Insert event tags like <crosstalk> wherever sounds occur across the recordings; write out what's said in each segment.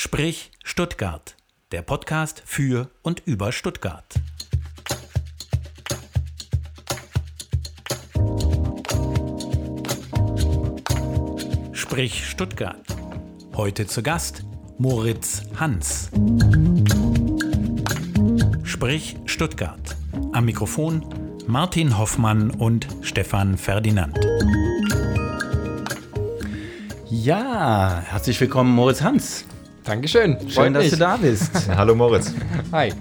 Sprich Stuttgart, der Podcast für und über Stuttgart. Sprich Stuttgart. Heute zu Gast Moritz Hans. Sprich Stuttgart. Am Mikrofon Martin Hoffmann und Stefan Ferdinand. Ja, herzlich willkommen, Moritz Hans. Dankeschön. Schön, dass mich. du da bist. <laughs> Hallo Moritz. Hi.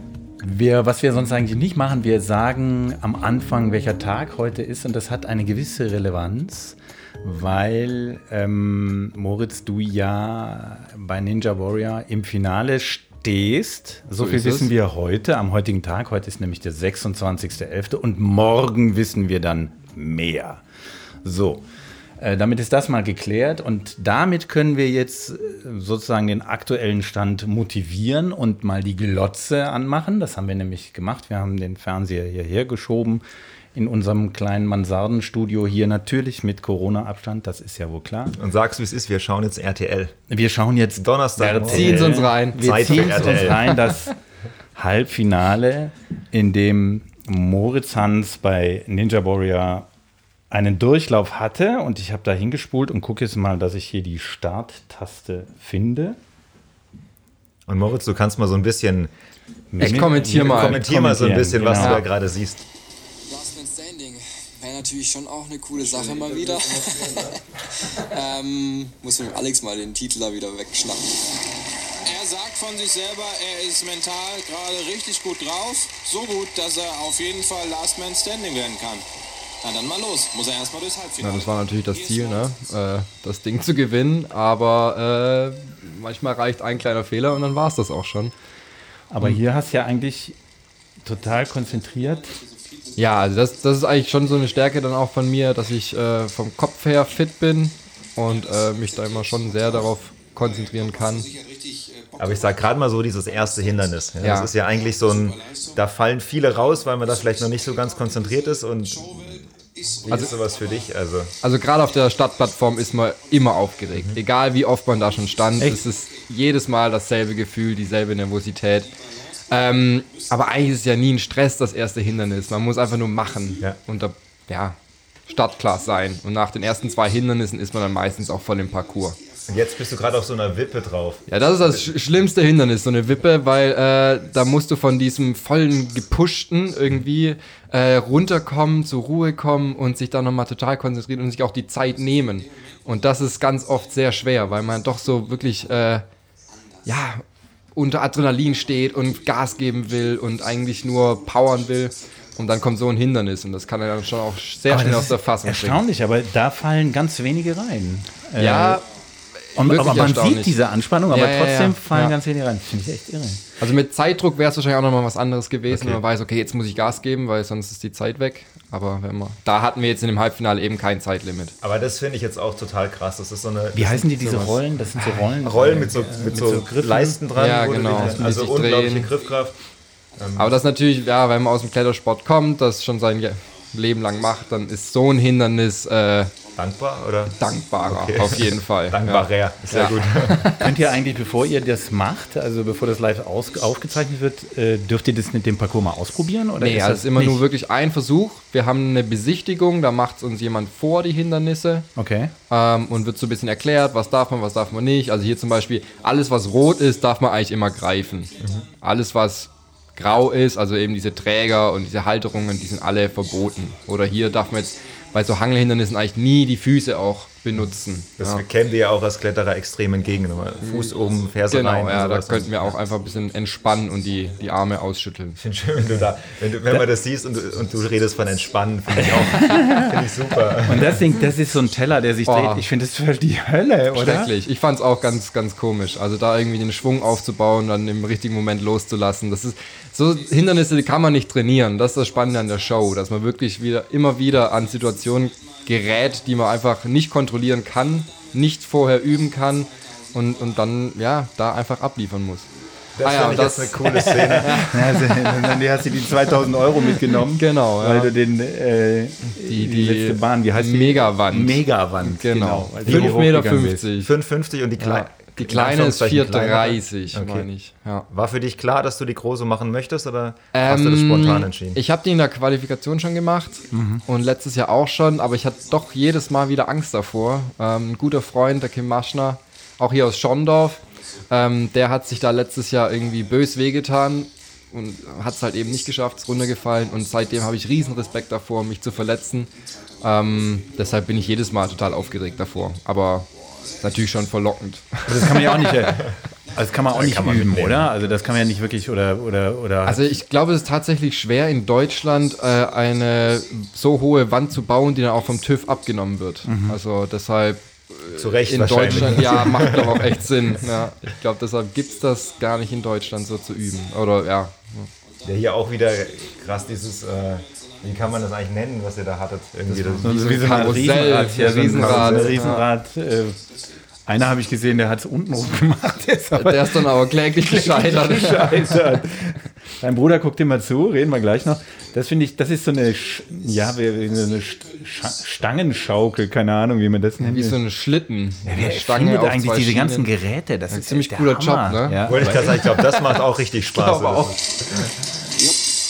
Wir, was wir sonst eigentlich nicht machen, wir sagen am Anfang, welcher Tag heute ist und das hat eine gewisse Relevanz, weil ähm, Moritz, du ja bei Ninja Warrior im Finale stehst. So, so viel wissen es. wir heute, am heutigen Tag. Heute ist nämlich der 26.11. und morgen wissen wir dann mehr. So, damit ist das mal geklärt und damit können wir jetzt äh, sozusagen den aktuellen Stand motivieren und mal die Glotze anmachen. Das haben wir nämlich gemacht. Wir haben den Fernseher hierher geschoben in unserem kleinen Mansardenstudio hier natürlich mit Corona-Abstand, das ist ja wohl klar. Und sagst, wie es ist, wir schauen jetzt RTL. Wir schauen jetzt Donnerstag. Wir ziehen es uns rein. Wir ziehen es uns rein, das Halbfinale, in dem Moritz Hans bei Ninja Warrior einen Durchlauf hatte und ich habe da hingespult und gucke jetzt mal, dass ich hier die Starttaste finde. Und Moritz, du kannst mal so ein bisschen. Ich kommentiere mal. Kommentier mal so ein bisschen, genau. was du da gerade siehst. Last Man Standing wäre natürlich schon auch eine coole Sache mal wieder. <laughs> ähm, muss mit Alex mal den Titel da wieder wegschnappen. Er sagt von sich selber, er ist mental gerade richtig gut drauf. So gut, dass er auf jeden Fall Last Man Standing werden kann. Na dann mal los, muss er erstmal durchs Halbfinale. Ja, das war natürlich das Ziel, ne? Äh, das Ding zu gewinnen, aber äh, manchmal reicht ein kleiner Fehler und dann war es das auch schon. Aber und hier hast du ja eigentlich total konzentriert. Ja, also das, das ist eigentlich schon so eine Stärke dann auch von mir, dass ich äh, vom Kopf her fit bin und äh, mich da immer schon sehr darauf konzentrieren kann. Aber ich sage gerade mal so dieses erste Hindernis. Ja, ja. Das ist ja eigentlich so ein, da fallen viele raus, weil man da vielleicht noch nicht so ganz konzentriert ist und wie also, ist sowas für dich? Also, also gerade auf der Stadtplattform ist man immer aufgeregt. Mhm. Egal wie oft man da schon stand, Echt? es ist jedes Mal dasselbe Gefühl, dieselbe Nervosität. Ähm, aber eigentlich ist es ja nie ein Stress, das erste Hindernis. Man muss einfach nur machen ja. und da, ja, Stadtklasse sein. Und nach den ersten zwei Hindernissen ist man dann meistens auch voll im Parcours. Und jetzt bist du gerade auf so einer Wippe drauf. Ja, das ist das sch schlimmste Hindernis, so eine Wippe, weil äh, da musst du von diesem vollen Gepushten irgendwie äh, runterkommen, zur Ruhe kommen und sich dann nochmal total konzentrieren und sich auch die Zeit nehmen. Und das ist ganz oft sehr schwer, weil man doch so wirklich, äh, ja, unter Adrenalin steht und Gas geben will und eigentlich nur powern will. Und dann kommt so ein Hindernis und das kann er dann schon auch sehr aber schnell aus der Fassung erstaunlich, bringen. Erstaunlich, aber da fallen ganz wenige rein. Ja, äh, und, aber man sieht diese Anspannung, aber ja, trotzdem ja, fallen ganz wenige rein. Finde ich echt irre. Also mit Zeitdruck wäre es wahrscheinlich auch nochmal was anderes gewesen, okay. wenn man weiß, okay, jetzt muss ich Gas geben, weil sonst ist die Zeit weg. Aber wenn man, da hatten wir jetzt in dem Halbfinale eben kein Zeitlimit. Aber das finde ich jetzt auch total krass. Das ist so eine. Wie heißen die diese Rollen? Das sind so Rollen. Rollen mit so, mit, mit so, so Leisten dran. Ja, genau. Die, also unglaubliche drehen. Griffkraft. Aber das natürlich, ja, wenn man aus dem Klettersport kommt, das schon sein Leben lang macht, dann ist so ein Hindernis. Äh, Dankbar oder? Dankbarer, okay. auf jeden Fall. <laughs> Dankbarer, ja. sehr ja. gut. <laughs> Könnt ihr eigentlich, bevor ihr das macht, also bevor das live aus, aufgezeichnet wird, äh, dürft ihr das mit dem Parcours mal ausprobieren? Oder nee, ist also das ist immer nicht? nur wirklich ein Versuch. Wir haben eine Besichtigung, da macht es uns jemand vor, die Hindernisse. Okay. Ähm, und wird so ein bisschen erklärt, was darf man, was darf man nicht. Also hier zum Beispiel, alles was rot ist, darf man eigentlich immer greifen. Mhm. Alles was grau ist, also eben diese Träger und diese Halterungen, die sind alle verboten. Oder hier darf man jetzt bei so Hangelhindernissen eigentlich nie die Füße auch benutzen. Das ja. kämen wir ja auch als Kletterer extrem entgegen. Fuß oben, Ferse genau, rein. Genau, ja, da könnten wir auch einfach ein bisschen entspannen und die, die Arme ausschütteln. Ich finde schön, wenn du da, wenn, du, wenn man das siehst und du, und du redest von entspannen, finde ich auch <laughs> find ich super. Und das Ding, das ist so ein Teller, der sich oh. dreht. Ich finde das für die Hölle, oder? Schrecklich. Ich fand es auch ganz, ganz komisch. Also da irgendwie den Schwung aufzubauen, dann im richtigen Moment loszulassen. Das ist, so Hindernisse die kann man nicht trainieren. Das ist das Spannende an der Show, dass man wirklich wieder, immer wieder an Situationen gerät, die man einfach nicht kontrollieren kann, nicht vorher üben kann und, und dann ja da einfach abliefern muss. Das ah ja, das ist eine coole Szene. <laughs> also, dann hast du die 2000 Euro mitgenommen. Genau. Weil du den, äh, die, die, die, letzte Bahn, wie heißt die? Megawand. Megawand, genau. genau. 5,50 Meter. 50. 5,50 und die, Klei Die kleine ist Anführungszeichen 4,30, kleinere? meine ich. Ja. War für dich klar, dass du die große machen möchtest oder hast du das Ähm, spontan entschieden? Ich habe die in der Qualifikation schon gemacht und letztes Jahr auch schon, aber ich hatte doch jedes Mal wieder Angst davor. Ähm, ein guter Freund, der Kim Maschner, auch hier aus Schondorf, ähm, der hat sich da letztes Jahr irgendwie bös wehgetan und hat es halt eben nicht geschafft, ist runtergefallen und seitdem habe ich riesen Respekt davor, mich zu verletzen. Ähm, deshalb bin ich jedes Mal total aufgeregt davor, aber natürlich schon verlockend. Das kann man ja auch nicht, äh, <laughs> also das kann man auch nicht kann man üben, mitnehmen. oder? Also das kann man ja nicht wirklich, oder, oder, oder. Also ich glaube, es ist tatsächlich schwer in Deutschland äh, eine so hohe Wand zu bauen, die dann auch vom TÜV abgenommen wird. Also deshalb Zu Recht in. Deutschland, ja, macht doch auch echt <laughs> Sinn. Ja, ich glaube, deshalb gibt es das gar nicht in Deutschland so zu üben. Oder ja. Ja, hier auch wieder krass dieses, äh, wie kann man das eigentlich nennen, was ihr da hattet? Irgendwie das, so, so wie so ein Karussell, Riesenrad. Ja, ein Riesenrad, ja. Riesenrad. Äh, einer habe ich gesehen, der hat es unten rum gemacht. Der ist aber Der ist dann aber kläglich gescheitert. gescheitert. Dein Bruder guckt immer zu, reden wir gleich noch. Das finde ich, das ist so eine, Sch- ja, so eine St- Scha- Stangenschaukel, keine Ahnung, wie man das nennt. Wie so ein Schlitten. Wer Stange findet eigentlich diese ganzen Schienen. Geräte? Das ist ziemlich der cooler Hammer. Job, ne? Ja. Wollte ich gerade sagen, ich glaube, das macht auch richtig Spaß. glaube auch.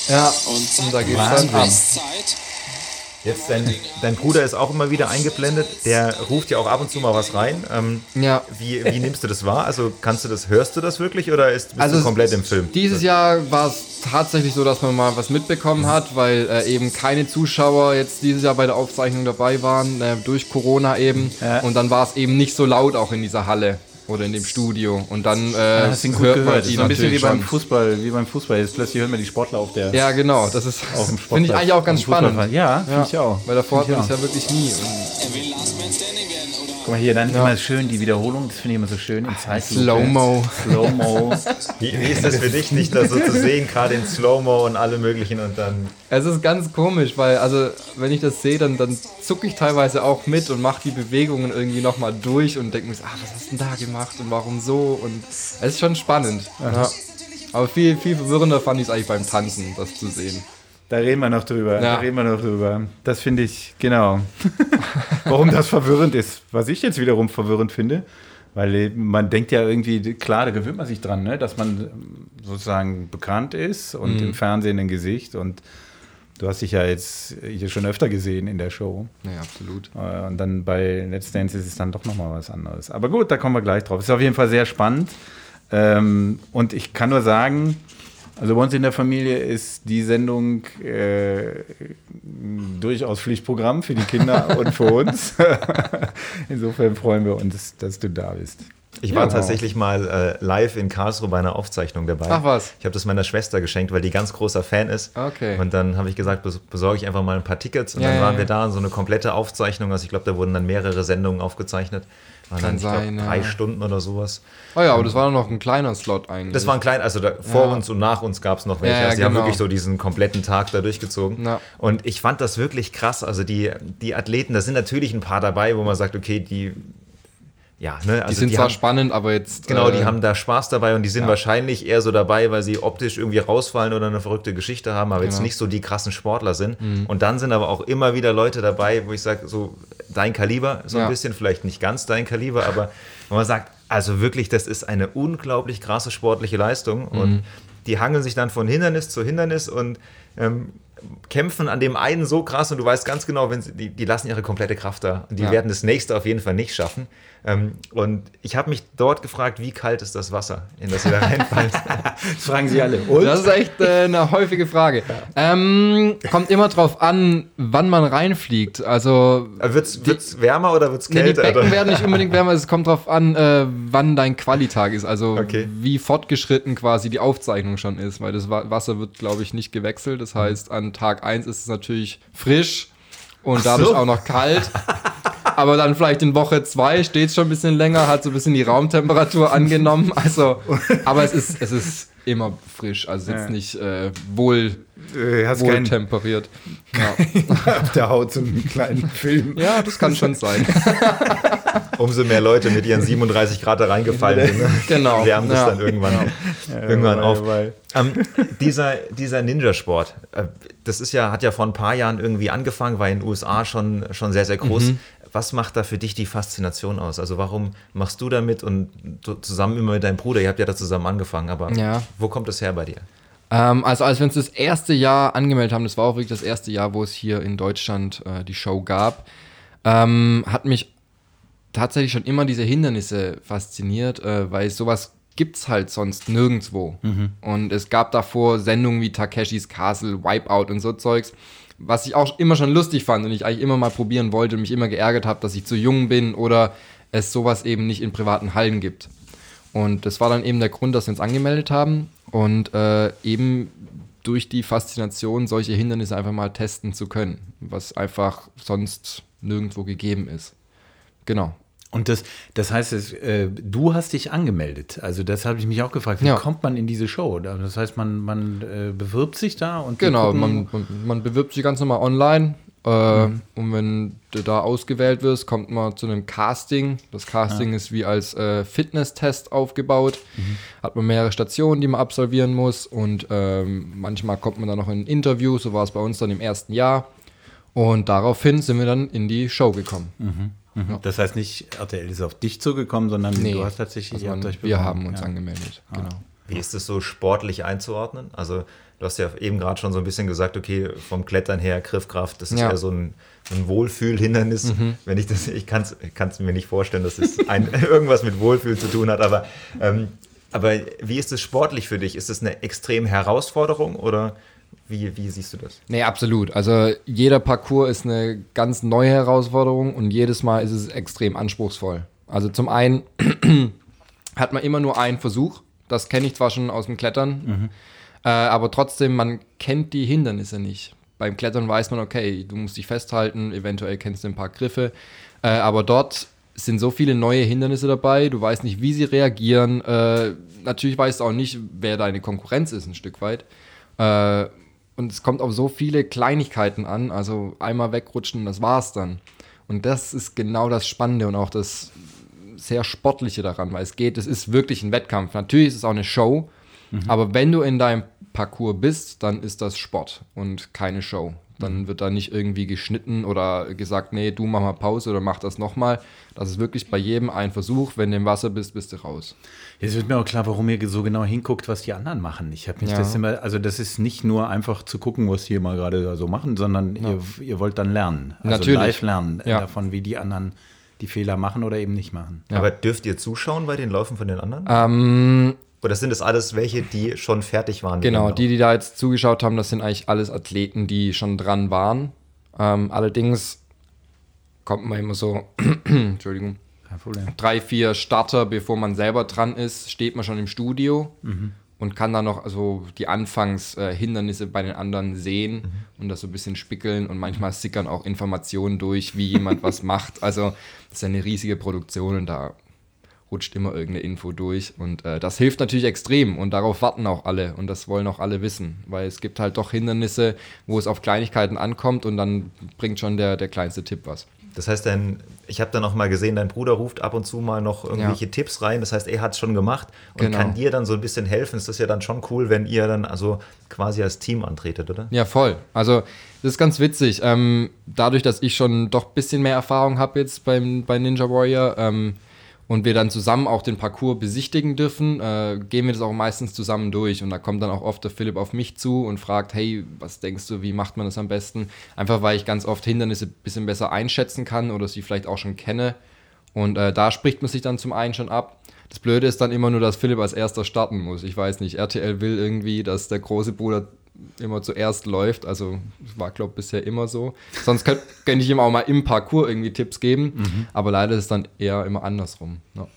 Ja, Und da geht's Wahnsinn. dann ab. Zeit. Jetzt, dein, dein Bruder ist auch immer wieder eingeblendet. Der ruft ja auch ab und zu mal was rein. Ähm, Ja. wie, wie nimmst du das wahr? Also kannst du das, hörst du das wirklich oder ist, bist Also du komplett im Film? Dieses Jahr war es tatsächlich so, dass man mal was mitbekommen hat, weil äh, eben keine Zuschauer jetzt dieses Jahr bei der Aufzeichnung dabei waren, äh, durch Corona eben. Ja. Und dann war es eben nicht so laut auch in dieser Halle oder in dem Studio. Und dann äh, Ja, hast ihn hört man gehört. die so ein bisschen wie beim. Fußball, wie beim Fußball. Jetzt plötzlich hören wir die Sportler auf der Ja, genau. Das ist <laughs> finde ich eigentlich auch ganz spannend. Ja, finde ich auch. Weil davor hat man auch. ja wirklich nie. Guck mal hier, dann immer schön die Wiederholung, das finde ich immer so schön. Slow-Mo. Slow-Mo. <laughs> Wie, wie ist das für dich, nicht da so zu sehen, gerade in Slow-Mo und alle möglichen und dann. Es ist ganz komisch, weil also wenn ich das sehe, dann, dann zucke ich teilweise auch mit und mache die Bewegungen irgendwie nochmal durch und denke mir, so, ah, was hast du denn da gemacht und warum so? Und es ist schon spannend. Ja. Aber viel, viel verwirrender fand ich es eigentlich beim Tanzen, das zu sehen. Da reden wir noch drüber. Da Ja. reden wir noch drüber. Das finde ich, genau. <laughs> Warum das verwirrend ist. Was ich jetzt wiederum verwirrend finde, weil man denkt ja irgendwie, klar, da gewöhnt man sich dran, ne? dass man sozusagen bekannt ist und Mhm. im Fernsehen ein Gesicht. Und du hast dich ja jetzt hier schon öfter gesehen in der Show. Ja, absolut. Äh, Und dann bei Let's Dance ist es dann doch nochmal was anderes. Aber gut, da kommen wir gleich drauf. Ist auf jeden Fall sehr spannend. Ähm, und ich kann nur sagen, also bei uns in der Familie ist die Sendung äh, durchaus Pflichtprogramm für die Kinder <laughs> und für uns. <laughs> Insofern freuen wir uns, dass du da bist. Ich war Ja. tatsächlich mal äh, live in Karlsruhe bei einer Aufzeichnung dabei. Ach was. Ich habe das meiner Schwester geschenkt, weil die ganz großer Fan ist. Okay. Und dann habe ich gesagt, bes besorge ich einfach mal ein paar Tickets. Und Ja, dann waren ja. wir da, so eine komplette Aufzeichnung. Also ich glaube, da wurden dann mehrere Sendungen aufgezeichnet. Waren Kann dann, ich glaub, sein, ja. drei Stunden oder sowas. Oh ja, aber das war noch ein kleiner Slot eigentlich. Das war ein klein, also da, vor Ja. uns und nach uns gab es noch welche. Ja, also die haben genau. wirklich so diesen kompletten Tag da durchgezogen. Und ich fand das wirklich krass. Also die, die Athleten, da sind natürlich ein paar dabei, wo man sagt, okay, die, ja, ne, also die sind die zwar haben, spannend, aber jetzt. Genau, die äh, haben da Spaß dabei und die sind wahrscheinlich eher so dabei, weil sie optisch irgendwie rausfallen oder eine verrückte Geschichte haben, aber jetzt Genau. Mhm. nicht so die krassen Sportler sind. Und dann sind aber auch immer wieder Leute dabei, wo ich sage, so dein Kaliber, so ein Ja. bisschen, vielleicht nicht ganz dein Kaliber, aber wo man sagt, also wirklich, das ist eine unglaublich krasse sportliche Leistung Mhm. und die hangeln sich dann von Hindernis zu Hindernis und ähm, kämpfen an dem einen so krass und du weißt ganz genau, wenn sie, die, die lassen ihre komplette Kraft da und die Ja. werden das nächste auf jeden Fall nicht schaffen. Ähm, und ich habe mich dort gefragt, wie kalt ist das Wasser, in das sie da reinfallen? <laughs> Das fragen sie alle. Und? Das ist echt äh, eine häufige Frage. Ähm, kommt immer drauf an, wann man reinfliegt. Also wird es wärmer oder wird es Nee, die kälter? Becken oder? werden nicht unbedingt wärmer, es kommt drauf an, äh, wann dein Qualitag ist, also Okay. wie fortgeschritten quasi die Aufzeichnung schon ist, weil das Wa- Wasser wird, glaube ich, nicht gewechselt. Das heißt, an Tag 1 ist es natürlich frisch und dadurch auch noch kalt. <laughs> Aber dann vielleicht in Woche 2 steht es schon ein bisschen länger, hat so ein bisschen die Raumtemperatur <laughs> angenommen. Also, aber es ist, es ist immer frisch, also jetzt Ja. nicht äh, wohl, Äh, wohl temperiert. <laughs> Ja. auf der Haut so einen kleinen Film. ja, das kann schon sein. <laughs> Umso mehr Leute mit ihren 37 Grad da reingefallen sind. Ne? Genau. Wärmen das Ja. dann irgendwann, irgendwann jawohl, auf. jawohl. Ähm, dieser dieser Ninja-Sport, äh, das ist ja, hat ja vor ein paar Jahren irgendwie angefangen, war in den USA schon, schon sehr, sehr groß. Was macht da für dich die Faszination aus? Also warum machst du damit und du, zusammen immer mit deinem Bruder, ihr habt ja da zusammen angefangen, aber Ja. wo kommt das her bei dir? Ähm, also als wir uns das erste Jahr angemeldet haben, das war auch wirklich das erste Jahr, wo es hier in Deutschland äh, die Show gab, ähm, hat mich tatsächlich schon immer diese Hindernisse fasziniert, äh, weil sowas gibt's halt sonst nirgendwo. Und es gab davor Sendungen wie Takeshis Castle, Wipeout und so Zeugs, was ich auch immer schon lustig fand und ich eigentlich immer mal probieren wollte und mich immer geärgert habe, dass ich zu jung bin oder es sowas eben nicht in privaten Hallen gibt. Und das war dann eben der Grund, dass wir uns angemeldet haben und äh, eben durch die Faszination solche Hindernisse einfach mal testen zu können, was einfach sonst nirgendwo gegeben ist. Genau. Und das, das heißt, es, äh, du hast dich angemeldet. Also das habe ich mich auch gefragt. Wie Ja. kommt man in diese Show? Da- Das heißt, man, man äh, bewirbt sich da und Genau, man, man, man bewirbt sich ganz normal online. Äh, Und wenn du da ausgewählt wirst, kommt man zu einem Casting. Das Casting ist wie als äh, Fitnesstest aufgebaut. Hat man mehrere Stationen, die man absolvieren muss. Und ähm, manchmal kommt man dann noch in ein Interview. So war es bei uns dann im ersten Jahr. Und daraufhin sind wir dann in die Show gekommen. Mhm. Das heißt nicht, RTL ist auf dich zugekommen, sondern du hast tatsächlich, also man, euch wir haben uns Ja. angemeldet. Genau. Wie ist es so sportlich einzuordnen? Also du hast ja eben gerade schon so ein bisschen gesagt, okay, vom Klettern her, Griffkraft, das ist ja, Ja. so ein, ein Wohlfühlhindernis. Wenn ich das, ich kann es mir nicht vorstellen, dass es ein, <laughs> irgendwas mit Wohlfühl zu tun hat, aber, ähm, aber wie ist es sportlich für dich? Ist es eine extreme Herausforderung oder wie, wie siehst du das? Nee, absolut. Also jeder Parcours ist eine ganz neue Herausforderung und jedes Mal ist es extrem anspruchsvoll. Also zum einen <clears throat> hat man immer nur einen Versuch. Das kenne ich zwar schon aus dem Klettern, äh, aber trotzdem, man kennt die Hindernisse nicht. Beim Klettern weiß man, okay, du musst dich festhalten, eventuell kennst du ein paar Griffe, äh, aber dort sind so viele neue Hindernisse dabei, du weißt nicht, wie sie reagieren. Äh, natürlich weißt du auch nicht, wer deine Konkurrenz ist, ein Stück weit. Äh, und es kommt auf so viele Kleinigkeiten an, also einmal wegrutschen, das war's dann. Und das ist genau das Spannende und auch das sehr Sportliche daran, weil es geht, es ist wirklich ein Wettkampf. Natürlich ist es auch eine Show, aber wenn du in deinem Parcours bist, dann ist das Sport und keine Show. Dann wird da nicht irgendwie geschnitten oder gesagt, nee, du mach mal Pause oder mach das nochmal. Das ist wirklich bei jedem ein Versuch. Wenn du im Wasser bist, bist du raus. Jetzt wird mir auch klar, warum ihr so genau hinguckt, was die anderen machen. Ich habe mich Ja. das immer, also das ist nicht nur einfach zu gucken, was die hier mal gerade da so machen, sondern ihr, ihr wollt dann lernen. Also Natürlich. live lernen äh, Ja. davon, wie die anderen die Fehler machen oder eben nicht machen. Ja. Aber dürft ihr zuschauen bei den Läufen von den anderen? Ähm, Oder sind das alles welche, die schon fertig waren? Genau, dem die, die da jetzt zugeschaut haben, das sind eigentlich alles Athleten, die schon dran waren. Ähm, allerdings kommt man immer so, <clears throat> Entschuldigung, Kein Problem. drei, vier Starter, bevor man selber dran ist, steht man schon im Studio und kann dann noch also die Anfangshindernisse äh, Hindernisse bei den anderen sehen und das so ein bisschen spickeln und manchmal sickern auch Informationen durch, wie jemand was <laughs> macht. Also das ist ja eine riesige Produktion und da rutscht immer irgendeine Info durch und äh, das hilft natürlich extrem und darauf warten auch alle und das wollen auch alle wissen, weil es gibt halt doch Hindernisse, wo es auf Kleinigkeiten ankommt und dann bringt schon der, der kleinste Tipp was. Das heißt, dein, ich habe dann noch mal gesehen, dein Bruder ruft ab und zu mal noch irgendwelche Ja. Tipps rein. Das heißt, er hat es schon gemacht und Genau. kann dir dann so ein bisschen helfen. Ist das ja dann schon cool, wenn ihr dann also quasi als Team antretet, oder? Ja, voll. Also, das ist ganz witzig. Ähm, dadurch, dass ich schon doch ein bisschen mehr Erfahrung habe jetzt beim, bei Ninja Warrior ähm, und wir dann zusammen auch den Parcours besichtigen dürfen, äh, gehen wir das auch meistens zusammen durch. Und da kommt dann auch oft der Philipp auf mich zu und fragt, hey, was denkst du, wie macht man das am besten? Einfach, weil ich ganz oft Hindernisse ein bisschen besser einschätzen kann oder sie vielleicht auch schon kenne. Und äh, da spricht man sich dann zum einen schon ab. Das Blöde ist dann immer nur, dass Philipp als erster starten muss. Ich weiß nicht, RTL will irgendwie, dass der große Bruder immer zuerst läuft. Also war, glaube ich, bisher immer so. Sonst könnte <laughs> könnt ich ihm auch mal im Parcours irgendwie Tipps geben. Aber leider ist es dann eher immer andersrum. Ja.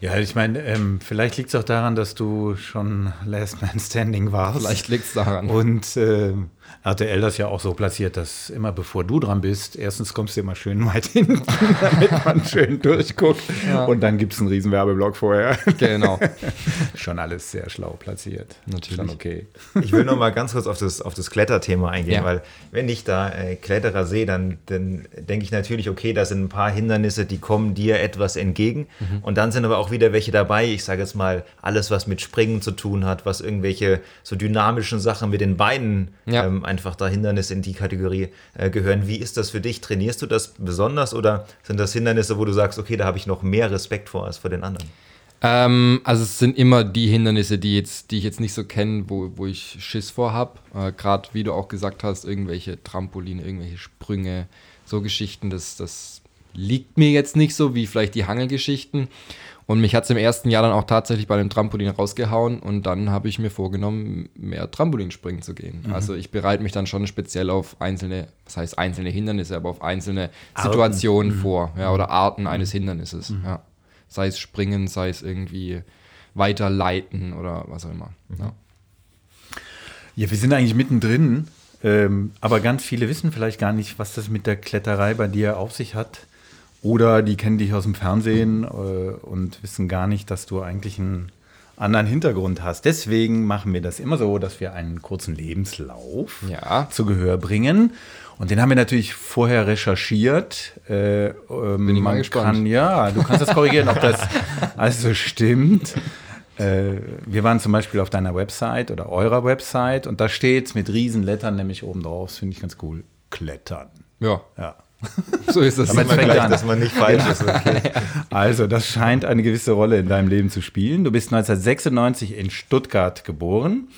Ja, ich meine, ähm, vielleicht liegt es auch daran, dass du schon Last Man Standing warst. Vielleicht liegt es daran. Und ähm, RTL das ja auch so platziert, dass immer bevor du dran bist, erstens kommst du immer schön weit <laughs> hinten, damit man schön durchguckt. Und dann gibt es einen riesen Werbeblock vorher. Genau. <laughs> Schon alles sehr schlau platziert. Natürlich. Schon okay. Ich will noch mal ganz kurz auf das, auf das Kletterthema eingehen, Ja. weil wenn ich da äh, Kletterer sehe, dann, dann denke ich natürlich, okay, da sind ein paar Hindernisse, die kommen dir etwas entgegen. Mhm. Und dann sind aber auch wieder welche dabei, ich sage jetzt mal, alles, was mit Springen zu tun hat, was irgendwelche so dynamischen Sachen mit den Beinen Ja. ähm, ähm, einfach da Hindernisse in die Kategorie äh, gehören. Wie ist das für dich? Trainierst du das besonders oder sind das Hindernisse, wo du sagst, okay, da habe ich noch mehr Respekt vor als vor den anderen? Ähm, also es sind immer die Hindernisse, die, jetzt, die ich jetzt nicht so kenne, wo, wo ich Schiss vor habe. Äh, Gerade wie du auch gesagt hast, irgendwelche Trampoline, irgendwelche Sprünge, so Geschichten, das, das liegt mir jetzt nicht so wie vielleicht die Hangelgeschichten. Und mich hat es im ersten Jahr dann auch tatsächlich bei dem Trampolin rausgehauen und dann habe ich mir vorgenommen, mehr Trampolinspringen zu gehen. Mhm. Also ich bereite mich dann schon speziell auf einzelne, was heißt einzelne Hindernisse, aber auf einzelne Arten. Situationen mhm. vor, ja, oder Arten eines Hindernisses. Mhm. Ja. Sei es springen, sei es irgendwie weiterleiten oder was auch immer. Mhm. Ja. ja, wir sind eigentlich mittendrin, ähm, aber ganz viele wissen vielleicht gar nicht, was das mit der Kletterei bei dir auf sich hat. Oder die kennen dich aus dem Fernsehen äh, und wissen gar nicht, dass du eigentlich einen anderen Hintergrund hast. Deswegen machen wir das immer so, dass wir einen kurzen Lebenslauf ja. zu Gehör bringen. Und den haben wir natürlich vorher recherchiert. Äh, ähm, Bin ich mal gespannt. Kann, ja, du kannst das korrigieren, ob das <laughs> also stimmt. Äh, wir waren zum Beispiel auf deiner Website oder eurer Website und da steht es mit Riesenlettern nämlich oben drauf. Das finde ich ganz cool. Klettern. Ja. Ja. <laughs> So ist das. Damit gleich, dass man nicht falsch ist. Okay. <laughs> Also, das scheint eine gewisse Rolle in deinem Leben zu spielen. Du bist 1996 in Stuttgart geboren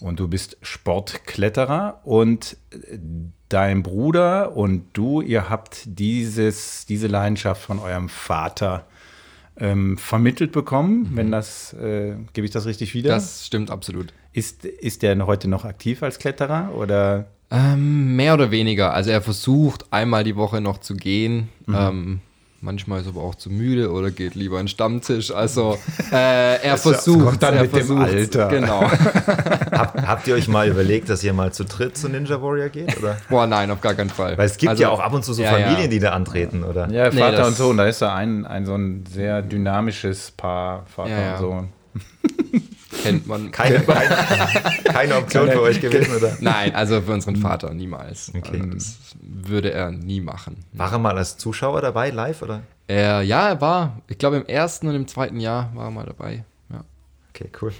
und du bist Sportkletterer und dein Bruder und du, ihr habt dieses, diese Leidenschaft von eurem Vater ähm, vermittelt bekommen, mhm. wenn das, äh, gebe ich das richtig wieder? Das stimmt absolut. Ist, ist der heute noch aktiv als Kletterer oder? Ähm, mehr oder weniger. Also er versucht einmal die Woche noch zu gehen. Mhm. Ähm, manchmal ist er aber auch zu müde oder geht lieber in den Stammtisch. Also äh, <laughs> er versucht. Kommt dann er mit versucht, dem Alter. Genau. <laughs> Hab, habt ihr euch mal überlegt, dass ihr mal zu dritt zu Ninja Warrior geht? Oder? Boah, nein, auf gar keinen Fall. Weil es gibt also, ja auch ab und zu so ja, Familien, ja. die da antreten, oder? Ja, Vater nee, und Sohn, da ist da ein, ein so ein sehr dynamisches Paar, Vater ja, und Sohn. <laughs> Kennt man. <laughs> Keine, keine, <laughs> keine Option für euch gewesen, oder? Nein, also für unseren Vater niemals. Okay. Also das würde er nie machen. War er mal als Zuschauer dabei, live, oder? Er, ja, er war. Ich glaube, im ersten und im zweiten Jahr war er mal dabei. Ja. Okay, cool.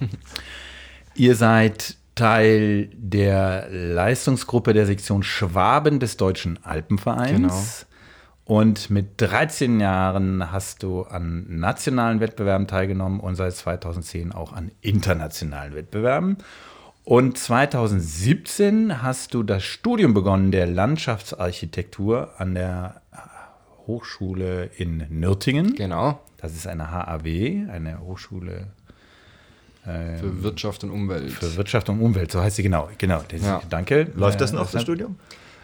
<laughs> Ihr seid Teil der Leistungsgruppe der Sektion Schwaben des Deutschen Alpenvereins. Genau. Und mit 13 Jahren hast du an nationalen Wettbewerben teilgenommen und seit 2010 auch an internationalen Wettbewerben. Und 2017 hast du das Studium begonnen der Landschaftsarchitektur an der Hochschule in Nürtingen. Genau. Das ist eine HAW, eine Hochschule ähm, für Wirtschaft und Umwelt. Für Wirtschaft und Umwelt, so heißt sie genau. Genau. Ja. Danke. Läuft das noch, das Studium?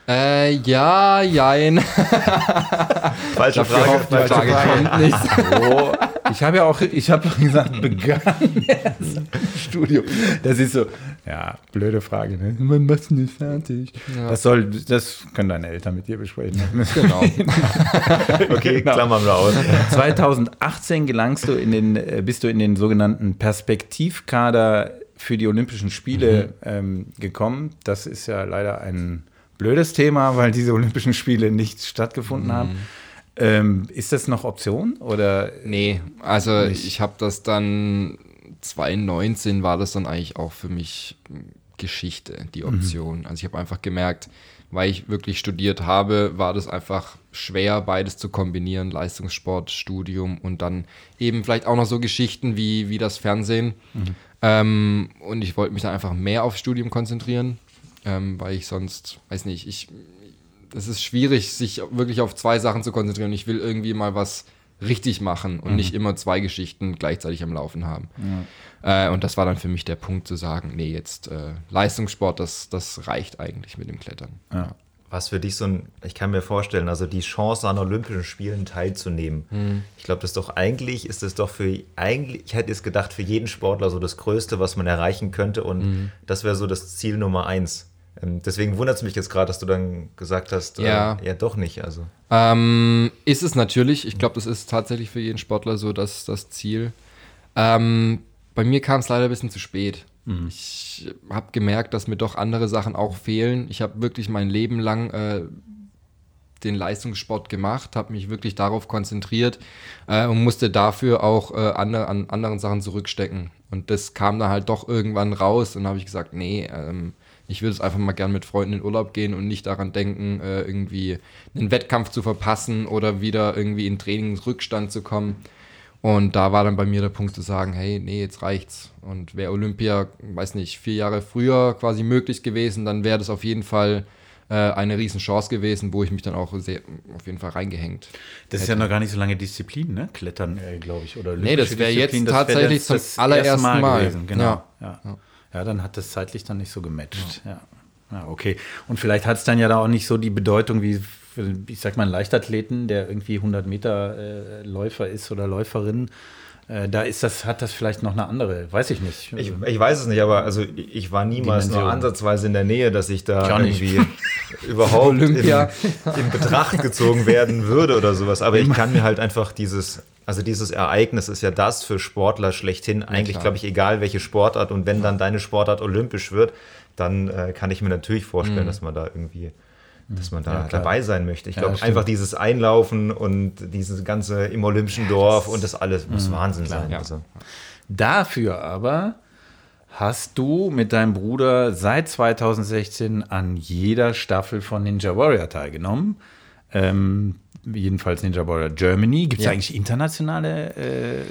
Äh, ja, jein. <laughs> Falsche Frage. Falsche Frage, Frage kommt nicht. <laughs> Oh, ich habe ja auch, ich habe gesagt, begann erst Studium. Das ist so, ja, blöde Frage, ne? Man macht nicht fertig. Ja. Das soll, das können deine Eltern mit dir besprechen. <laughs> Genau. okay, genau. klammern wir aus. 2018 gelangst du in den, äh, bist du in den sogenannten Perspektivkader für die Olympischen Spiele mhm. ähm, gekommen. Das ist ja leider ein blödes Thema, weil diese Olympischen Spiele nicht stattgefunden mhm. haben. Ähm, ist das noch Option oder? Nee, also nicht? ich habe das dann 2019 war das dann eigentlich auch für mich Geschichte, die mhm. Option. Mhm. Also ich habe einfach gemerkt, weil ich wirklich studiert habe, war das einfach schwer, beides zu kombinieren, Leistungssport, Studium und dann eben vielleicht auch noch so Geschichten wie, wie das Fernsehen. Mhm. Ähm, und ich wollte mich dann einfach mehr aufs Studium konzentrieren ähm, weil ich sonst, weiß nicht, ich, es ist schwierig, sich wirklich auf zwei Sachen zu konzentrieren. Ich will irgendwie mal was richtig machen und mhm. nicht immer zwei Geschichten gleichzeitig am Laufen haben. Ja. Äh, und das war dann für mich der Punkt zu sagen, nee, jetzt äh, Leistungssport, das, das reicht eigentlich mit dem Klettern. Ja. Was für dich so ein, ich kann mir vorstellen, also die Chance an Olympischen Spielen teilzunehmen. Mhm. Ich glaube, das ist doch eigentlich, ist es doch für, eigentlich, ich hätte es gedacht, für jeden Sportler so das Größte, was man erreichen könnte und mhm. das wäre so das Ziel Nummer eins. Ähm, deswegen wundert es mich jetzt gerade, dass du dann gesagt hast, äh, ja, äh, ja doch nicht. Also. Ähm, ist es natürlich. Ich glaube, das ist tatsächlich für jeden Sportler so das, das Ziel. Ähm, bei mir kam es leider ein bisschen zu spät. Mhm. Ich habe gemerkt, dass mir doch andere Sachen auch fehlen. Ich habe wirklich mein Leben lang äh, den Leistungssport gemacht, habe mich wirklich darauf konzentriert äh, und musste dafür auch äh, andre, an anderen Sachen zurückstecken. Und das kam dann halt doch irgendwann raus und habe ich gesagt, nee, ähm, Ich würde es einfach mal gern mit Freunden in Urlaub gehen und nicht daran denken, äh, irgendwie einen Wettkampf zu verpassen oder wieder irgendwie in Trainingsrückstand zu kommen. Und da war dann bei mir der Punkt zu sagen, hey, nee, jetzt reicht's. Und wäre Olympia, weiß nicht, vier Jahre früher quasi möglich gewesen, dann wäre das auf jeden Fall äh, eine Riesenchance gewesen, wo ich mich dann auch sehr, auf jeden Fall reingehängt. Das ist ja noch gar nicht so lange Disziplin, ne? Klettern, äh, glaube ich. Oder Nee, das olympische wäre jetzt das wär tatsächlich das- zum das allerersten erste Mal. gewesen. Genau. Ja. Ja. Ja. dann hat das zeitlich dann nicht so gematcht. Ja. Ja. okay. Und vielleicht hat es dann ja da auch nicht so die Bedeutung wie, für, ich sag mal, einen Leichtathleten, der irgendwie 100 Meter äh, Läufer ist oder Läuferin. Äh, da ist das, hat das vielleicht noch eine andere, weiß ich nicht. Ich, ich weiß es nicht, aber also ich war niemals Dimension. nur ansatzweise in der Nähe, dass ich da Ich irgendwie <laughs> überhaupt in, in Betracht gezogen werden würde oder sowas. Aber ich kann mir halt einfach dieses, also dieses Ereignis ist ja das für Sportler schlechthin. Eigentlich, klar. glaube ich, egal welche Sportart. Und wenn dann deine Sportart olympisch wird, dann äh, kann ich mir natürlich vorstellen, dass man da irgendwie dass man da Ja, klar. dabei sein möchte. Ich Ja, glaube, das einfach dieses Einlaufen und dieses ganze im olympischen Dorf und das alles muss Wahnsinn sein. Ja. Also. Dafür aber hast du mit deinem Bruder seit 2016 an jeder Staffel von Ninja Warrior teilgenommen. Ähm, jedenfalls Ninja Warrior Germany. Gibt es Ja. eigentlich internationale äh,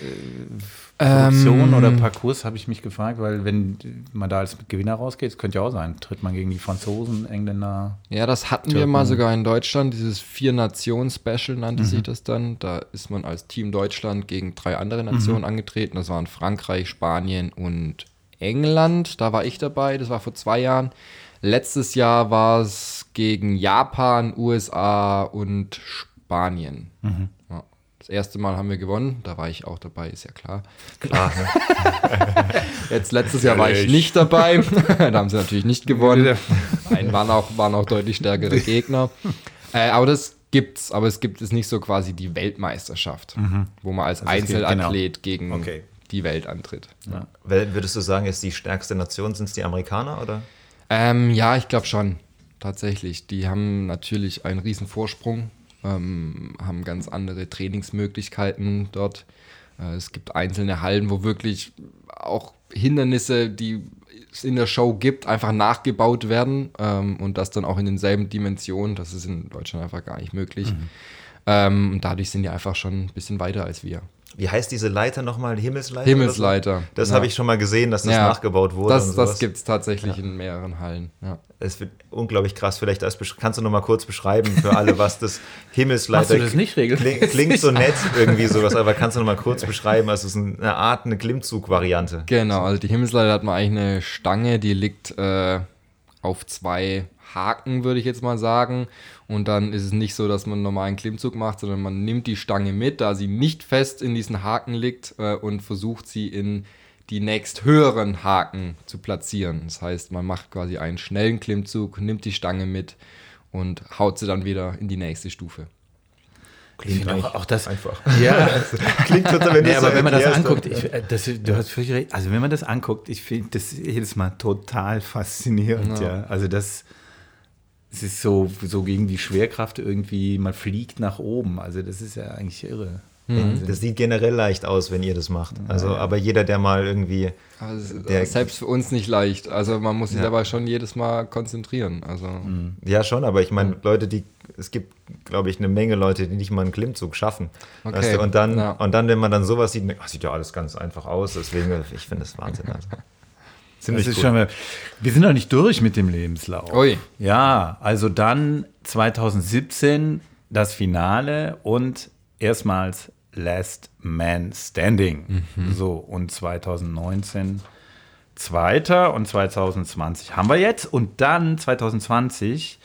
Produktion oder Parcours, habe ich mich gefragt, weil wenn man da als Gewinner rausgeht, könnte ja auch sein, tritt man gegen die Franzosen, Engländer. Ja, das hatten wir Türken. mal sogar in Deutschland, dieses Vier-Nationen-Special Mhm. nannte sich das dann. Da ist man als Team Deutschland gegen drei andere Mhm. Nationen angetreten. Das waren Frankreich, Spanien und England. Da war ich dabei, das war vor zwei Jahren. Letztes Jahr war es gegen Japan, USA und Spanien. Mhm. Ja. Das erste Mal haben wir gewonnen, da war ich auch dabei, ist ja klar. Klar, ne? <laughs> Jetzt letztes Jahr war ich nicht dabei. <laughs> da haben sie natürlich nicht gewonnen. Nein, waren auch, waren auch deutlich stärkere Gegner. Äh, aber das gibt's, aber es gibt es nicht so quasi die Weltmeisterschaft, wo man als Also gibt- Einzelathlet gegen Okay. die Welt antritt. Wel- Würdest du sagen, ist die stärkste Nation, sind es die Amerikaner oder? Ähm, ja, ich glaube schon. Tatsächlich. Die haben natürlich einen riesen Vorsprung, ähm, haben ganz andere Trainingsmöglichkeiten dort. Äh, es gibt einzelne Hallen, wo wirklich auch Hindernisse, die es in der Show gibt, einfach nachgebaut werden ähm, und das dann auch in denselben Dimensionen. Das ist in Deutschland einfach gar nicht möglich. Ähm, und dadurch sind die einfach schon ein bisschen weiter als wir. Wie heißt diese Leiter nochmal? Himmelsleiter? Himmelsleiter. Das Ja. habe ich schon mal gesehen, dass das Ja, nachgebaut wurde. Das, das gibt es tatsächlich in mehreren Hallen. Ja. Es wird unglaublich krass. Vielleicht besch- kannst du noch mal kurz beschreiben für alle, was das <laughs> Himmelsleiter das nicht regelmäßig? Klingt, klingt so nett irgendwie sowas, aber kannst du noch mal kurz beschreiben? Also es ist eine Art, eine Klimmzug-Variante. Genau, also die Himmelsleiter hat man eigentlich eine Stange, die liegt äh, auf zwei Haken, würde ich jetzt mal sagen. Und dann ist es nicht so, dass man einen normalen Klimmzug macht, sondern man nimmt die Stange mit, da sie nicht fest in diesen Haken liegt äh, und versucht sie in die nächst höheren Haken zu platzieren. Das heißt, man macht quasi einen schnellen Klimmzug, nimmt die Stange mit und haut sie dann wieder in die nächste Stufe. Klingt auch- auch das- einfach. <laughs> Ja, Klingt total, wenn nee, aber so wenn man das anguckt, ich, äh, das, du hast völlig recht. Also wenn man das anguckt, ich finde das jedes Mal total faszinierend. Ja. Also das, es ist so, so gegen die Schwerkraft irgendwie, man fliegt nach oben. Also das ist ja eigentlich irre. Wahnsinn. das sieht generell leicht aus, wenn ihr das macht. Also, aber jeder, der mal irgendwie Aber es ist Der- selbst für uns nicht leicht. Also man muss sich Ja. dabei schon jedes Mal konzentrieren. Also Ja, schon, aber ich meine, Leute, die, es gibt, glaube ich, eine Menge Leute, die nicht mal einen Klimmzug schaffen. Okay, Weißt du? und, dann, ja. und dann, wenn man dann sowas sieht, ach, sieht ja alles ganz einfach aus. Deswegen, ich finde das Wahnsinn. Also. <laughs> Ziemlich Das ist cool. schon wir sind noch nicht durch mit dem Lebenslauf. Ui. Ja, also dann 2017 das Finale und erstmals Last Man Standing. So, und 2019 Zweiter und 2020 haben wir jetzt. Und dann 2020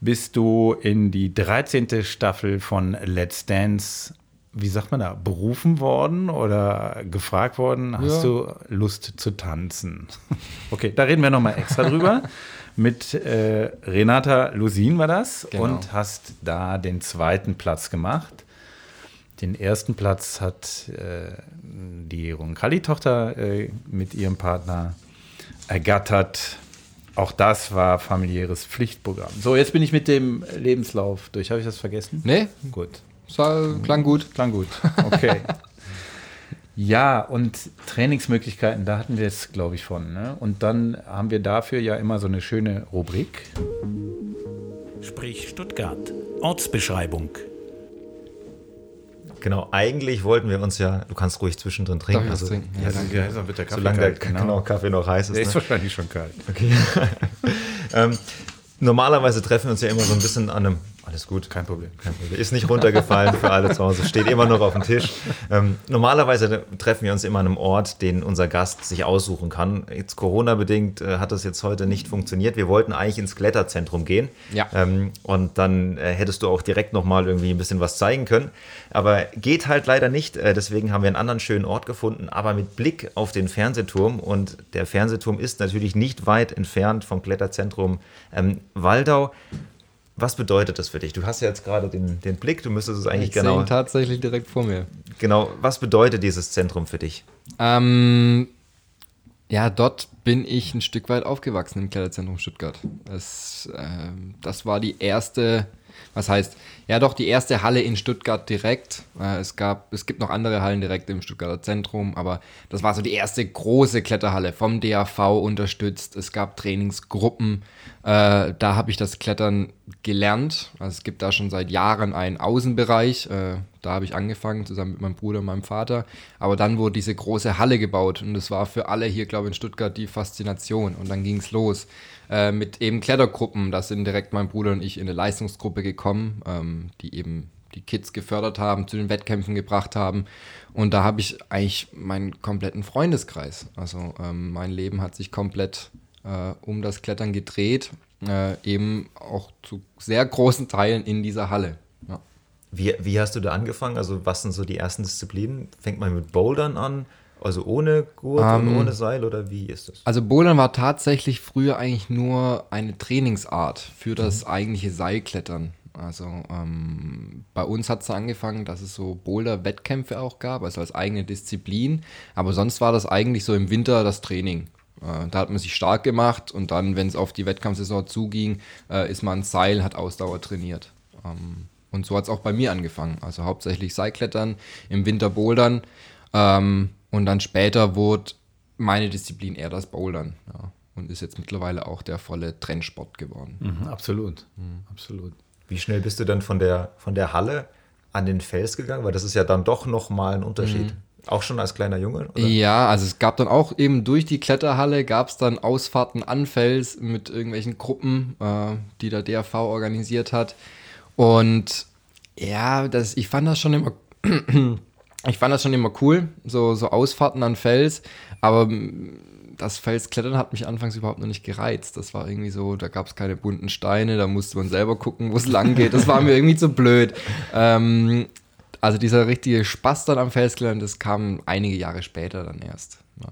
bist du in die 13. Staffel von Let's Dance, wie sagt man da, berufen worden oder gefragt worden, hast Ja. du Lust zu tanzen? <laughs> Okay, da reden wir nochmal extra drüber. <laughs> Mit äh, Renata Lusin war das Genau. und hast da den zweiten Platz gemacht. Den ersten Platz hat äh, die Roncalli-Tochter äh, mit ihrem Partner ergattert. Auch das war familiäres Pflichtprogramm. So, jetzt bin ich mit dem Lebenslauf durch. Habe ich das vergessen? Nee, Gut. War, klang gut. Klang gut. Okay. <laughs> Ja, und Trainingsmöglichkeiten, da hatten wir es, glaube ich, von. Ne? Und dann haben wir dafür ja immer so eine schöne Rubrik. Sprich Stuttgart. Ortsbeschreibung. Genau, eigentlich wollten wir uns ja, du kannst ruhig zwischendrin trinken. Darf ich was trinken? Ja, also, danke. Ja, dann wird der Kaffee solange der kalt, genau. genau, Kaffee noch heiß ist. Der ist ne? wahrscheinlich schon kalt. Okay. <laughs> ähm, normalerweise treffen wir uns ja immer so ein bisschen an einem. Alles gut. Kein Problem. Kein Problem. Ist nicht runtergefallen für alle zu Hause, steht immer noch auf dem Tisch. Ähm, normalerweise treffen wir uns immer an einem Ort, den unser Gast sich aussuchen kann. Jetzt Corona-bedingt äh, hat das jetzt heute nicht funktioniert. Wir wollten eigentlich ins Kletterzentrum gehen. Ja. Ähm, und dann äh, hättest du auch direkt nochmal irgendwie ein bisschen was zeigen können. Aber geht halt leider nicht. Äh, deswegen haben wir einen anderen schönen Ort gefunden, aber mit Blick auf den Fernsehturm. Und der Fernsehturm ist natürlich nicht weit entfernt vom Kletterzentrum ähm, Waldau. Was bedeutet das für dich? Du hast ja jetzt gerade den, den Blick, du müsstest es eigentlich Ich genau, ihn tatsächlich direkt vor mir. genau. Was bedeutet dieses Zentrum für dich? Ähm, ja, dort bin ich ein Stück weit aufgewachsen im Kletterzentrum Stuttgart. Das, ähm, das war die erste, was heißt, ja doch, die erste Halle in Stuttgart direkt. Äh, es, gab, es gibt noch andere Hallen direkt im Stuttgarter Zentrum, aber das war so die erste große Kletterhalle vom DAV unterstützt. Es gab Trainingsgruppen. Äh, da habe ich das Klettern gelernt. Also es gibt da schon seit Jahren einen Außenbereich. Äh, da habe ich angefangen, zusammen mit meinem Bruder und meinem Vater. Aber dann wurde diese große Halle gebaut und das war für alle hier, glaube ich, in Stuttgart die Faszination. Und dann ging es los äh, mit eben Klettergruppen. Da sind direkt mein Bruder und ich in eine Leistungsgruppe gekommen, ähm, die eben die Kids gefördert haben, zu den Wettkämpfen gebracht haben. Und da habe ich eigentlich meinen kompletten Freundeskreis. Also ähm, mein Leben hat sich komplett äh, um das Klettern gedreht, äh, eben auch zu sehr großen Teilen in dieser Halle. Ja. Wie, wie hast du da angefangen? Also, was sind so die ersten Disziplinen? Fängt man mit Bouldern an? Also ohne Gurt Ähm, und ohne Seil oder wie ist das? Also Bouldern war tatsächlich früher eigentlich nur eine Trainingsart für das eigentliche Seilklettern. Also ähm, bei uns hat es angefangen, dass es so Boulder-Wettkämpfe auch gab, also als eigene Disziplin. Aber sonst war das eigentlich so im Winter das Training. Äh, da hat man sich stark gemacht und dann, wenn es auf die Wettkampfsaison zuging, äh, ist man Seil, hat Ausdauer trainiert. Ähm, und so hat es auch bei mir angefangen. Also hauptsächlich Seilklettern, im Winter Bouldern. Ähm, und dann später wurde meine Disziplin eher das Bouldern. Ja. Und ist jetzt mittlerweile auch der volle Trendsport geworden. Mhm, absolut. Absolut. Wie schnell bist du dann von der, von der Halle an den Fels gegangen? Weil das ist ja dann doch nochmal ein Unterschied. Auch schon als kleiner Junge? Oder? Ja, also es gab dann auch eben durch die Kletterhalle gab es dann Ausfahrten an Fels mit irgendwelchen Gruppen, äh, die der DRV organisiert hat. Und ja, das, ich fand das schon immer, <clears throat> ich fand das schon immer cool, so, so Ausfahrten an Fels, aber das Felsklettern hat mich anfangs überhaupt noch nicht gereizt. Das war irgendwie so, da gab es keine bunten Steine, da musste man selber gucken, wo es lang geht. Das war mir <laughs> irgendwie zu blöd. Ähm, also dieser richtige Spaß dann am Felsklettern, das kam einige Jahre später dann erst. Ja.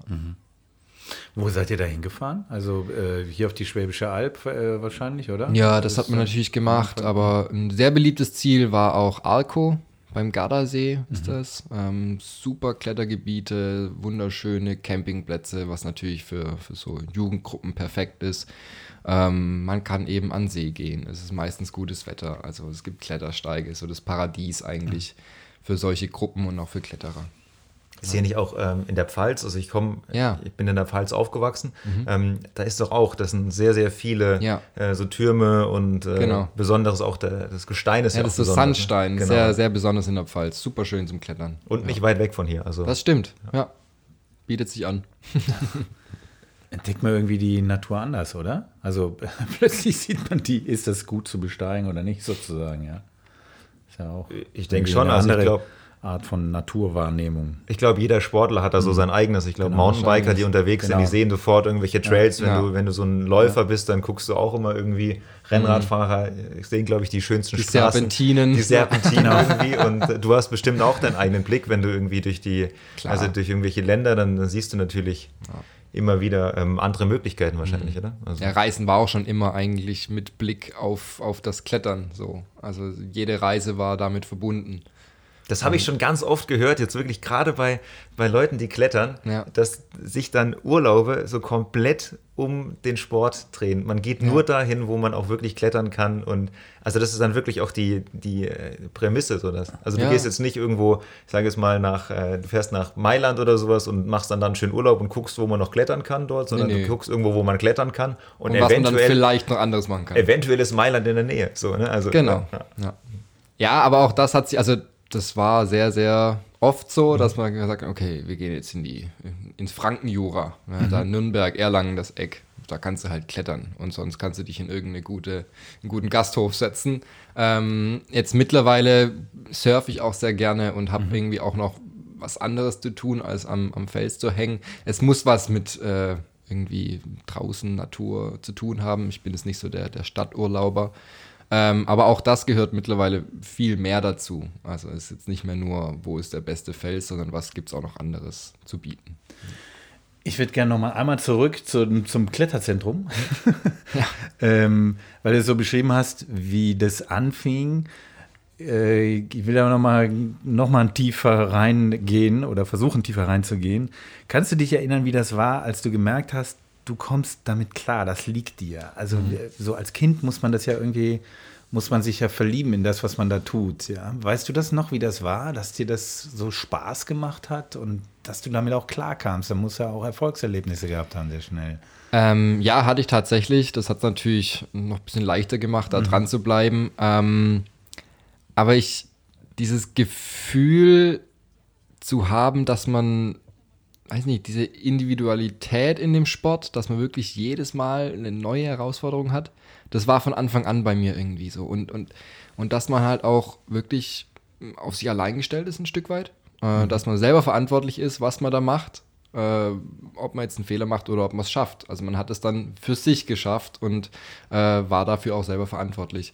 Wo seid ihr da hingefahren? Also äh, hier auf die Schwäbische Alb äh, wahrscheinlich, oder? Ja, das hat man natürlich gemacht, aber ein sehr beliebtes Ziel war auch Arco. Beim Gardasee ist das. Ähm, super Klettergebiete, wunderschöne Campingplätze, was natürlich für, für so Jugendgruppen perfekt ist. Ähm, man kann eben an See gehen. Es ist meistens gutes Wetter. Also es gibt Klettersteige, so das Paradies eigentlich für solche Gruppen und auch für Kletterer. Ist hier nicht auch ähm, in der Pfalz, also ich komme, Ja. ich bin in der Pfalz aufgewachsen, ähm, da ist doch auch, das sind sehr, sehr viele Ja. äh, so Türme und äh, Genau. Besonderes auch, der, das Gestein ist ja, Ja, auch das ist so besonders, ne? Sandstein, Genau. sehr, sehr besonders in der Pfalz. Super schön zum Klettern. Und nicht weit weg von hier. Also Das stimmt, ja. Bietet sich an. <laughs> Entdeckt man irgendwie die Natur anders, oder? Also <laughs> plötzlich sieht man die, ist das gut zu besteigen oder nicht, sozusagen, ja. Ist ja auch Ich denke schon, also ich andere glaub- Art von Naturwahrnehmung. Ich glaube, jeder Sportler hat da so sein eigenes. Ich glaube, Genau, Mountainbiker, die unterwegs sind, Genau. die sehen sofort irgendwelche Trails. Wenn, Ja. du, wenn du so ein Läufer bist, dann guckst du auch immer irgendwie Rennradfahrer, äh, sehen, glaube ich, die schönsten Die Straßen. Serpentinen. Die Serpentinen irgendwie. Und du hast bestimmt auch deinen eigenen Blick, wenn du irgendwie durch die, Klar. also durch irgendwelche Länder, dann, dann siehst du natürlich immer wieder ähm, andere Möglichkeiten wahrscheinlich, oder? Also, Ja, Reisen war auch schon immer eigentlich mit Blick auf, auf das Klettern so. Also jede Reise war damit verbunden. Das habe ich schon ganz oft gehört, jetzt wirklich gerade bei, bei Leuten, die klettern, Ja. dass sich dann Urlaube so komplett um den Sport drehen. Man geht nur dahin, wo man auch wirklich klettern kann. Und also das ist dann wirklich auch die, die äh, Prämisse, so das. Also du Ja. gehst jetzt nicht irgendwo, ich sage es mal, nach, äh, du fährst nach Mailand oder sowas und machst dann dann schön Urlaub und guckst, wo man noch klettern kann dort, sondern nee. du guckst irgendwo, wo man klettern kann. Und, Und was man dann eventuell, vielleicht noch anderes machen kann. eventuell ist Mailand in der Nähe. So, ne? also, Genau. Ja. Ja. ja, aber auch das hat sich, also das war sehr, sehr oft so, dass man gesagt hat, okay, wir gehen jetzt in die, ins Frankenjura, ja, da Nürnberg, Erlangen, das Eck. Da kannst du halt klettern und sonst kannst du dich in irgendeine gute, einen guten Gasthof setzen. Ähm, jetzt mittlerweile surfe ich auch sehr gerne und habe irgendwie auch noch was anderes zu tun, als am, am Fels zu hängen. Es muss was mit äh, irgendwie draußen Natur zu tun haben. Ich bin jetzt nicht so der, der Stadturlauber. Ähm, aber auch das gehört mittlerweile viel mehr dazu. Also es ist jetzt nicht mehr nur, wo ist der beste Fels, sondern was gibt es auch noch anderes zu bieten. Ich würde gerne noch mal einmal zurück zum, zum Kletterzentrum, <laughs> ähm, weil du so beschrieben hast, wie das anfing. Äh, ich will da noch mal, noch mal tiefer reingehen oder versuchen, tiefer reinzugehen. Kannst du dich erinnern, wie das war, als du gemerkt hast, du kommst damit klar, das liegt dir? Also so als Kind muss man das ja irgendwie, muss man sich ja verlieben in das, was man da tut. Ja? Weißt du das noch, wie das war, dass dir das so Spaß gemacht hat und dass du damit auch klar kamst? Da muss ja auch Erfolgserlebnisse gehabt haben, sehr schnell. Ähm, ja, hatte ich tatsächlich. Das hat es natürlich noch ein bisschen leichter gemacht, da dran zu bleiben. Ähm, aber ich, dieses Gefühl zu haben, dass man, weiß nicht, diese Individualität in dem Sport, dass man wirklich jedes Mal eine neue Herausforderung hat, das war von Anfang an bei mir irgendwie so. Und, und, und dass man halt auch wirklich auf sich allein gestellt ist, ein Stück weit. Äh, Dass man selber verantwortlich ist, was man da macht. Äh, ob man jetzt einen Fehler macht oder ob man es schafft. Also man hat es dann für sich geschafft und äh, war dafür auch selber verantwortlich.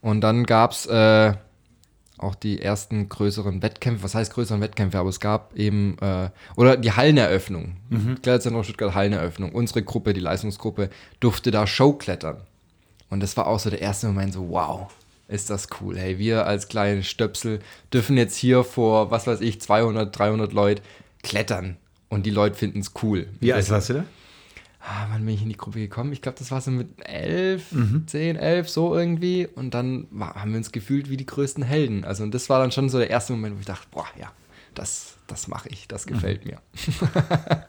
Und dann gab es äh, auch die ersten größeren Wettkämpfe. Was heißt größeren Wettkämpfe? Aber es gab eben, äh, oder die Halleneröffnung. Mhm. Kletterzentrum Stuttgart Halleneröffnung. Unsere Gruppe, die Leistungsgruppe, durfte da Show klettern. Und das war auch so der erste Moment so, wow, ist das cool. Hey, wir als kleine Stöpsel dürfen jetzt hier vor, was weiß ich, 200, 300 Leute klettern. Und die Leute finden es cool. Wie alt warst du da? Ah, wann bin ich in die Gruppe gekommen? Ich glaube, das war so mit elf, zehn, elf, so irgendwie. Und dann war, haben wir uns gefühlt wie die größten Helden. Also, und das war dann schon so der erste Moment, wo ich dachte, boah, ja, das, das mache ich, das gefällt mir. <laughs>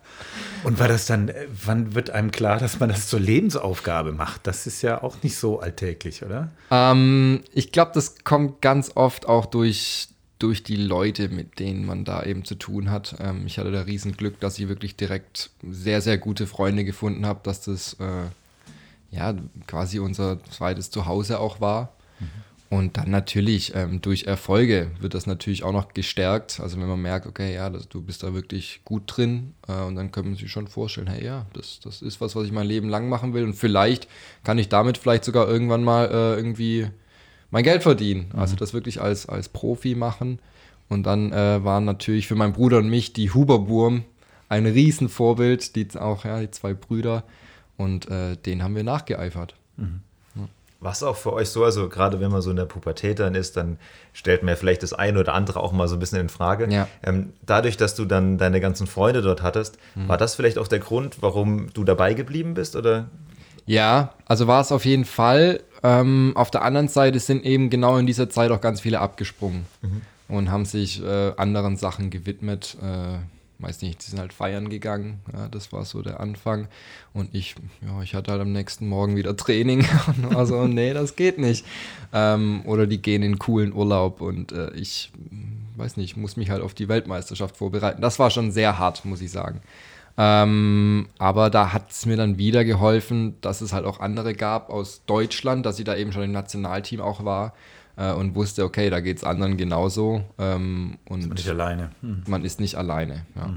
Und war das dann, äh, wann wird einem klar, dass man das zur Lebensaufgabe macht? Das ist ja auch nicht so alltäglich, oder? Ähm, ich glaube, das kommt ganz oft auch durch, durch die Leute, mit denen man da eben zu tun hat. Ähm, ich hatte da riesen Glück, dass ich wirklich direkt sehr, sehr gute Freunde gefunden habe, dass das äh, ja quasi unser zweites Zuhause auch war. Und dann natürlich ähm, durch Erfolge wird das natürlich auch noch gestärkt. Also wenn man merkt, okay, ja, das, du bist da wirklich gut drin äh, und dann können man sich schon vorstellen, hey, ja, das, das ist was, was ich mein Leben lang machen will und vielleicht kann ich damit vielleicht sogar irgendwann mal äh, irgendwie mein Geld verdienen. Also das wirklich als, als Profi machen. Und dann äh, waren natürlich für meinen Bruder und mich die Huberburm ein Riesenvorbild, die auch, ja, die zwei Brüder. Und äh, denen haben wir nachgeeifert. Was auch für euch so, also gerade wenn man so in der Pubertät dann ist, dann stellt man ja vielleicht das eine oder andere auch mal so ein bisschen in Frage. Ja. Ähm, dadurch, dass du dann deine ganzen Freunde dort hattest, war das vielleicht auch der Grund, warum du dabei geblieben bist? Oder? Ja, also war es auf jeden Fall. Ähm, auf der anderen Seite sind eben genau in dieser Zeit auch ganz viele abgesprungen und haben sich äh, anderen Sachen gewidmet. Äh, weiß nicht, die sind halt feiern gegangen. Ja, das war so der Anfang. Und ich, ja, ich hatte halt am nächsten Morgen wieder Training und <laughs> war so, nee, das geht nicht. Ähm, oder die gehen in coolen Urlaub und äh, ich weiß nicht, muss mich halt auf die Weltmeisterschaft vorbereiten. Das war schon sehr hart, muss ich sagen. Ähm, aber da hat es mir dann wieder geholfen, dass es halt auch andere gab aus Deutschland, dass ich da eben schon im Nationalteam auch war äh, und wusste, okay, da geht es anderen genauso. Ähm, und Nicht alleine. Hm. man ist nicht alleine. Ja.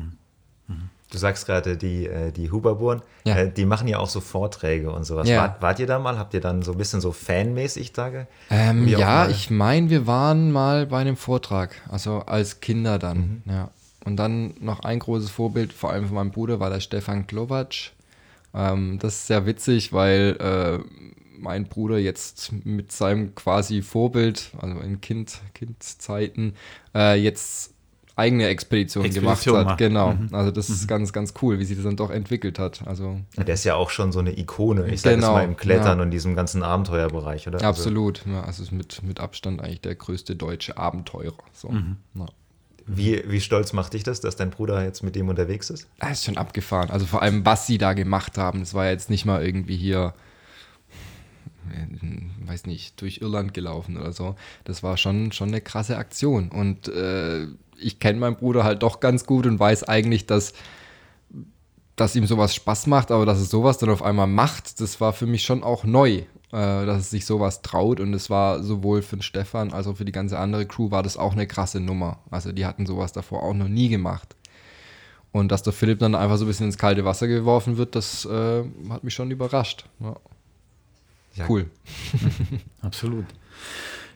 Du sagst gerade, die, äh, die Huberburn, Ja. äh, die machen ja auch so Vorträge und sowas. Ja. Wart, wart ihr da mal? Habt ihr dann so ein bisschen so fanmäßig da? Ähm, ja, ich meine, wir waren mal bei einem Vortrag, also als Kinder dann. Ja. Und dann noch ein großes Vorbild, vor allem von meinem Bruder, war der Stefan Klovac. Ähm, das ist sehr witzig, weil äh, mein Bruder jetzt mit seinem quasi Vorbild, also in kind, Kindzeiten, äh, jetzt eigene Expedition, Expedition gemacht macht. hat. Genau. Also das ist ganz, ganz cool, wie sich das dann doch entwickelt hat. Also der ist ja auch schon so eine Ikone, ich sage Genau, mal im Klettern ja. und diesem ganzen Abenteuerbereich, oder? Also, absolut. Ja, also ist mit, mit Abstand eigentlich der größte deutsche Abenteurer. So. Ja. Wie, wie stolz macht dich das, dass dein Bruder jetzt mit dem unterwegs ist? Das ist schon abgefahren. Also vor allem, was sie da gemacht haben, das war jetzt nicht mal irgendwie hier, äh, weiß nicht, durch Irland gelaufen oder so. Das war schon, schon eine krasse Aktion. Und äh, ich kenne meinen Bruder halt doch ganz gut und weiß eigentlich, dass, dass ihm sowas Spaß macht, aber dass es sowas dann auf einmal macht, das war für mich schon auch neu, dass es sich sowas traut. Und es war sowohl für den Stefan als auch für die ganze andere Crew war das auch eine krasse Nummer. Also die hatten sowas davor auch noch nie gemacht. Und dass der Philipp dann einfach so ein bisschen ins kalte Wasser geworfen wird, das äh, hat mich schon überrascht. Ja. Ja. Cool. <laughs> Absolut.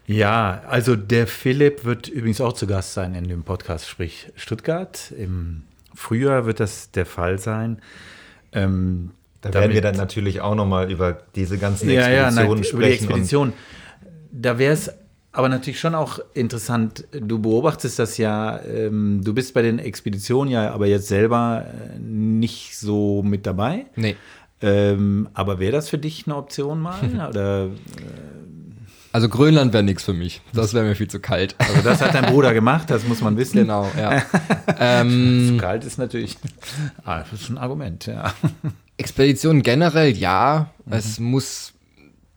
Ja, also der Philipp wird übrigens auch zu Gast sein in dem Podcast Sprich Stuttgart. Im Frühjahr wird das der Fall sein. Ähm, Da damit- werden wir dann natürlich auch nochmal über diese ganzen ja, ja, Expeditionen nein, über die sprechen. Expedition. Da wäre es aber natürlich schon auch interessant, du beobachtest das ja, ähm, du bist bei den Expeditionen ja aber jetzt selber äh, nicht so mit dabei. Nee. Ähm, aber wäre das für dich eine Option mal? <laughs> Oder, Also Grönland wäre nichts für mich. Das wäre mir viel zu kalt. also das hat dein Bruder gemacht, das muss man wissen. genau, ja. <laughs> ähm, Zu kalt ist natürlich, ah, das ist ein Argument, ja. Expedition generell, ja. Es muss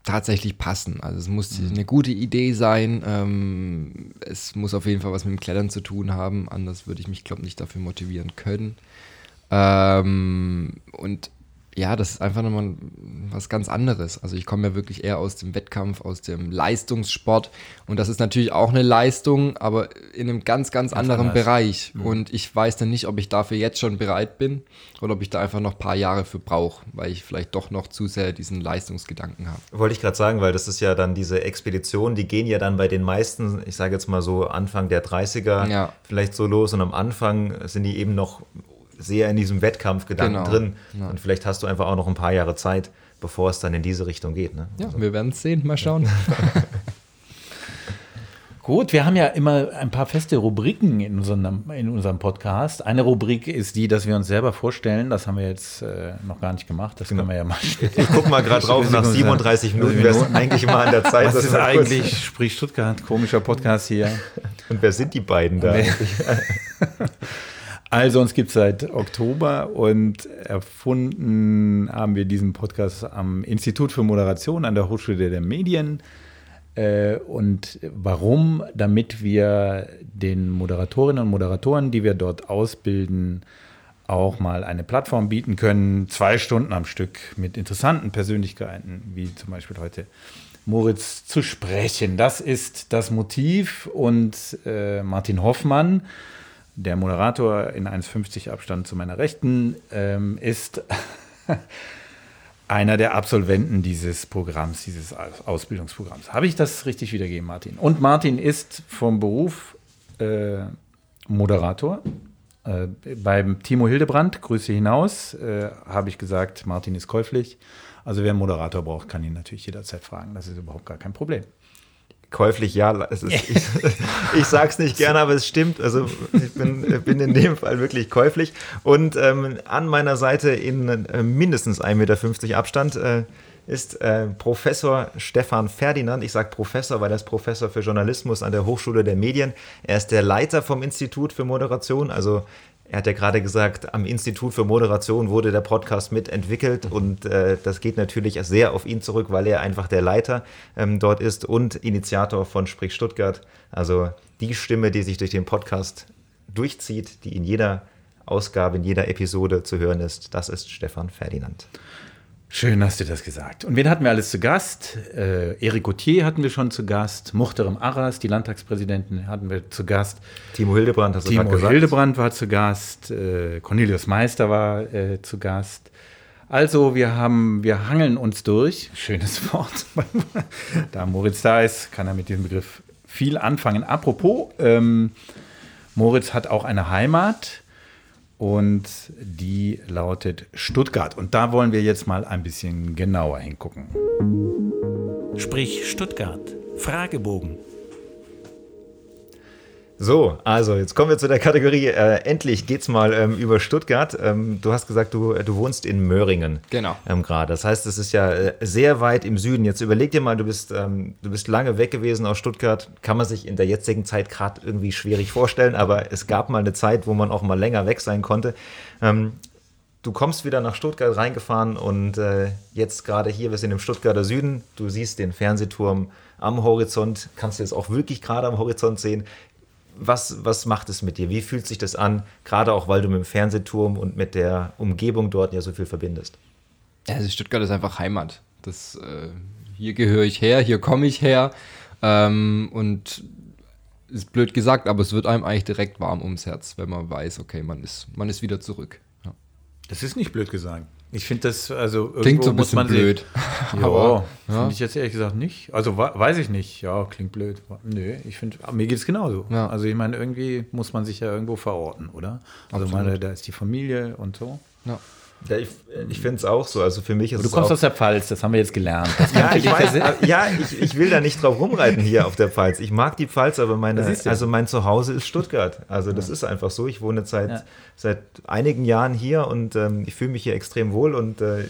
tatsächlich passen. Also es muss eine gute Idee sein. Ähm, es muss auf jeden Fall was mit dem Klettern zu tun haben. Anders würde ich mich, glaube ich, nicht dafür motivieren können. Ähm, und ja, das ist einfach nochmal was ganz anderes. Also ich komme ja wirklich eher aus dem Wettkampf, aus dem Leistungssport. Und das ist natürlich auch eine Leistung, aber in einem ganz, ganz, anderen anders. Bereich. Und ich weiß dann nicht, ob ich dafür jetzt schon bereit bin oder ob ich da einfach noch ein paar Jahre für brauche, weil ich vielleicht doch noch zu sehr diesen Leistungsgedanken habe. Wollte ich gerade sagen, weil das ist ja dann diese Expeditionen, die gehen ja dann bei den meisten, ich sage jetzt mal so Anfang der 30er Ja. vielleicht so los und am Anfang sind die eben noch sehr in diesem Wettkampfgedanken Genau. drin. Ja. Und vielleicht hast du einfach auch noch ein paar Jahre Zeit, bevor es dann in diese Richtung geht. Ne? Ja, wir werden es sehen. Mal schauen. <laughs> Gut, wir haben ja immer ein paar feste Rubriken in unserem, in unserem Podcast. Eine Rubrik ist die, dass wir uns selber vorstellen. Das haben wir jetzt äh, noch gar nicht gemacht. Das können wir ja mal Ich guck mal gerade drauf, nach 37 Minuten wäre es eigentlich mal an der Zeit. Was dass ist eigentlich, sprich Stuttgart, komischer Podcast hier. <laughs> Und wer sind die beiden da? <laughs> Also uns gibt es seit Oktober und erfunden haben wir diesen Podcast am Institut für Moderation an der Hochschule der Medien. Äh, Und warum? Damit wir den Moderatorinnen und Moderatoren, die wir dort ausbilden, auch mal eine Plattform bieten können, zwei Stunden am Stück mit interessanten Persönlichkeiten, wie zum Beispiel heute Moritz, zu sprechen. Das ist das Motiv und äh, Martin Hoffmann, der Moderator in 1,50 Abstand zu meiner Rechten, ähm, ist <laughs> einer der Absolventen dieses Programms, dieses Aus- Ausbildungsprogramms. Habe ich das richtig wiedergegeben, Martin? Und Martin ist vom Beruf äh, Moderator. Äh, beim Timo Hildebrand, Grüße hinaus, äh, habe ich gesagt, Martin ist käuflich. Also wer einen Moderator braucht, kann ihn natürlich jederzeit fragen. Das ist überhaupt gar kein Problem. Käuflich, ja. Es ist, <laughs> ich ich sage es nicht gerne, aber es stimmt. Also ich bin, bin in dem Fall wirklich käuflich. Und ähm, an meiner Seite in äh, mindestens 1,50 Meter Abstand äh, ist äh, Professor Stefan Ferdinand. Ich sage Professor, weil er ist Professor für Journalismus an der Hochschule der Medien. Er ist der Leiter vom Institut für Moderation. Also er hat ja gerade gesagt, am Institut für Moderation wurde der Podcast mitentwickelt und äh, das geht natürlich sehr auf ihn zurück, weil er einfach der Leiter ähm, dort ist und Initiator von Sprich Stuttgart. Also die Stimme, die sich durch den Podcast durchzieht, die in jeder Ausgabe, in jeder Episode zu hören ist, das ist Stefan Ferdinand. Schön hast du das gesagt. Und wen hatten wir alles zu Gast? Äh, Eric Gauthier hatten wir schon zu Gast. Muchterem Arras, die Landtagspräsidentin, hatten wir zu Gast. Timo Hildebrand, hast du Timo gesagt. Hildebrand war zu Gast. Äh, Cornelius Meister war äh, zu Gast. Also wir haben, wir hangeln uns durch. Schönes <laughs> Wort. da Moritz da ist, kann er mit diesem Begriff viel anfangen. Apropos, ähm, Moritz hat auch eine Heimat und die lautet Stuttgart. Und da wollen wir jetzt mal ein bisschen genauer hingucken. Sprich Stuttgart. Fragebogen. So, also jetzt kommen wir zu der Kategorie. Äh, endlich geht's mal ähm, über Stuttgart. Ähm, du hast gesagt, du, du wohnst in Möhringen. Genau. Ähm, Gerade. Das heißt, es ist ja äh, sehr weit im Süden. Jetzt überleg dir mal, du bist, ähm, du bist lange weg gewesen aus Stuttgart. Kann man sich in der jetzigen Zeit gerade irgendwie schwierig vorstellen, aber es gab mal eine Zeit, wo man auch mal länger weg sein konnte. Ähm, du kommst wieder nach Stuttgart reingefahren und äh, jetzt gerade hier, wir sind im Stuttgarter Süden. Du siehst den Fernsehturm am Horizont, kannst du jetzt auch wirklich gerade am Horizont sehen was, was macht es mit dir? Wie fühlt sich das an? Gerade auch, weil du mit dem Fernsehturm und mit der Umgebung dort ja so viel verbindest. Also Stuttgart ist einfach Heimat. Das, äh, hier gehöre ich her, hier komme ich her. Ähm, und ist blöd gesagt, aber es wird einem eigentlich direkt warm ums Herz, wenn man weiß, okay, man ist, man ist wieder zurück. Ja. Das ist nicht blöd gesagt. Ich finde das, also Klingt so ein bisschen blöd. <laughs> ja, aber ja. finde ich jetzt ehrlich gesagt nicht. Also weiß ich nicht. Ja, klingt blöd. Nö, ich finde, mir geht es genauso. Ja. Also ich meine, irgendwie muss man sich ja irgendwo verorten, oder? Also Absolut. meine, da ist die Familie und so. Ja. Ja, ich, ich finde es auch so. Also für mich ist Du kommst aus der Pfalz, das haben wir jetzt gelernt. ja, ich, weiß, ja ich, ich, will da nicht drauf rumreiten hier auf der Pfalz. Ich mag die Pfalz, aber meine, also mein Zuhause ist Stuttgart. Also das ja. ist einfach so. Ich wohne seit, ja. seit einigen Jahren hier und ähm, ich fühle mich hier extrem wohl. Und äh,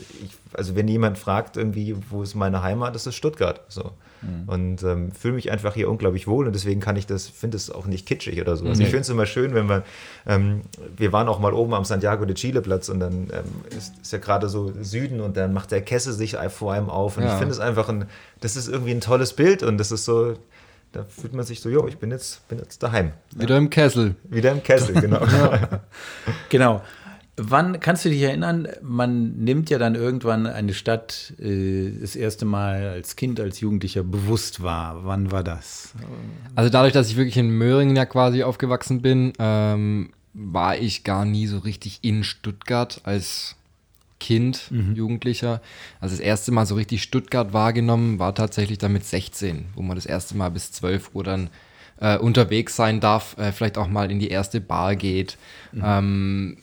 also wenn jemand fragt, irgendwie, wo ist meine Heimat, das ist Stuttgart. So. Mhm. Und ähm, fühle mich einfach hier unglaublich wohl und deswegen kann ich das, finde es auch nicht kitschig oder so. Also mhm. ich finde es immer schön, wenn wir, ähm, wir waren auch mal oben am Santiago de Chile Platz und dann ähm, ist, ist, ja gerade so Süden und dann macht der Kessel sich vor einem auf und ja. ich finde es einfach ein, das ist irgendwie ein tolles Bild und das ist so, da fühlt man sich so, jo, ich bin jetzt, bin jetzt daheim. Wieder im Kessel. Wieder im Kessel, genau. <laughs> <laughs> genau. Wann kannst du dich erinnern, man nimmt ja dann irgendwann eine Stadt äh, das erste Mal als Kind, als Jugendlicher bewusst wahr. Wann war das? Also dadurch, dass ich wirklich in Möhringen ja quasi aufgewachsen bin, ähm, war ich gar nie so richtig in Stuttgart als Kind, mhm. Jugendlicher. Also das erste Mal so richtig Stuttgart wahrgenommen war tatsächlich dann mit 16, wo man das erste Mal bis 12 Uhr dann äh, unterwegs sein darf, äh, vielleicht auch mal in die erste Bar geht. Mhm. Ähm,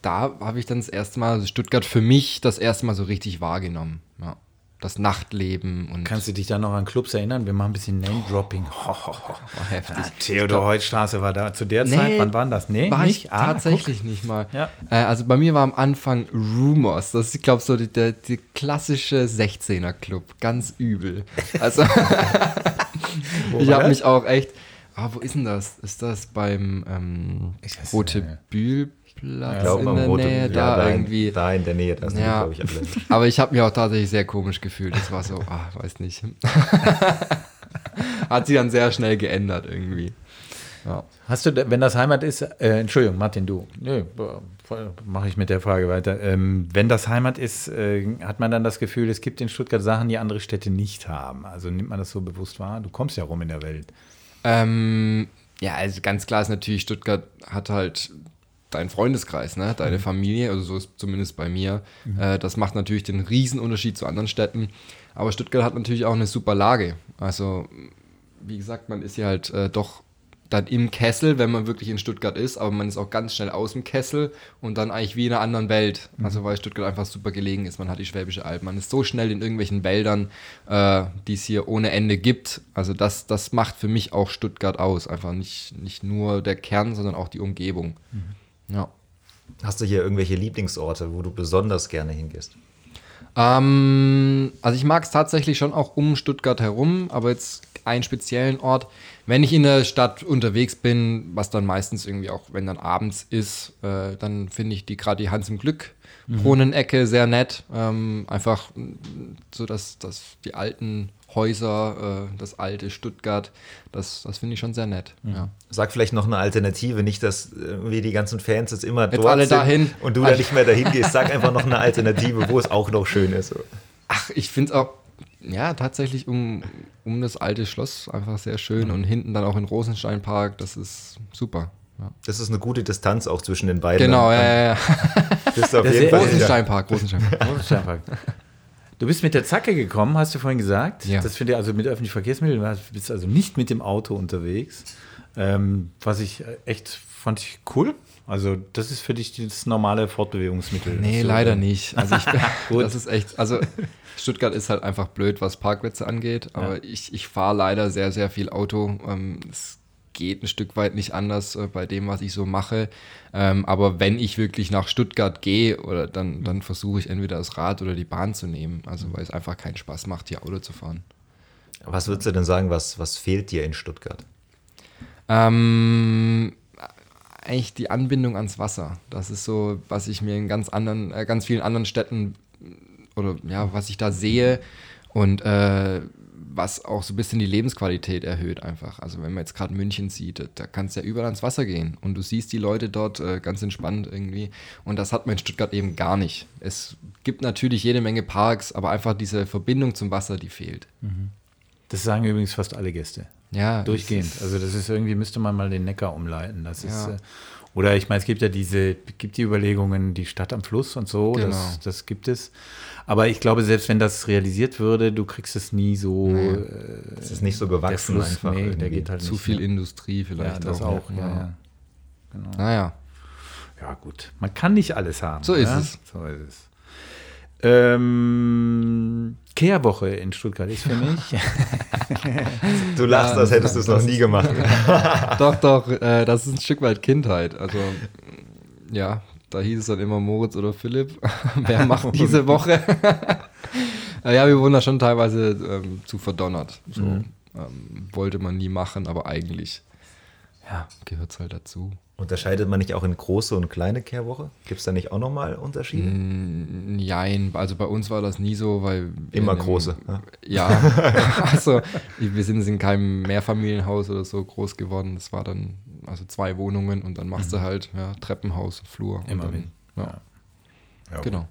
da habe ich dann das erste Mal also Stuttgart für mich das erste Mal so richtig wahrgenommen. Ja. Das Nachtleben und. Kannst du dich da noch an Clubs erinnern? Wir machen ein bisschen Name-Dropping. Oh, <laughs> oh, oh, heftig. Ja, Theodor Heutstraße war da zu der nee, Zeit. Wann waren das? Nee, war nicht? Ich ah, tatsächlich guck. nicht mal. Ja. Äh, also bei mir war am Anfang Rumors. Das ist, ich glaube, so die, der, klassische 16er-Club. Ganz übel. Also <laughs> <laughs> ich habe mich auch echt. Ah, wo ist denn das? Ist das beim ähm, Rote Bühl? Platz ja, in der Nähe, ja, da, da irgendwie. Da in der Nähe, das ja. glaube ich alle. <laughs> Aber ich habe mich auch tatsächlich sehr komisch gefühlt. Das war so, ah, weiß nicht. <laughs> Hat sich dann sehr schnell geändert irgendwie. Ja. Hast du, wenn das Heimat ist, äh, Entschuldigung, Martin, du, nö, mache ich mit der Frage weiter. Ähm, wenn das Heimat ist, äh, hat man dann das Gefühl, es gibt in Stuttgart Sachen, die andere Städte nicht haben. Also nimmt man das so bewusst wahr? Du kommst ja rum in der Welt. Ähm, ja, also ganz klar ist natürlich, Stuttgart hat halt dein Freundeskreis, ne? deine mhm. Familie, also so ist zumindest bei mir. Mhm. Äh, das macht natürlich den Riesenunterschied zu anderen Städten. Aber Stuttgart hat natürlich auch eine super Lage. Also, wie gesagt, man ist ja halt äh, doch dann im Kessel, wenn man wirklich in Stuttgart ist, aber man ist auch ganz schnell aus dem Kessel und dann eigentlich wie in einer anderen Welt. Mhm. Also weil Stuttgart einfach super gelegen ist. Man hat die Schwäbische Alb, man ist so schnell in irgendwelchen Wäldern, äh, die es hier ohne Ende gibt. Also das, das macht für mich auch Stuttgart aus. Einfach nicht, nicht nur der Kern, sondern auch die Umgebung. Mhm. Ja. Hast du hier irgendwelche Lieblingsorte, wo du besonders gerne hingehst? Ähm, also ich mag es tatsächlich schon auch um Stuttgart herum, aber jetzt einen speziellen Ort. Wenn ich in der Stadt unterwegs bin, was dann meistens irgendwie auch, wenn dann abends ist, äh, dann finde ich die gerade die Hans im Glück Brunnenecke sehr nett. Ähm, einfach so, dass, dass die alten Häuser, äh, das alte Stuttgart, das, das finde ich schon sehr nett. Mhm. Ja. Sag vielleicht noch eine Alternative, nicht, dass wir die ganzen Fans jetzt immer jetzt dort alle sind dahin. und du da nicht mehr dahin gehst. Sag einfach noch eine Alternative, wo es auch noch schön ist. Ach, ich finde es auch ja, tatsächlich um, um das alte Schloss einfach sehr schön mhm. und hinten dann auch in Rosensteinpark, das ist super. Ja. Das ist eine gute Distanz auch zwischen den beiden. Genau, ja, ja, ja. Bist auf jeden Fall Rosensteinpark, Rosensteinpark. Rosensteinpark. <laughs> Du bist mit der Zacke gekommen, hast du vorhin gesagt. Ja. Das finde ich also mit öffentlichen Verkehrsmitteln. Du bist also nicht mit dem Auto unterwegs. Ähm, was ich äh, echt fand ich cool. Also, das ist für dich das normale Fortbewegungsmittel. Nee, So, leider äh, nicht. Also ich, <laughs> Gut. das ist echt, also Stuttgart ist halt einfach blöd, was Parkplätze angeht, aber ich, ich fahre leider sehr, sehr viel Auto. Ähm, es geht ein Stück weit nicht anders äh, bei dem, was ich so mache. Ähm, aber wenn ich wirklich nach Stuttgart gehe, oder dann, dann versuche ich entweder das Rad oder die Bahn zu nehmen. Also weil es einfach keinen Spaß macht, hier Auto zu fahren. Was würdest du denn sagen, was, was fehlt dir in Stuttgart? Ähm, eigentlich die Anbindung ans Wasser. Das ist so, was ich mir in ganz anderen, äh, ganz vielen anderen Städten oder ja, was ich da sehe und äh, was auch so ein bisschen die Lebensqualität erhöht einfach. Also wenn man jetzt gerade München sieht, da- kannst du ja überall ans Wasser gehen und du siehst die Leute dort äh, ganz entspannt irgendwie und das hat man in Stuttgart eben gar nicht. Es gibt natürlich jede Menge Parks, aber einfach diese Verbindung zum Wasser, die fehlt. Das sagen übrigens fast alle Gäste. Ja, Durchgehend. ist- Also das ist irgendwie, müsste man mal den Neckar umleiten. Das ist, Ja. äh, oder ich meine, es gibt ja diese, gibt die Überlegungen, die Stadt am Fluss und so, Genau. das, das gibt es. Aber ich glaube, selbst wenn das realisiert würde, du kriegst es nie so. Nee. Äh, Es ist nicht so der gewachsen Fluss, einfach. nee, der geht halt zu nicht. viel ne? Industrie Ja, vielleicht das auch, ja, ja. Naja. Ja, gut. Man kann nicht alles haben. So ist ja? es. So ist es. Ähm, Kehrwoche in Stuttgart ist für mich. <laughs> Du lachst, als hättest du es noch nie gemacht. <laughs> doch, doch, äh, das ist ein Stück weit Kindheit. Also, ja, da hieß es dann immer Moritz oder Philipp. <laughs> Wer macht diese Woche? Äh, ja, wir wurden da schon teilweise ähm, zu verdonnert. So, Mhm. ähm, wollte man nie machen, aber eigentlich, ja, gehört es halt dazu. Unterscheidet man nicht auch in große und kleine Kehrwoche? Gibt es da nicht auch nochmal Unterschiede? Mm, Jein, also bei uns war das nie so, weil. wir Immer in einem- große, ja. Ja, <laughs> also wir sind in keinem Mehrfamilienhaus oder so groß geworden. Das war dann also zwei Wohnungen und dann machst du halt ja, Treppenhaus, Flur. und Mhm. Immer dann. Ja, Ja, genau.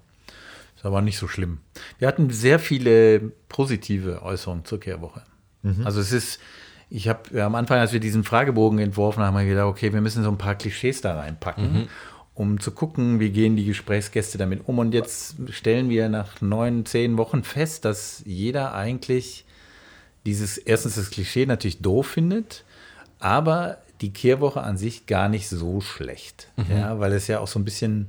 Ist aber nicht so schlimm. Wir hatten sehr viele positive Äußerungen zur Kehrwoche. Also es ist, ich habe am Anfang, als wir diesen Fragebogen entworfen haben, haben wir gedacht, okay, wir müssen so ein paar Klischees da reinpacken, um zu gucken, wie gehen die Gesprächsgäste damit um. Und jetzt stellen wir nach neun, zehn Wochen fest, dass jeder eigentlich dieses, erstens das Klischee natürlich doof findet, aber die Kehrwoche an sich gar nicht so schlecht. Ja, weil es ja auch so ein bisschen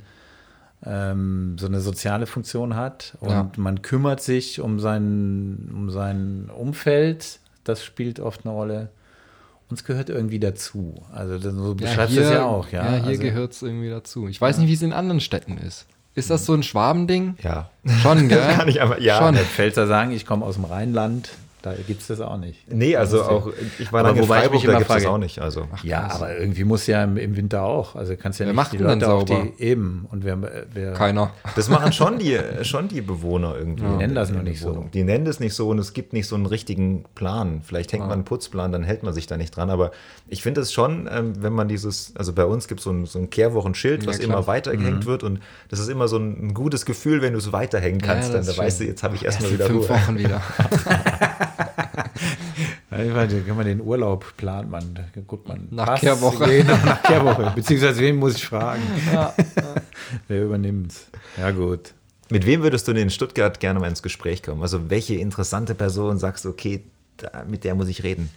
ähm, so eine soziale Funktion hat und Ja. man kümmert sich um sein, um sein Umfeld. Das spielt oft eine Rolle. Uns gehört irgendwie dazu. Also so beschreibst du es ja auch. Ja, Ja, hier also, gehört es irgendwie dazu. Ich weiß nicht, wie es in anderen Städten ist. Ist das so ein Schwabending? Ja. Schon, <laughs> gell? Kann ich aber, ja. Schon. Der Pfälzer sagen, ich komme aus dem Rheinland. Da gibt es das auch nicht. Nee, also auch, ich war Aber in Freiburg, da immer gibt es das auch nicht. Also. ja, aber irgendwie muss ja im, im Winter auch. Also kannst ja Wer nicht macht die denn dann Leute auf sauber? die eben. Und wer, wer Keiner. Das machen schon die, <laughs> schon die Bewohner irgendwie. Die nennen das der nicht so. Wohnung. Die nennen das nicht so und es gibt nicht so einen richtigen Plan. Vielleicht hängt man einen Putzplan, dann hält man sich da nicht dran. Aber ich finde es schon, ähm, wenn man dieses, also bei uns gibt so es so ein Kehrwochenschild, Ja, was klar. immer weitergehängt Mhm. wird und das ist immer so ein, ein gutes Gefühl, wenn du es weiterhängen kannst. das dann da weißt du, jetzt habe ich Erst erstmal wieder fünf Ruhe. Wochen wieder. <laughs> <laughs> Ja, ich weiß, kann man den Urlaub plant man, da guckt man. Nach passt, Kehrwoche. Genau, nach Kehrwoche. Beziehungsweise wen muss ich fragen? <laughs> Wer übernimmt's? Ja, gut. Mit wem würdest du denn in Stuttgart gerne mal ins Gespräch kommen? Also welche interessante Person sagst du, okay, da, mit der muss ich reden?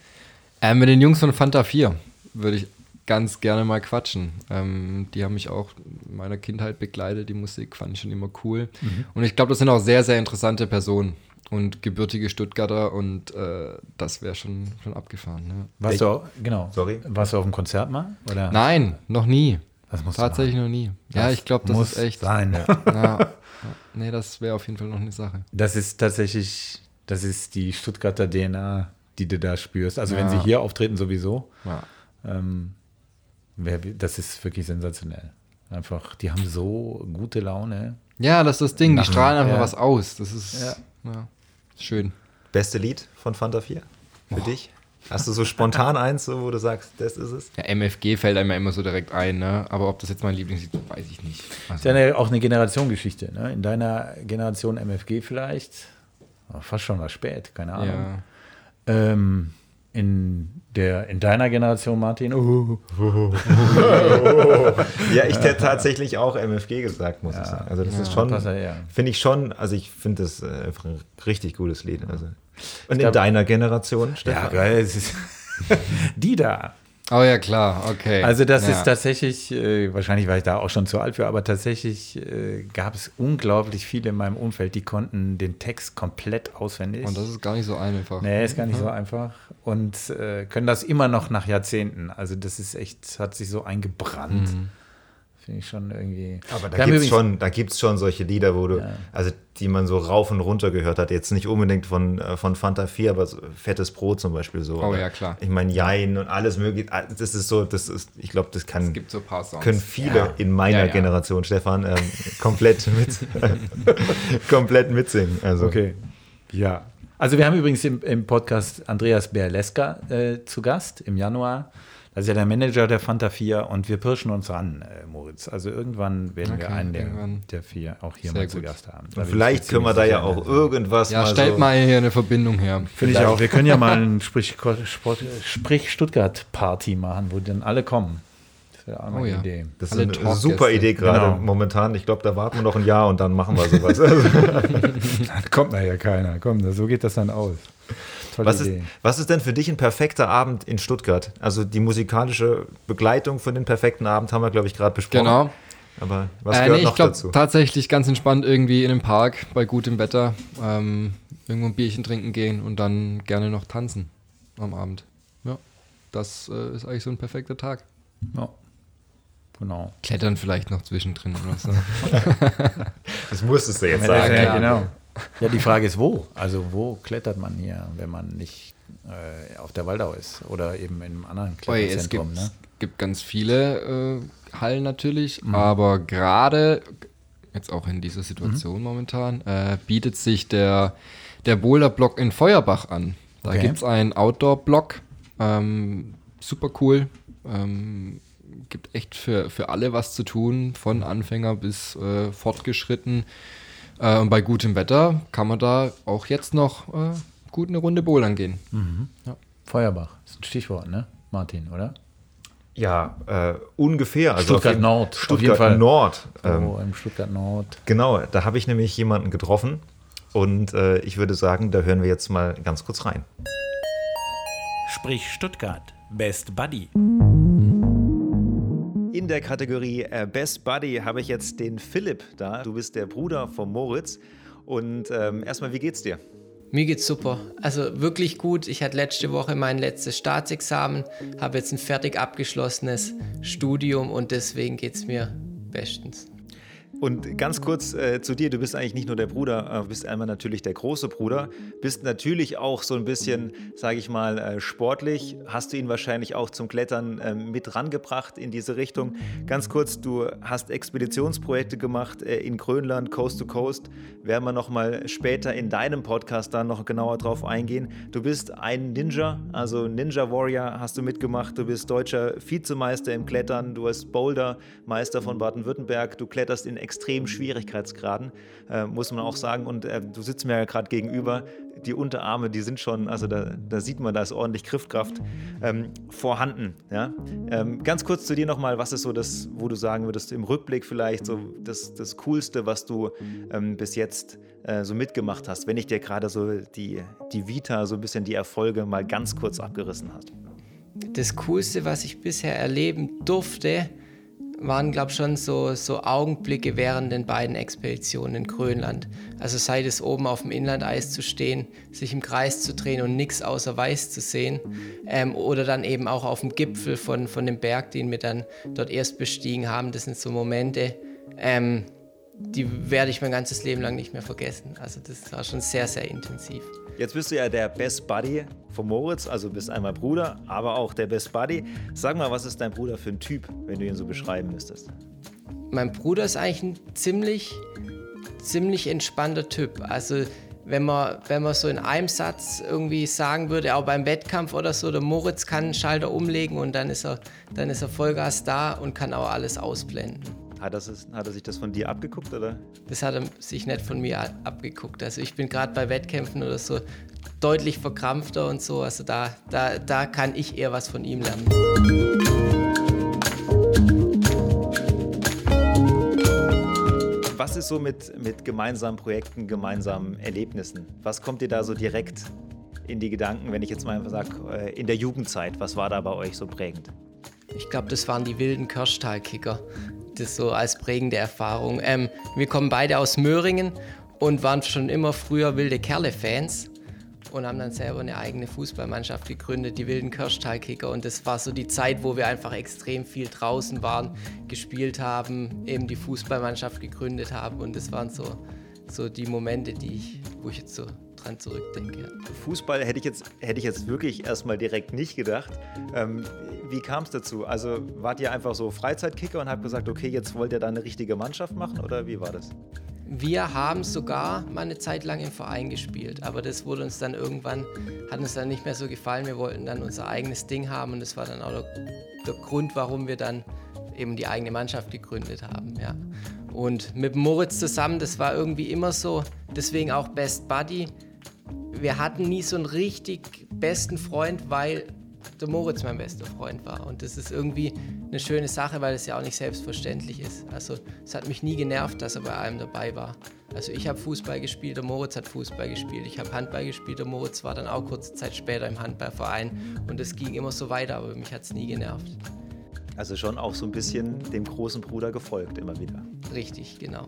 Äh, mit den Jungs von Fanta 4 würde ich ganz gerne mal quatschen. Ähm, die haben mich auch in meiner Kindheit begleitet. Die Musik fand ich schon immer cool. Mhm. Und ich glaube, das sind auch sehr, sehr interessante Personen und gebürtige Stuttgarter und äh, das wäre schon, schon abgefahren. Ne? Warst Ich- du auch, genau. Sorry? Warst du auf dem Konzert mal? Oder? Nein, noch nie. Das musst du Tatsächlich noch nie. Ja, Das ich glaube, das muss ist echt. sein. Ja. <laughs> Ja. Nee, das wäre auf jeden Fall noch eine Sache. Das ist tatsächlich, das ist die Stuttgarter DNA, die du da spürst. Also wenn Ja. sie hier auftreten sowieso, Ja. ähm, wer, das ist wirklich sensationell. Einfach, die haben so gute Laune. Ja, das ist das Ding. Die strahlen einfach ja. was aus. Das ist Ja. Schön. Beste Lied von Fanta 4 für dich? Hast du so spontan <laughs> eins, so, wo du sagst, das ist es? Ja, MFG fällt einem ja immer so direkt ein, ne? Aber ob das jetzt mein Lieblingslied ist, weiß ich nicht. Das Also, ist ja eine, auch eine Generationsgeschichte. Ne? In deiner Generation MFG vielleicht, fast schon was spät, keine Ahnung. ja. Ähm, in, der, in deiner Generation, Martin, oh, <laughs> Ja, ich hätte tatsächlich auch MFG gesagt, muss ich sagen. Also das ist schon, ja, ja. finde ich schon, also ich finde das äh, einfach ein richtig gutes Lied. Also. Und in glaub- deiner Generation, ja, Stefan? geil, es ist <laughs> die da. Oh ja, klar, okay. Also das ja. ist tatsächlich, äh, wahrscheinlich war ich da auch schon zu alt für, aber tatsächlich äh, gab es unglaublich viele in meinem Umfeld, die konnten den Text komplett auswendig. Und das ist gar nicht so einfach. Nee, ist gar nicht so einfach. Und äh, können das immer noch nach Jahrzehnten. Also das ist echt, hat sich so eingebrannt. Finde ich schon irgendwie. Aber da gibt es schon, da gibt's schon solche Lieder, wo du, also die man so rauf und runter gehört hat. Jetzt nicht unbedingt von, äh, von Fanta 4, aber so Fettes Brot zum Beispiel so. Oh Oder ja, klar. Ich meine, Jein und alles mögliche. Ah, Das ist so, das ist, ich glaube, das kann. Es gibt so ein paar Songs. können viele Ja. in meiner Ja, ja. Generation, Stefan, ähm, komplett mit <laughs> komplett mitsingen. Also Okay. Ja. Also wir haben übrigens im, im Podcast Andreas Berleska äh, zu Gast im Januar. Das ist ja der Manager der Fanta 4 und wir pirschen uns ran, äh, Moritz. Also irgendwann werden wir Okay, einen der, der vier auch hier Sehr mal zu gut. Gast haben. Da vielleicht können wir da ja auch irgendwas Ja, mal stellt so. mal hier eine Verbindung her. Finde ich auch. Wir können ja <laughs> mal ein Sprich, Sprich Stuttgart Party machen, wo dann alle kommen. Oh eine ja. Idee. Das ist Alle eine Talkgäste. super Idee gerade Genau. momentan. Ich glaube, da warten wir noch ein Jahr und dann machen wir sowas. Also, <laughs> <laughs> Da kommt nachher keiner. Komm, so geht das dann aus. Tolle was, ist, Idee. was ist denn für dich ein perfekter Abend in Stuttgart? Also die musikalische Begleitung für den perfekten Abend haben wir, glaube ich, gerade besprochen. Genau. Aber was Äh, gehört nee, noch ich glaube dazu? tatsächlich ganz entspannt irgendwie in einem Park bei gutem Wetter ähm, irgendwo ein Bierchen trinken gehen und dann gerne noch tanzen am Abend. Ja, das äh, ist eigentlich so ein perfekter Tag. Ja. Genau. Klettern vielleicht noch zwischendrin oder so. <laughs> Das musstest du jetzt Ja, sagen. ja, klar. genau. Ja, die Frage ist, wo? Also wo klettert man hier, wenn man nicht äh, auf der Waldau ist oder eben in einem anderen Oi, es gibt, Kletterzentrum? Ne? gibt ganz viele äh, Hallen natürlich, aber gerade jetzt auch in dieser Situation momentan äh, bietet sich der, der Boulder-Block in Feuerbach an. Da Okay. gibt es einen Outdoor-Block, ähm, super cool. Ähm, gibt echt für, für alle was zu tun, von Anfänger bis äh, fortgeschritten. Äh, und bei gutem Wetter kann man da auch jetzt noch äh, gut eine Runde bouldern gehen. Feuerbach ist ein Stichwort, ne? Martin, oder? Ja, äh, ungefähr. Also Stuttgart auf jeden- Nord, auf Stuttgart jeden Fall. Nord. Ähm, oh, im Stuttgart Nord. Genau, da habe ich nämlich jemanden getroffen. Und äh, ich würde sagen, da hören wir jetzt mal ganz kurz rein. Sprich Stuttgart. Best Buddy. In der Kategorie äh, Best Buddy habe ich jetzt den Philipp da. Du bist der Bruder von Moritz. Und ähm, erstmal, wie geht's dir? Mir geht's super. Also wirklich gut. Ich hatte letzte Woche mein letztes Staatsexamen, habe jetzt ein fertig abgeschlossenes Studium und deswegen geht's mir bestens. Und ganz kurz äh, zu dir, du bist eigentlich nicht nur der Bruder, äh, bist einmal natürlich der große Bruder, bist natürlich auch so ein bisschen, sage ich mal, äh, sportlich, hast du ihn wahrscheinlich auch zum Klettern äh, mit rangebracht in diese Richtung. Ganz kurz, du hast Expeditionsprojekte gemacht äh, in Grönland, Coast to Coast, werden wir nochmal später in deinem Podcast dann noch genauer drauf eingehen. Du bist ein Ninja, also Ninja Warrior hast du mitgemacht, du bist deutscher Vizemeister im Klettern, du hast Boulder-Meister von Baden-Württemberg, du kletterst in extremen Schwierigkeitsgraden, äh, muss man auch sagen. Und äh, du sitzt mir ja gerade gegenüber. Die Unterarme, die sind schon, also da, da sieht man, da ist ordentlich Griffkraft ähm, vorhanden. Ja? Ähm, ganz kurz zu dir nochmal, was ist so das, wo du sagen würdest, im Rückblick vielleicht so das, das Coolste, was du ähm, bis jetzt äh, so mitgemacht hast, wenn ich dir gerade so die, die Vita, so ein bisschen die Erfolge mal ganz kurz abgerissen hast. Das Coolste, was ich bisher erleben durfte, waren, glaube ich, schon so, so Augenblicke während den beiden Expeditionen in Grönland. Also sei es oben auf dem Inlandeis zu stehen, sich im Kreis zu drehen und nichts außer Weiß zu sehen. Ähm, oder dann eben auch auf dem Gipfel von, von dem Berg, den wir dann dort erst bestiegen haben. Das sind so Momente, ähm, die werde ich mein ganzes Leben lang nicht mehr vergessen. Also das war schon sehr, sehr intensiv. Jetzt bist du ja der Best Buddy von Moritz, also bist einmal Bruder, aber auch der Best Buddy. Sag mal, was ist dein Bruder für ein Typ, wenn du ihn so beschreiben müsstest? mein Bruder ist eigentlich ein ziemlich, ziemlich entspannter Typ. Also wenn man, wenn man so in einem Satz irgendwie sagen würde, auch beim Wettkampf oder so, der Moritz kann einen Schalter umlegen und dann ist er, dann ist er Vollgas da und kann auch alles ausblenden. Hat, das, hat er sich das von dir abgeguckt oder? Das hat er sich nicht von mir abgeguckt. Also ich bin gerade bei Wettkämpfen oder so deutlich verkrampfter und so. Also da, da, da kann ich eher was von ihm lernen. Was ist so mit, mit gemeinsamen Projekten, gemeinsamen Erlebnissen? Was kommt dir da so direkt in die Gedanken, wenn ich jetzt mal sage, in der Jugendzeit, was war da bei euch so prägend? Ich glaube, das waren die wilden Kirschtal-Kicker. Das so als prägende Erfahrung. Ähm, wir kommen beide aus Möhringen und waren schon immer früher wilde Kerle-Fans und haben dann selber eine eigene Fußballmannschaft gegründet, die wilden Kirschtal-Kicker. Und das war so die Zeit, wo wir einfach extrem viel draußen waren, gespielt haben, eben die Fußballmannschaft gegründet haben. Und das waren so, so die Momente, die ich, wo ich jetzt so dran zurückdenke. Fußball hätte ich jetzt, hätte ich jetzt wirklich erstmal direkt nicht gedacht. Ähm, wie kam es dazu? Also wart ihr einfach so Freizeitkicker und habt gesagt, okay, jetzt wollt ihr da eine richtige Mannschaft machen oder wie war das? Wir haben sogar mal eine Zeit lang im Verein gespielt, aber das wurde uns dann irgendwann, hat uns dann nicht mehr so gefallen. Wir wollten dann unser eigenes Ding haben und das war dann auch der, der Grund, warum wir dann eben die eigene Mannschaft gegründet haben. Ja. Und mit Moritz zusammen, das war irgendwie immer so, deswegen auch Best Buddy. Wir hatten nie so einen richtig besten Freund, weil der Moritz mein bester Freund war. Und das ist irgendwie eine schöne Sache, weil es ja auch nicht selbstverständlich ist. Also es hat mich nie genervt, dass er bei allem dabei war. Also ich habe Fußball gespielt, der Moritz hat Fußball gespielt, ich habe Handball gespielt, der Moritz war dann auch kurze Zeit später im Handballverein und es ging immer so weiter, aber mich hat es nie genervt. Also schon auch so ein bisschen dem großen Bruder gefolgt immer wieder. Richtig, genau.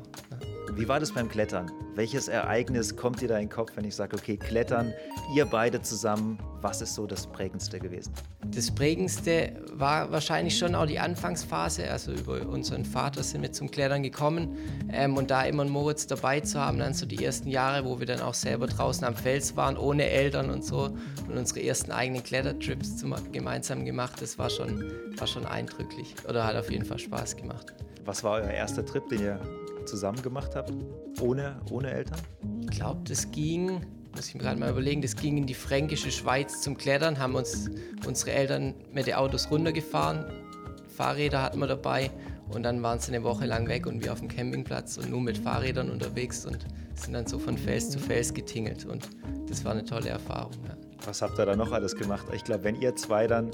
Wie war das beim Klettern? Welches Ereignis kommt dir da in den Kopf, wenn ich sage, okay, Klettern, ihr beide zusammen, was ist so das Prägendste gewesen? Das Prägendste war wahrscheinlich schon auch die Anfangsphase. Also über unseren Vater sind wir zum Klettern gekommen ähm, und da immer einen Moritz dabei zu haben, dann so die ersten Jahre, wo wir dann auch selber draußen am Fels waren, ohne Eltern und so und unsere ersten eigenen Klettertrips zum, gemeinsam gemacht, das war schon, war schon eindrücklich oder hat auf jeden Fall Spaß gemacht. Was war euer erster Trip, den ihr zusammen gemacht habt? Ohne, ohne Eltern? Ich glaube, das ging, muss ich mir gerade mal überlegen, das ging in die fränkische Schweiz zum Klettern, haben uns unsere Eltern mit den Autos runtergefahren, Fahrräder hatten wir dabei und dann waren sie eine Woche lang weg und wir auf dem Campingplatz und nur mit Fahrrädern unterwegs und sind dann so von Fels zu Fels getingelt und das war eine tolle Erfahrung. Ja. Was habt ihr da noch alles gemacht? Ich glaube, wenn ihr zwei dann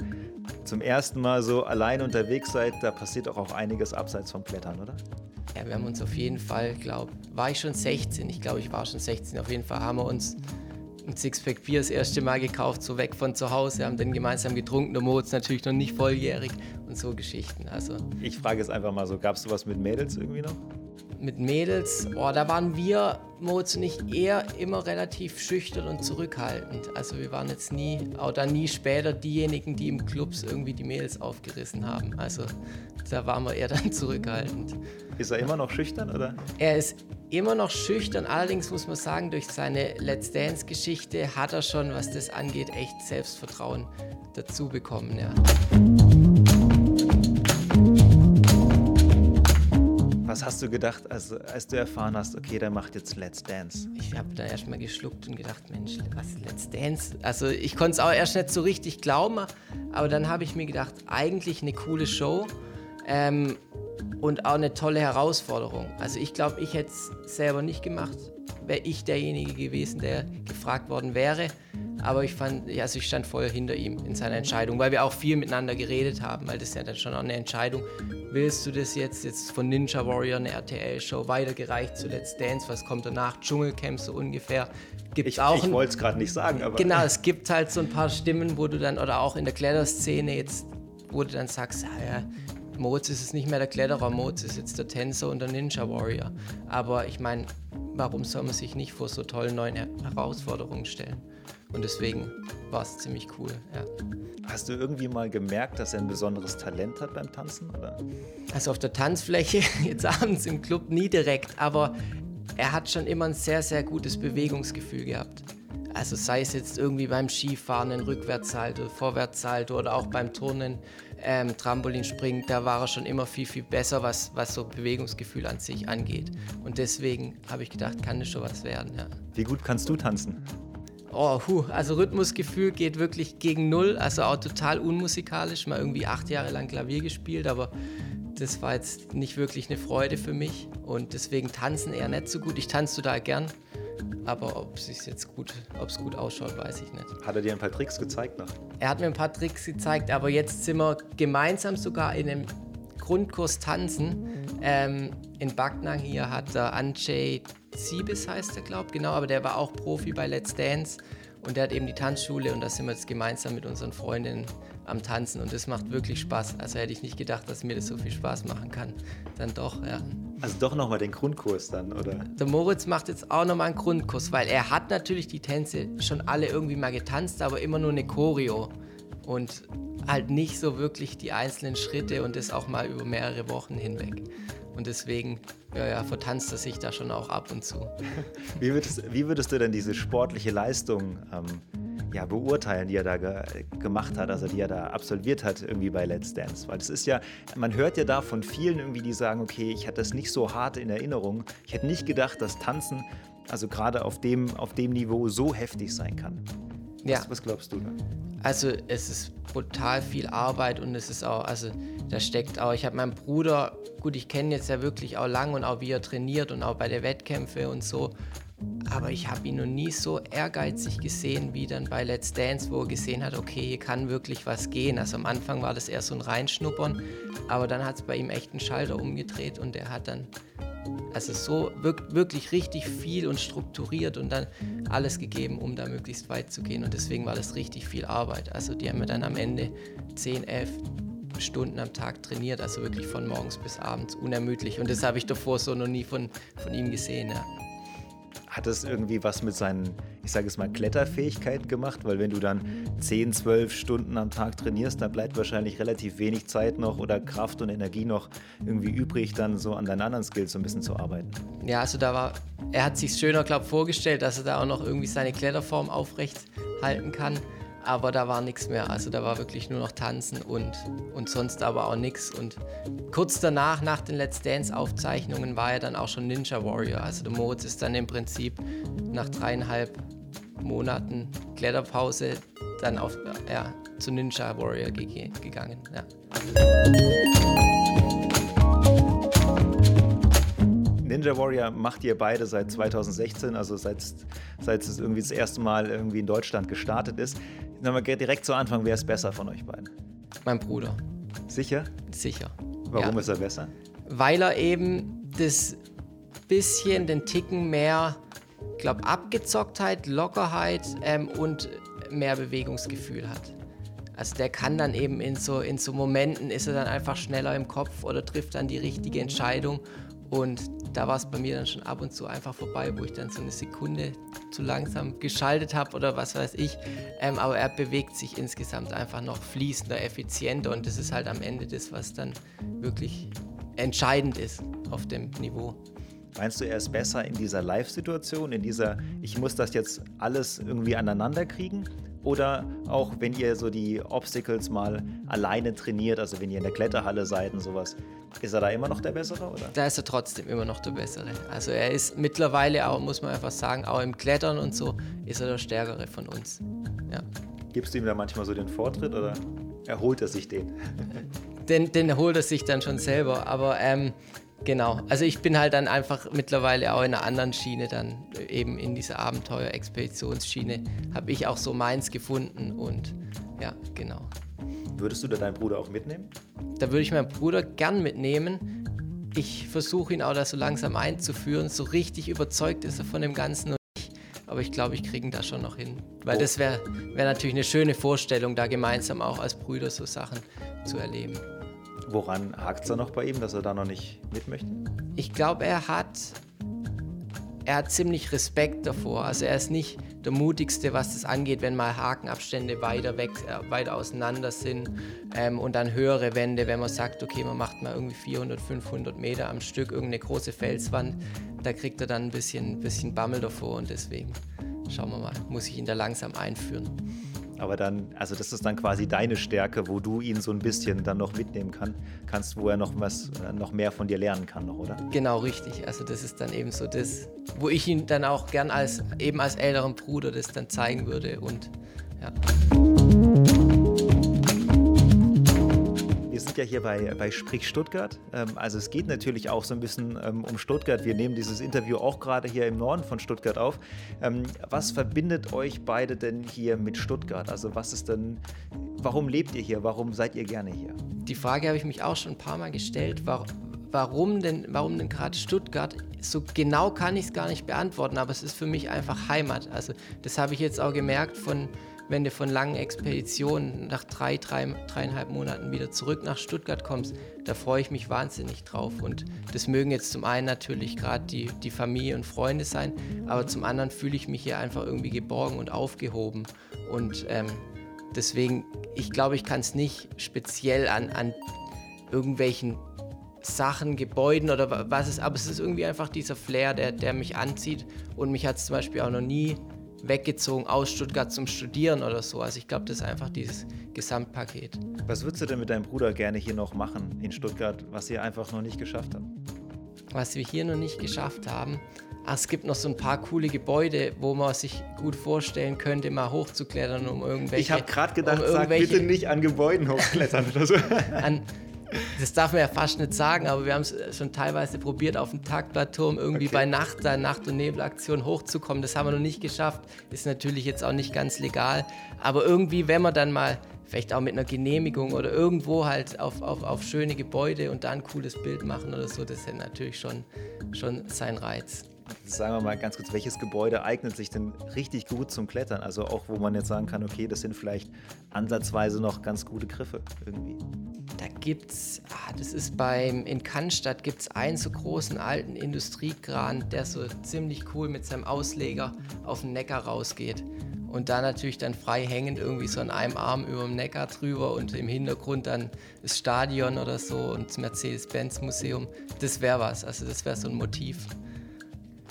zum ersten Mal so allein unterwegs seid, da passiert auch, auch einiges abseits vom Klettern, oder? Ja, wir haben uns auf jeden Fall, glaube war ich schon 16, ich glaube, ich war schon 16, auf jeden Fall haben wir uns ein Sixpack Bier das erste Mal gekauft, so weg von zu Hause, haben dann gemeinsam getrunken, der Moritz natürlich noch nicht volljährig und so Geschichten. Also, ich frage jetzt einfach mal so, gab es sowas mit Mädels irgendwie noch? Mit Mädels, oh, da waren wir, Moritz und ich, eher immer relativ schüchtern und zurückhaltend. Also wir waren jetzt nie, auch dann nie später diejenigen, die im Clubs irgendwie die Mädels aufgerissen haben. Also da waren wir eher <laughs> dann zurückhaltend. Ist er immer noch schüchtern, oder? Er ist immer noch schüchtern, allerdings muss man sagen, durch seine Let's Dance-Geschichte hat er schon, was das angeht, echt Selbstvertrauen dazu bekommen, ja. Was hast du gedacht, als, als du erfahren hast, okay, der macht jetzt Let's Dance? Ich habe da erstmal geschluckt und gedacht, Mensch, was Let's Dance? Also ich konnte es auch erst nicht so richtig glauben, aber dann habe ich mir gedacht, eigentlich eine coole Show ähm, und auch eine tolle Herausforderung. Also ich glaube, ich hätte es selber nicht gemacht, wäre ich derjenige gewesen, der gefragt worden wäre. Aber ich fand, also ich stand voll hinter ihm in seiner Entscheidung, weil wir auch viel miteinander geredet haben, weil das ist ja dann schon auch eine Entscheidung. Willst du das jetzt, jetzt von Ninja Warrior, eine RTL-Show, weitergereicht zu Let's Dance? Was kommt danach? Dschungelcamp so ungefähr. Gibt's ich ich wollte es gerade nicht sagen, aber. Genau, es gibt halt so ein paar Stimmen, wo du dann, oder auch in der Kletterszene jetzt, wo du dann sagst, ja, Moritz ist es nicht mehr der Kletterer, Moritz ist jetzt der Tänzer und der Ninja Warrior. Aber ich meine, warum soll man sich nicht vor so tollen neuen Herausforderungen stellen? Und deswegen war es ziemlich cool, ja. Hast du irgendwie mal gemerkt, dass er ein besonderes Talent hat beim Tanzen? Oder? Also auf der Tanzfläche, <laughs> jetzt abends im Club nie direkt, aber er hat schon immer ein sehr, sehr gutes Bewegungsgefühl gehabt. Also sei es jetzt irgendwie beim Skifahren ein Rückwärtssalto, Vorwärtssalto oder auch beim Turnen, ähm, Trampolinspringen, da war er schon immer viel, viel besser, was, was so Bewegungsgefühl an sich angeht. Und deswegen habe ich gedacht, kann das schon was werden. Ja. Wie gut kannst du tanzen? Oh, huh, also Rhythmusgefühl geht wirklich gegen null, also auch total unmusikalisch. Mal irgendwie acht Jahre lang Klavier gespielt, aber das war jetzt nicht wirklich eine Freude für mich und deswegen tanzen eher nicht so gut. Ich tanze total gern, aber ob es jetzt gut, ob es gut ausschaut, weiß ich nicht. Hat er dir ein paar Tricks gezeigt noch? Er hat mir ein paar Tricks gezeigt, aber jetzt sind wir gemeinsam sogar in einem Grundkurs tanzen. Ähm, in Backnang hier hat der Anjay Siebes heißt er, glaube ich, genau, aber der war auch Profi bei Let's Dance Und der hat eben die Tanzschule und da sind wir jetzt gemeinsam mit unseren Freundinnen am Tanzen und das macht wirklich Spaß. Also hätte ich nicht gedacht, dass mir das so viel Spaß machen kann. Dann doch, ja. Also doch nochmal den Grundkurs dann, oder? Der Moritz macht jetzt auch nochmal einen Grundkurs, weil er hat natürlich die Tänze schon alle irgendwie mal getanzt, aber immer nur eine Choreo. Und halt nicht so wirklich die einzelnen Schritte und das auch mal über mehrere Wochen hinweg. Und deswegen ja, ja, vertanzt er sich da schon auch ab und zu. <laughs> Wie würdest, wie würdest du denn diese sportliche Leistung ähm, ja, beurteilen, die er da ge gemacht hat, also die er da absolviert hat irgendwie bei Let's Dance? Weil es ist ja, man hört ja da von vielen irgendwie, die sagen, okay, ich hatte das nicht so hart in Erinnerung. Ich hätte nicht gedacht, dass Tanzen, also gerade auf dem, auf dem Niveau so heftig sein kann. Ja. Was, was glaubst du da? Also es ist brutal viel Arbeit und es ist auch, also da steckt auch, ich habe meinen Bruder, gut, ich kenne jetzt ja wirklich auch lang und auch wie er trainiert und auch bei der Wettkämpfe und so, aber ich habe ihn noch nie so ehrgeizig gesehen wie dann bei Let's Dance, wo er gesehen hat, okay, hier kann wirklich was gehen. Also am Anfang war das eher so ein Reinschnuppern, aber dann hat es bei ihm echt einen Schalter umgedreht und er hat dann also so wirklich richtig viel und strukturiert und dann alles gegeben, um da möglichst weit zu gehen. Und deswegen war das richtig viel Arbeit. Also die haben wir dann am Ende 10, 11 Stunden am Tag trainiert, also wirklich von morgens bis abends unermüdlich. Und das habe ich davor so noch nie von, von ihm gesehen. Ja. Hat es irgendwie was mit seinen, ich sage es mal, Kletterfähigkeiten gemacht? Weil wenn du dann 10, 12 Stunden am Tag trainierst, dann bleibt wahrscheinlich relativ wenig Zeit noch oder Kraft und Energie noch irgendwie übrig, dann so an deinen anderen Skills so ein bisschen zu arbeiten. Ja, also da war, er hat sich schöner, glaube ich, vorgestellt, dass er da auch noch irgendwie seine Kletterform aufrecht halten kann aber da war nichts mehr. Also da war wirklich nur noch Tanzen und, und sonst aber auch nichts. Und kurz danach, nach den Let's Dance-Aufzeichnungen, war er dann auch schon Ninja Warrior. Also der Moritz ist dann im Prinzip nach dreieinhalb Monaten Kletterpause dann auf, ja, zu Ninja Warrior gegangen. Ja. Ninja Warrior macht ihr beide seit 2016, also seit, seit es irgendwie das erste Mal irgendwie in Deutschland gestartet ist. Dann direkt zu Anfang, wer ist besser von euch beiden? Mein Bruder. Sicher? Sicher. Warum ja. ist er besser? Weil er eben das bisschen, den Ticken mehr, ich glaube, Abgezocktheit, Lockerheit ähm, und mehr Bewegungsgefühl hat. Also der kann dann eben in so, in so Momenten ist er dann einfach schneller im Kopf oder trifft dann die richtige Entscheidung und da war es bei mir dann schon ab und zu einfach vorbei, wo ich dann so eine Sekunde zu langsam geschaltet habe oder was weiß ich. Ähm, aber er bewegt sich insgesamt einfach noch fließender, effizienter und das ist halt am Ende das, was dann wirklich entscheidend ist auf dem Niveau. Meinst du, er ist besser in dieser Live-Situation, in dieser, ich muss das jetzt alles irgendwie aneinander kriegen? Oder auch wenn ihr so die Obstacles mal alleine trainiert, also wenn ihr in der Kletterhalle seid und sowas, ist er da immer noch der Bessere? Oder? Da ist er trotzdem immer noch der Bessere. Also er ist mittlerweile auch, muss man einfach sagen, auch im Klettern und so ist er der Stärkere von uns. Ja. Gibst du ihm da manchmal so den Vortritt oder erholt er sich den? Den, den holt er sich dann schon selber, aber ähm, Genau, also ich bin halt dann einfach mittlerweile auch in einer anderen Schiene, dann eben in dieser Abenteuer-Expeditionsschiene, habe ich auch so meins gefunden und ja, genau. Würdest du da deinen Bruder auch mitnehmen? Da würde ich meinen Bruder gern mitnehmen. Ich versuche ihn auch da so langsam einzuführen. So richtig überzeugt ist er von dem Ganzen und ich. Aber ich glaube, ich kriege ihn da schon noch hin. Weil oh. das wäre wär natürlich eine schöne Vorstellung, da gemeinsam auch als Brüder so Sachen zu erleben. Woran hakt es da noch bei ihm, dass er da noch nicht mit möchte? Ich glaube, er hat, er hat ziemlich Respekt davor. Also er ist nicht der mutigste, was das angeht, wenn mal Hakenabstände weiter weg, äh, weiter auseinander sind ähm, und dann höhere Wände, wenn man sagt, okay, man macht mal irgendwie 400, 500 Meter am Stück irgendeine große Felswand, da kriegt er dann ein bisschen, bisschen Bammel davor und deswegen schauen wir mal, muss ich ihn da langsam einführen. Aber dann, also das ist dann quasi deine Stärke, wo du ihn so ein bisschen dann noch mitnehmen kann, kannst, wo er noch was, äh, noch mehr von dir lernen kann, noch, oder? Genau, richtig. Also das ist dann eben so das, wo ich ihn dann auch gern als eben als älteren Bruder das dann zeigen würde und ja. Sind ja hier bei, bei Sprich Stuttgart. Ähm, also es geht natürlich auch so ein bisschen ähm, um Stuttgart. Wir nehmen dieses Interview auch gerade hier im Norden von Stuttgart auf. Ähm, was verbindet euch beide denn hier mit Stuttgart? Also was ist denn, warum lebt ihr hier? Warum seid ihr gerne hier? Die Frage habe ich mich auch schon ein paar Mal gestellt. warum denn, warum denn gerade Stuttgart? So genau kann ich es gar nicht beantworten, aber es ist für mich einfach Heimat. Also das habe ich jetzt auch gemerkt von, wenn du von langen Expeditionen nach drei, drei, dreieinhalb Monaten wieder zurück nach Stuttgart kommst, da freue ich mich wahnsinnig drauf. Und das mögen jetzt zum einen natürlich gerade die, die Familie und Freunde sein, aber zum anderen fühle ich mich hier einfach irgendwie geborgen und aufgehoben. Und ähm, deswegen, ich glaube, ich kann es nicht speziell an, an irgendwelchen Sachen, Gebäuden oder was es, ist, aber es ist irgendwie einfach dieser Flair, der, der mich anzieht. Und mich hat es zum Beispiel auch noch nie weggezogen aus Stuttgart zum Studieren oder so. Also ich glaube, das ist einfach dieses Gesamtpaket. Was würdest du denn mit deinem Bruder gerne hier noch machen in Stuttgart, was ihr einfach noch nicht geschafft habt? Was wir hier noch nicht geschafft haben, ach, es gibt noch so ein paar coole Gebäude, wo man sich gut vorstellen könnte, mal hochzuklettern, um irgendwelche... Ich habe gerade gedacht, um sag bitte nicht an Gebäuden hochklettern oder so. <laughs> an, das darf man ja fast nicht sagen, aber wir haben es schon teilweise probiert, auf dem Tagblatturm irgendwie okay. bei Nacht, da Nacht- und Nebelaktion hochzukommen. Das haben wir noch nicht geschafft. Ist natürlich jetzt auch nicht ganz legal. Aber irgendwie, wenn man dann mal, vielleicht auch mit einer Genehmigung oder irgendwo halt auf, auf, auf schöne Gebäude und da ein cooles Bild machen oder so, das hat natürlich schon, schon seinen Reiz. Sagen wir mal ganz kurz, welches Gebäude eignet sich denn richtig gut zum Klettern? Also auch, wo man jetzt sagen kann, okay, das sind vielleicht ansatzweise noch ganz gute Griffe irgendwie. Da gibt's, ah, das ist beim, in Cannstatt gibt es einen so großen alten Industriekran, der so ziemlich cool mit seinem Ausleger auf den Neckar rausgeht. Und da natürlich dann frei hängend irgendwie so an einem Arm über dem Neckar drüber und im Hintergrund dann das Stadion oder so und das Mercedes-Benz-Museum. Das wäre was, also das wäre so ein Motiv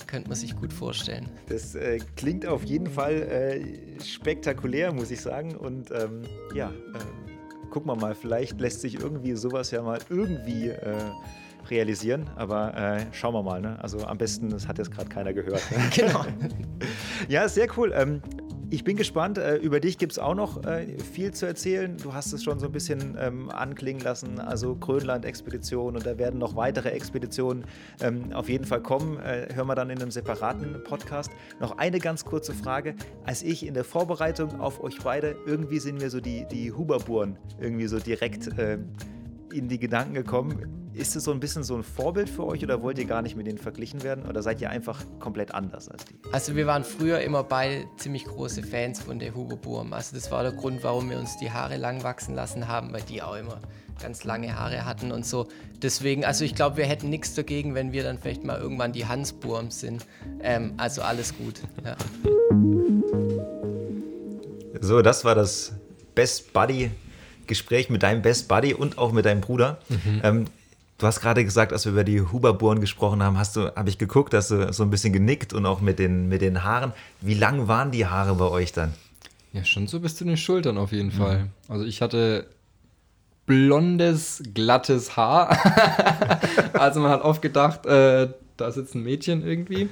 könnte man sich gut vorstellen. Das äh, klingt auf jeden Fall äh, spektakulär, muss ich sagen. Und ähm, ja, äh, gucken wir mal, vielleicht lässt sich irgendwie sowas ja mal irgendwie äh, realisieren, aber äh, schauen wir mal. Ne? Also am besten, das hat jetzt gerade keiner gehört. Ne? <laughs> genau. <laughs> ja, sehr cool. Ähm, ich bin gespannt. Äh, über dich gibt es auch noch äh, viel zu erzählen. Du hast es schon so ein bisschen ähm, anklingen lassen. Also Grönland-Expedition und da werden noch weitere Expeditionen ähm, auf jeden Fall kommen. Äh, hören wir dann in einem separaten Podcast. Noch eine ganz kurze Frage. Als ich in der Vorbereitung auf euch beide, irgendwie sind mir so die, die Huberburen irgendwie so direkt äh, in die Gedanken gekommen ist es so ein bisschen so ein Vorbild für euch oder wollt ihr gar nicht mit denen verglichen werden oder seid ihr einfach komplett anders als die? Also wir waren früher immer beide ziemlich große Fans von der Hugo Burm. Also das war der Grund, warum wir uns die Haare lang wachsen lassen haben, weil die auch immer ganz lange Haare hatten und so. Deswegen, also ich glaube, wir hätten nichts dagegen, wenn wir dann vielleicht mal irgendwann die Hansburms sind. Ähm, also alles gut. Ja. So, das war das Best Buddy Gespräch mit deinem Best Buddy und auch mit deinem Bruder. Mhm. Ähm, Du hast gerade gesagt, als wir über die Huberbohren gesprochen haben, hast du, habe ich geguckt, dass du so ein bisschen genickt und auch mit den, mit den Haaren. Wie lang waren die Haare bei euch dann? Ja, schon so bis zu den Schultern auf jeden mhm. Fall. Also ich hatte blondes, glattes Haar. <laughs> <laughs> also man hat oft gedacht, äh, da sitzt ein Mädchen irgendwie.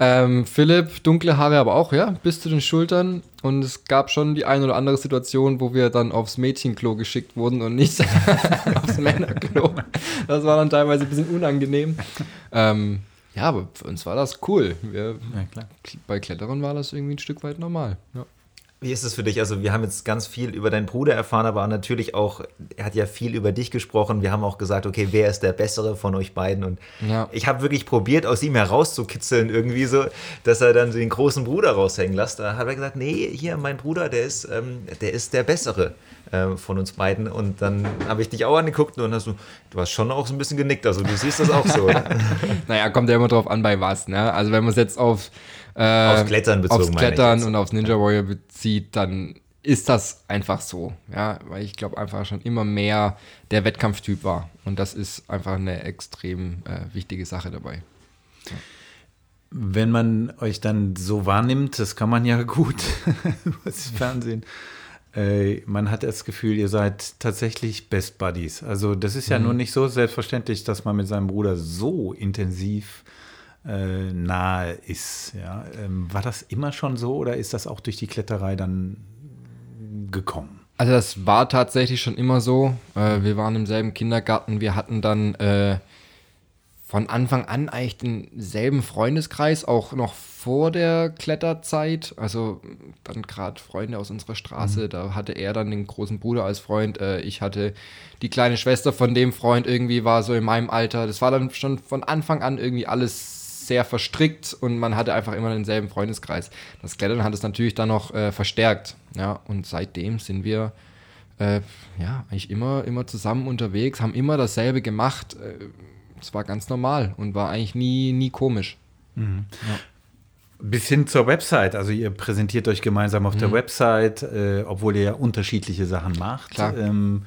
Ähm, Philipp, dunkle Haare aber auch, ja, bis zu den Schultern. Und es gab schon die ein oder andere Situation, wo wir dann aufs Mädchenklo geschickt wurden und nicht <laughs> aufs Männerklo. Das war dann teilweise ein bisschen unangenehm. Ähm, ja, aber für uns war das cool. Wir, ja, bei Kletterern war das irgendwie ein Stück weit normal. Ja. Wie ist es für dich? Also wir haben jetzt ganz viel über deinen Bruder erfahren, aber natürlich auch, er hat ja viel über dich gesprochen. Wir haben auch gesagt, okay, wer ist der Bessere von euch beiden? Und ja. ich habe wirklich probiert, aus ihm herauszukitzeln, irgendwie so, dass er dann den großen Bruder raushängen lässt. Da hat er gesagt, nee, hier, mein Bruder, der ist, ähm, der, ist der Bessere äh, von uns beiden. Und dann habe ich dich auch angeguckt und hast du, du hast schon auch so ein bisschen genickt. Also du siehst das auch so. <laughs> naja, kommt ja immer drauf an, bei was. Ne? Also wenn man es jetzt auf äh, aufs Klettern bezogen. Aufs Klettern und aufs Ninja Warrior bezieht, dann ist das einfach so. Ja, weil ich glaube einfach schon immer mehr der Wettkampftyp war. Und das ist einfach eine extrem äh, wichtige Sache dabei. Ja. Wenn man euch dann so wahrnimmt, das kann man ja gut <laughs> das Fernsehen. Äh, man hat das Gefühl, ihr seid tatsächlich Best Buddies. Also das ist ja mhm. nur nicht so selbstverständlich, dass man mit seinem Bruder so intensiv äh, nahe ist. Ja? Ähm, war das immer schon so oder ist das auch durch die Kletterei dann gekommen? Also das war tatsächlich schon immer so. Äh, wir waren im selben Kindergarten. Wir hatten dann äh, von Anfang an eigentlich denselben Freundeskreis, auch noch vor der Kletterzeit. Also dann gerade Freunde aus unserer Straße, Mhm. da hatte er dann den großen Bruder als Freund. Äh, ich hatte die kleine Schwester von dem Freund irgendwie, war so in meinem Alter. Das war dann schon von Anfang an irgendwie alles sehr verstrickt und man hatte einfach immer denselben Freundeskreis. Das Klettern hat es natürlich dann noch äh, verstärkt. Ja, und seitdem sind wir äh, ja eigentlich immer, immer zusammen unterwegs, haben immer dasselbe gemacht. Es war ganz normal und war eigentlich nie, nie komisch. Bis hin zur Website. Also ihr präsentiert euch gemeinsam auf der Website, äh, obwohl ihr ja unterschiedliche Sachen macht. Klar. Ähm,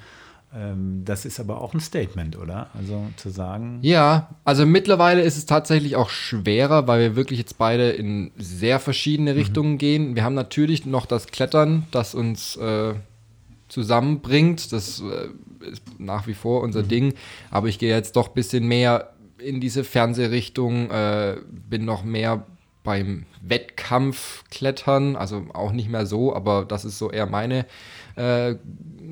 ähm, das ist aber auch ein Statement, oder? Also zu sagen, Ja, also mittlerweile ist es tatsächlich auch schwerer, weil wir wirklich jetzt beide in sehr verschiedene Richtungen gehen. Wir haben natürlich noch das Klettern, das uns äh, zusammenbringt. Das äh, ist nach wie vor unser Ding. Aber ich gehe jetzt doch ein bisschen mehr in diese Fernsehrichtung, äh, bin noch mehr beim Wettkampfklettern, also auch nicht mehr so, aber das ist so eher meine äh,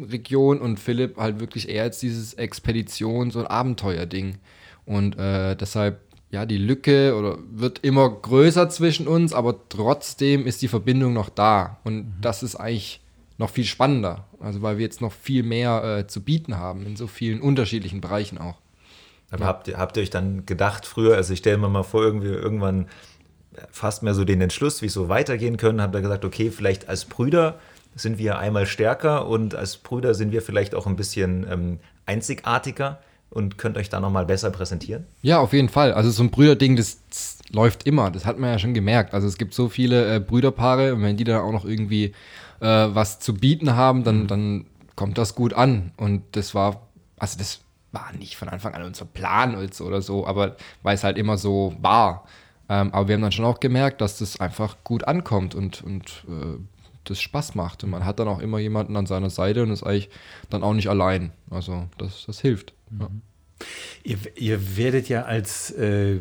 Region und Philipp halt wirklich eher jetzt dieses Expeditions- und Abenteuerding. Und äh, deshalb, ja, die Lücke oder wird immer größer zwischen uns, aber trotzdem ist die Verbindung noch da. Und das ist eigentlich noch viel spannender. Also weil wir jetzt noch viel mehr äh, zu bieten haben, in so vielen unterschiedlichen Bereichen auch. Aber habt, ihr, habt ihr euch dann gedacht früher, also ich stelle mir mal vor, irgendwie irgendwann fast mehr so den Entschluss, wie es so weitergehen können, habt ihr gesagt, okay, vielleicht als Brüder sind wir einmal stärker und als Brüder sind wir vielleicht auch ein bisschen ähm, einzigartiger und könnt euch da nochmal besser präsentieren? Ja, auf jeden Fall. Also so ein Brüderding, das, das läuft immer. Das hat man ja schon gemerkt. Also es gibt so viele äh, Brüderpaare und wenn die dann auch noch irgendwie äh, was zu bieten haben, dann, dann kommt das gut an. Und das war, also das war nicht von Anfang an unser Plan oder so, aber weil es halt immer so war. Ähm, aber wir haben dann schon auch gemerkt, dass das einfach gut ankommt und, und äh, das Spaß macht. Und man hat dann auch immer jemanden an seiner Seite und ist eigentlich dann auch nicht allein. Also das, das hilft. Ja. Ihr, ihr werdet ja als äh,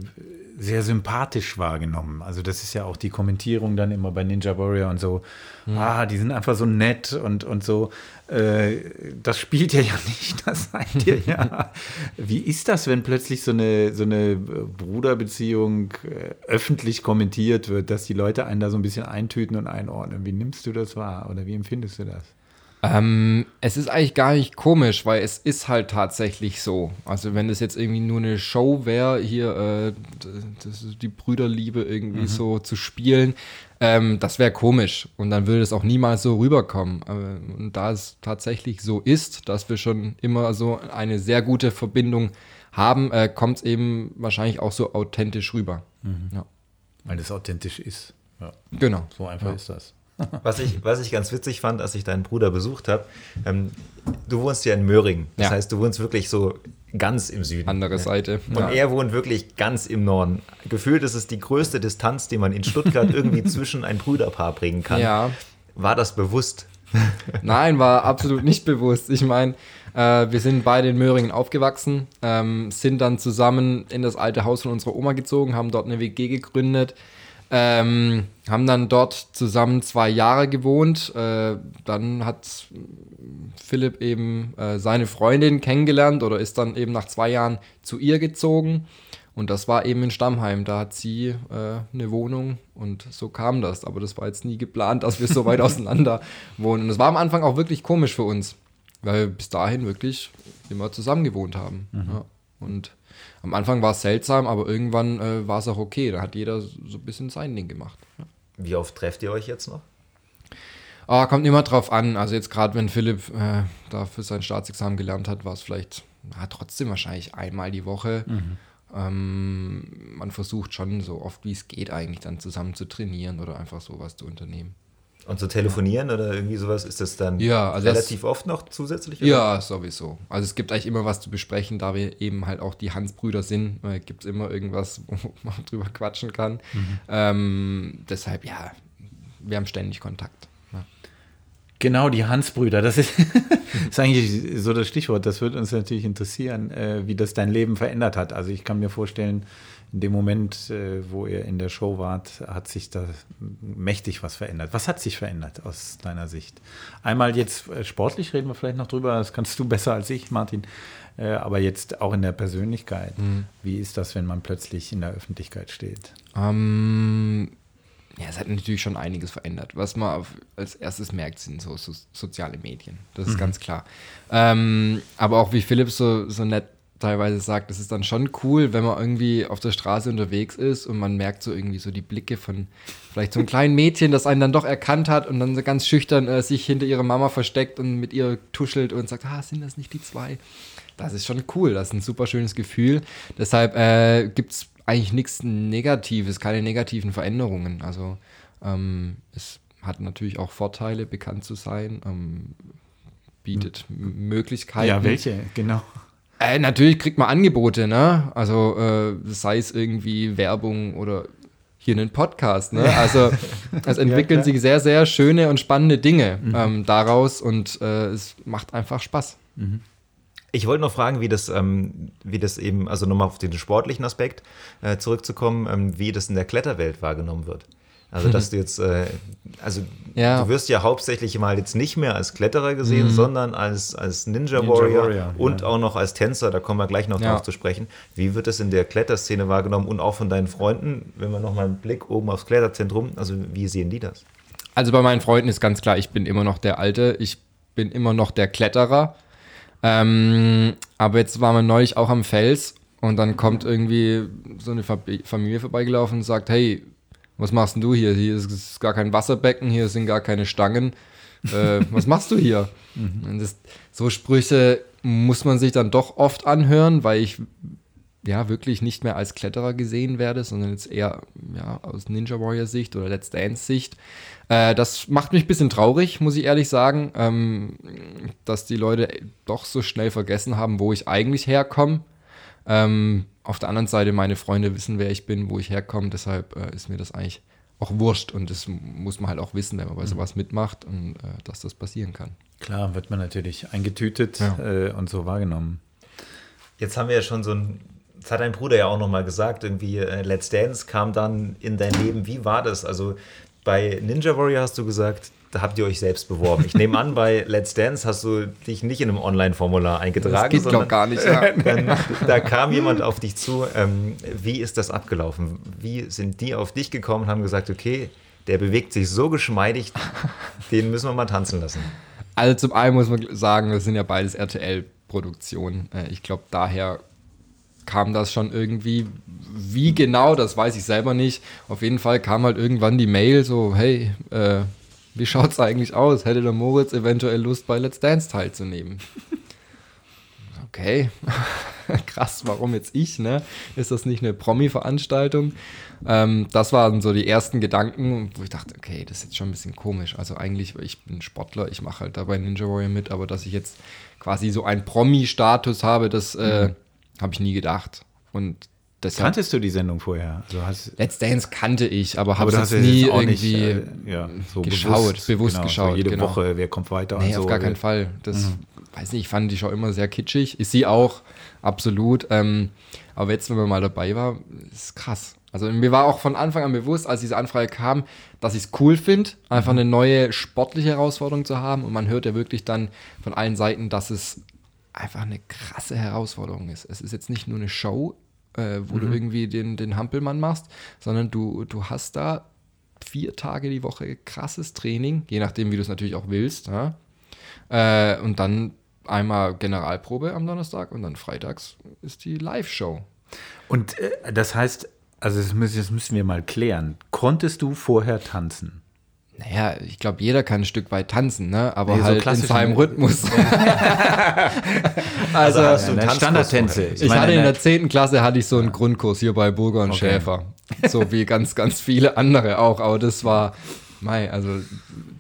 sehr sympathisch wahrgenommen. Also das ist ja auch die Kommentierung dann immer bei Ninja Warrior und so. Ah, die sind einfach so nett und, und so. Äh, das spielt ihr ja <laughs> nicht, das seid ihr ja. Wie ist das, wenn plötzlich so eine, so eine Bruderbeziehung äh, öffentlich kommentiert wird, dass die Leute einen da so ein bisschen eintüten und einordnen? Wie nimmst du das wahr oder wie empfindest du das? Ähm, es ist eigentlich gar nicht komisch, weil es ist halt tatsächlich so. Also wenn das jetzt irgendwie nur eine Show wäre, hier äh, die Brüderliebe irgendwie so zu spielen, ähm, das wäre komisch und dann würde es auch niemals so rüberkommen. Äh, und da es tatsächlich so ist, dass wir schon immer so eine sehr gute Verbindung haben, äh, kommt es eben wahrscheinlich auch so authentisch rüber. Ja. Weil das authentisch ist. Ja, Genau. so einfach ist das. Was ich, was ich ganz witzig fand, als ich deinen Bruder besucht habe, ähm, du wohnst ja in Möhringen. Das Ja. heißt, du wohnst wirklich so ganz im Süden. Andere Seite. Und er wohnt wirklich ganz im Norden. Gefühlt ist es die größte Distanz, die man in Stuttgart irgendwie <laughs> zwischen ein Brüderpaar bringen kann. Ja. War das bewusst? <laughs> Nein, war absolut nicht bewusst. Ich meine, äh, wir sind beide in Möhringen aufgewachsen, ähm, sind dann zusammen in das alte Haus von unserer Oma gezogen, haben dort eine WG gegründet, ähm, haben dann dort zusammen zwei Jahre gewohnt. Äh, dann hat Philipp eben äh, seine Freundin kennengelernt oder ist dann eben nach zwei Jahren zu ihr gezogen. Und das war eben in Stammheim. Da hat sie äh, eine Wohnung und so kam das. Aber das war jetzt nie geplant, dass wir so weit <laughs> auseinander wohnen. Und es war am Anfang auch wirklich komisch für uns, weil wir bis dahin wirklich immer zusammen gewohnt haben. Ja. Und am Anfang war es seltsam, aber irgendwann äh, war es auch okay. Da hat jeder so ein bisschen sein Ding gemacht. Ja. Wie oft trefft ihr euch jetzt noch? Ah, kommt immer drauf an. Also jetzt gerade, wenn Philipp äh, da für sein Staatsexamen gelernt hat, war es vielleicht ja, trotzdem wahrscheinlich einmal die Woche. Ähm, man versucht schon so oft wie es geht eigentlich dann zusammen zu trainieren oder einfach sowas zu unternehmen. Und zu telefonieren oder irgendwie sowas, ist das dann Ja, also relativ oft noch zusätzlich? oder? Ja, sowieso. Also es gibt eigentlich immer was zu besprechen, da wir eben halt auch die Hans-Brüder sind. Äh, gibt es immer irgendwas, <laughs> wo man drüber quatschen kann. Ähm, deshalb, ja, wir haben ständig Kontakt. Ja. Genau, die Hans-Brüder. Das ist, <laughs> ist eigentlich so das Stichwort. Das würde uns natürlich interessieren, äh, wie das dein Leben verändert hat. Also ich kann mir vorstellen, in dem Moment, äh, wo ihr in der Show wart, hat sich da mächtig was verändert. Was hat sich verändert aus deiner Sicht? Einmal jetzt äh, sportlich reden wir vielleicht noch drüber, das kannst du <laughs> besser als ich, Martin. Äh, aber jetzt auch in der Persönlichkeit. Wie ist das, wenn man plötzlich in der Öffentlichkeit steht? Ähm, ja, es hat natürlich schon einiges verändert. Was man als erstes merkt, sind so, so soziale Medien. Das ist ganz klar. Ähm, aber auch wie Philipp so, so nett teilweise sagt, es ist dann schon cool, wenn man irgendwie auf der Straße unterwegs ist und man merkt so irgendwie so die Blicke von vielleicht so einem kleinen Mädchen, das einen dann doch erkannt hat und dann so ganz schüchtern äh, sich hinter ihrer Mama versteckt und mit ihr tuschelt und sagt, ah, sind das nicht die zwei? Das ist schon cool, das ist ein super schönes Gefühl. Deshalb äh, gibt es eigentlich nichts Negatives, keine negativen Veränderungen. Also ähm, es hat natürlich auch Vorteile, bekannt zu sein, ähm, bietet M- Möglichkeiten. Ja, welche? Genau. Äh, natürlich kriegt man Angebote, ne? Also äh, sei es irgendwie Werbung oder hier einen Podcast, ne? Also es <laughs> entwickeln klar. sich sehr, sehr schöne und spannende Dinge ähm, daraus und äh, es macht einfach Spaß. Ich wollte noch fragen, wie das, ähm, wie das eben, also nochmal auf den sportlichen Aspekt äh, zurückzukommen, ähm, wie das in der Kletterwelt wahrgenommen wird. Also, dass <laughs> du jetzt, äh, also Ja. du wirst ja hauptsächlich mal jetzt nicht mehr als Kletterer gesehen, sondern als, als Ninja, Ninja Warrior, Warrior, und ja. auch noch als Tänzer, da kommen wir gleich noch Ja. drauf zu sprechen. Wie wird das in der Kletterszene wahrgenommen und auch von deinen Freunden, wenn wir nochmal einen Blick oben aufs Kletterzentrum, also wie sehen die das? Also bei meinen Freunden ist ganz klar, ich bin immer noch der Alte, ich bin immer noch der Kletterer. Ähm, aber jetzt waren wir neulich auch am Fels und dann kommt irgendwie so eine Fa- Familie vorbeigelaufen und sagt, hey, was machst denn du hier? Hier ist, gar kein Wasserbecken, hier sind gar keine Stangen. Äh, <laughs> was machst du hier? Und das, so Sprüche muss man sich dann doch oft anhören, weil ich ja wirklich nicht mehr als Kletterer gesehen werde, sondern jetzt eher ja, aus Ninja Warrior Sicht oder Let's Dance Sicht. Äh, das macht mich ein bisschen traurig, muss ich ehrlich sagen, ähm, dass die Leute doch so schnell vergessen haben, wo ich eigentlich herkomme. Ähm, auf der anderen Seite, meine Freunde wissen, wer ich bin, wo ich herkomme, deshalb äh, ist mir das eigentlich auch wurscht und das muss man halt auch wissen, wenn man bei sowas mitmacht und äh, dass das passieren kann. Klar, wird man natürlich eingetütet Ja. äh, und so wahrgenommen. Jetzt haben wir ja schon so ein, das hat dein Bruder ja auch nochmal gesagt, irgendwie äh, Let's Dance kam dann in dein Leben. Wie war das? Also bei Ninja Warrior hast du gesagt, da habt ihr euch selbst beworben. Ich nehme an, bei Let's Dance hast du dich nicht in einem Online-Formular eingetragen, sondern gar nicht. Ja. dann, <laughs> da kam jemand auf dich zu. Ähm, wie ist das abgelaufen? Wie sind die auf dich gekommen und haben gesagt, okay, der bewegt sich so geschmeidig, den müssen wir mal tanzen lassen. Also zum einen muss man sagen, das sind ja beides RTL-Produktionen. Äh, Ich glaube, daher kam das schon irgendwie. Wie genau, das weiß ich selber nicht. Auf jeden Fall kam halt irgendwann die Mail so, hey, äh, wie schaut's eigentlich aus? Hätte der Moritz eventuell Lust, bei Let's Dance teilzunehmen? <laughs> Okay, <laughs> krass, warum jetzt ich, ne? Ist das nicht eine Promi-Veranstaltung? Ähm, das waren so die ersten Gedanken, wo ich dachte, okay, das ist jetzt schon ein bisschen komisch. Also eigentlich, ich bin Sportler, ich mache halt dabei Ninja Warrior mit, aber dass ich jetzt quasi so einen Promi-Status habe, das äh, habe ich nie gedacht. Und deshalb, Kanntest du die Sendung vorher? Also hast, Let's Dance kannte ich, aber habe es nie irgendwie... nicht äh, ja, so geschaut, bewusst genau, geschaut, So jede genau. Woche, wer kommt weiter Nee, so. auf gar keinen Fall. Das, weiß nicht, ich fand die Show immer sehr kitschig. Ist sie auch, absolut. Ähm, aber jetzt, wenn man mal dabei war, ist krass. Also mir war auch von Anfang an bewusst, als diese Anfrage kam, dass ich es cool finde, einfach eine neue sportliche Herausforderung zu haben. Und man hört ja wirklich dann von allen Seiten, dass es einfach eine krasse Herausforderung ist. Es ist jetzt nicht nur eine Show, äh, wo du irgendwie den, den Hampelmann machst, sondern du, du hast da vier Tage die Woche krasses Training, je nachdem, wie du es natürlich auch willst. Ja? Äh, und dann einmal Generalprobe am Donnerstag und dann freitags ist die Live-Show. Und äh, das heißt, also das müssen, das müssen wir mal klären. Konntest du vorher tanzen? Naja, ich glaube, jeder kann ein Stück weit tanzen, ne? aber Nee, so halt in klassisch, seinem ne? Rhythmus. <laughs> Also, hast du Ja, Standardtänze. Ich meine, hatte in der 10. Klasse hatte ich so einen Grundkurs hier bei Burger und Okay. Schäfer. So wie ganz, ganz viele andere auch. Aber das war Mai, also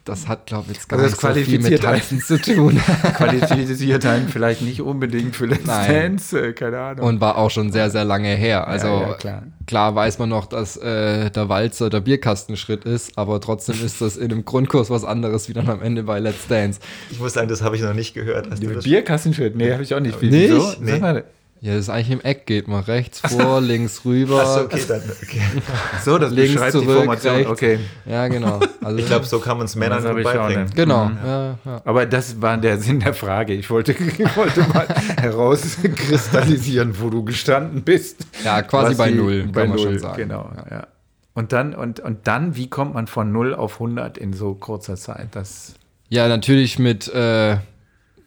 das hat, glaube ich, jetzt Also gar das nicht so viel mit. Tanzen zu tun. <laughs> Qualifiziert einen vielleicht nicht unbedingt für Let's Nein. Dance, äh, keine Ahnung. Und war auch schon sehr, sehr lange her. Also ja, klar. klar. weiß man noch, dass äh, der Walzer der Bierkastenschritt ist, aber trotzdem ist das in einem Grundkurs was anderes wie dann am Ende bei Let's Dance. Ich muss sagen, das habe ich noch nicht gehört. Bierkassenschritt? Nee, habe ich auch nicht. Wie, Nicht? wieso? Nee. Ja, das ist eigentlich im Eck geht man rechts vor, links rüber. Achso, okay, dann, okay. <laughs> so, das Links beschreibt die zurück, Formation. rechts. Okay. Ja, genau. Also, Ich glaube, so kann man es Männern gut auch beibringen. genau. Ja, ja. Aber das war der Sinn der Frage. Ich wollte, <laughs> ich wollte mal herauskristallisieren, wo du gestanden bist. Ja, quasi bei die- Null, bei kann man Null, schon sagen. Genau, ja. Und dann, und, und dann, wie kommt man von 0 auf 100 in so kurzer Zeit? Das, Ja, natürlich mit äh,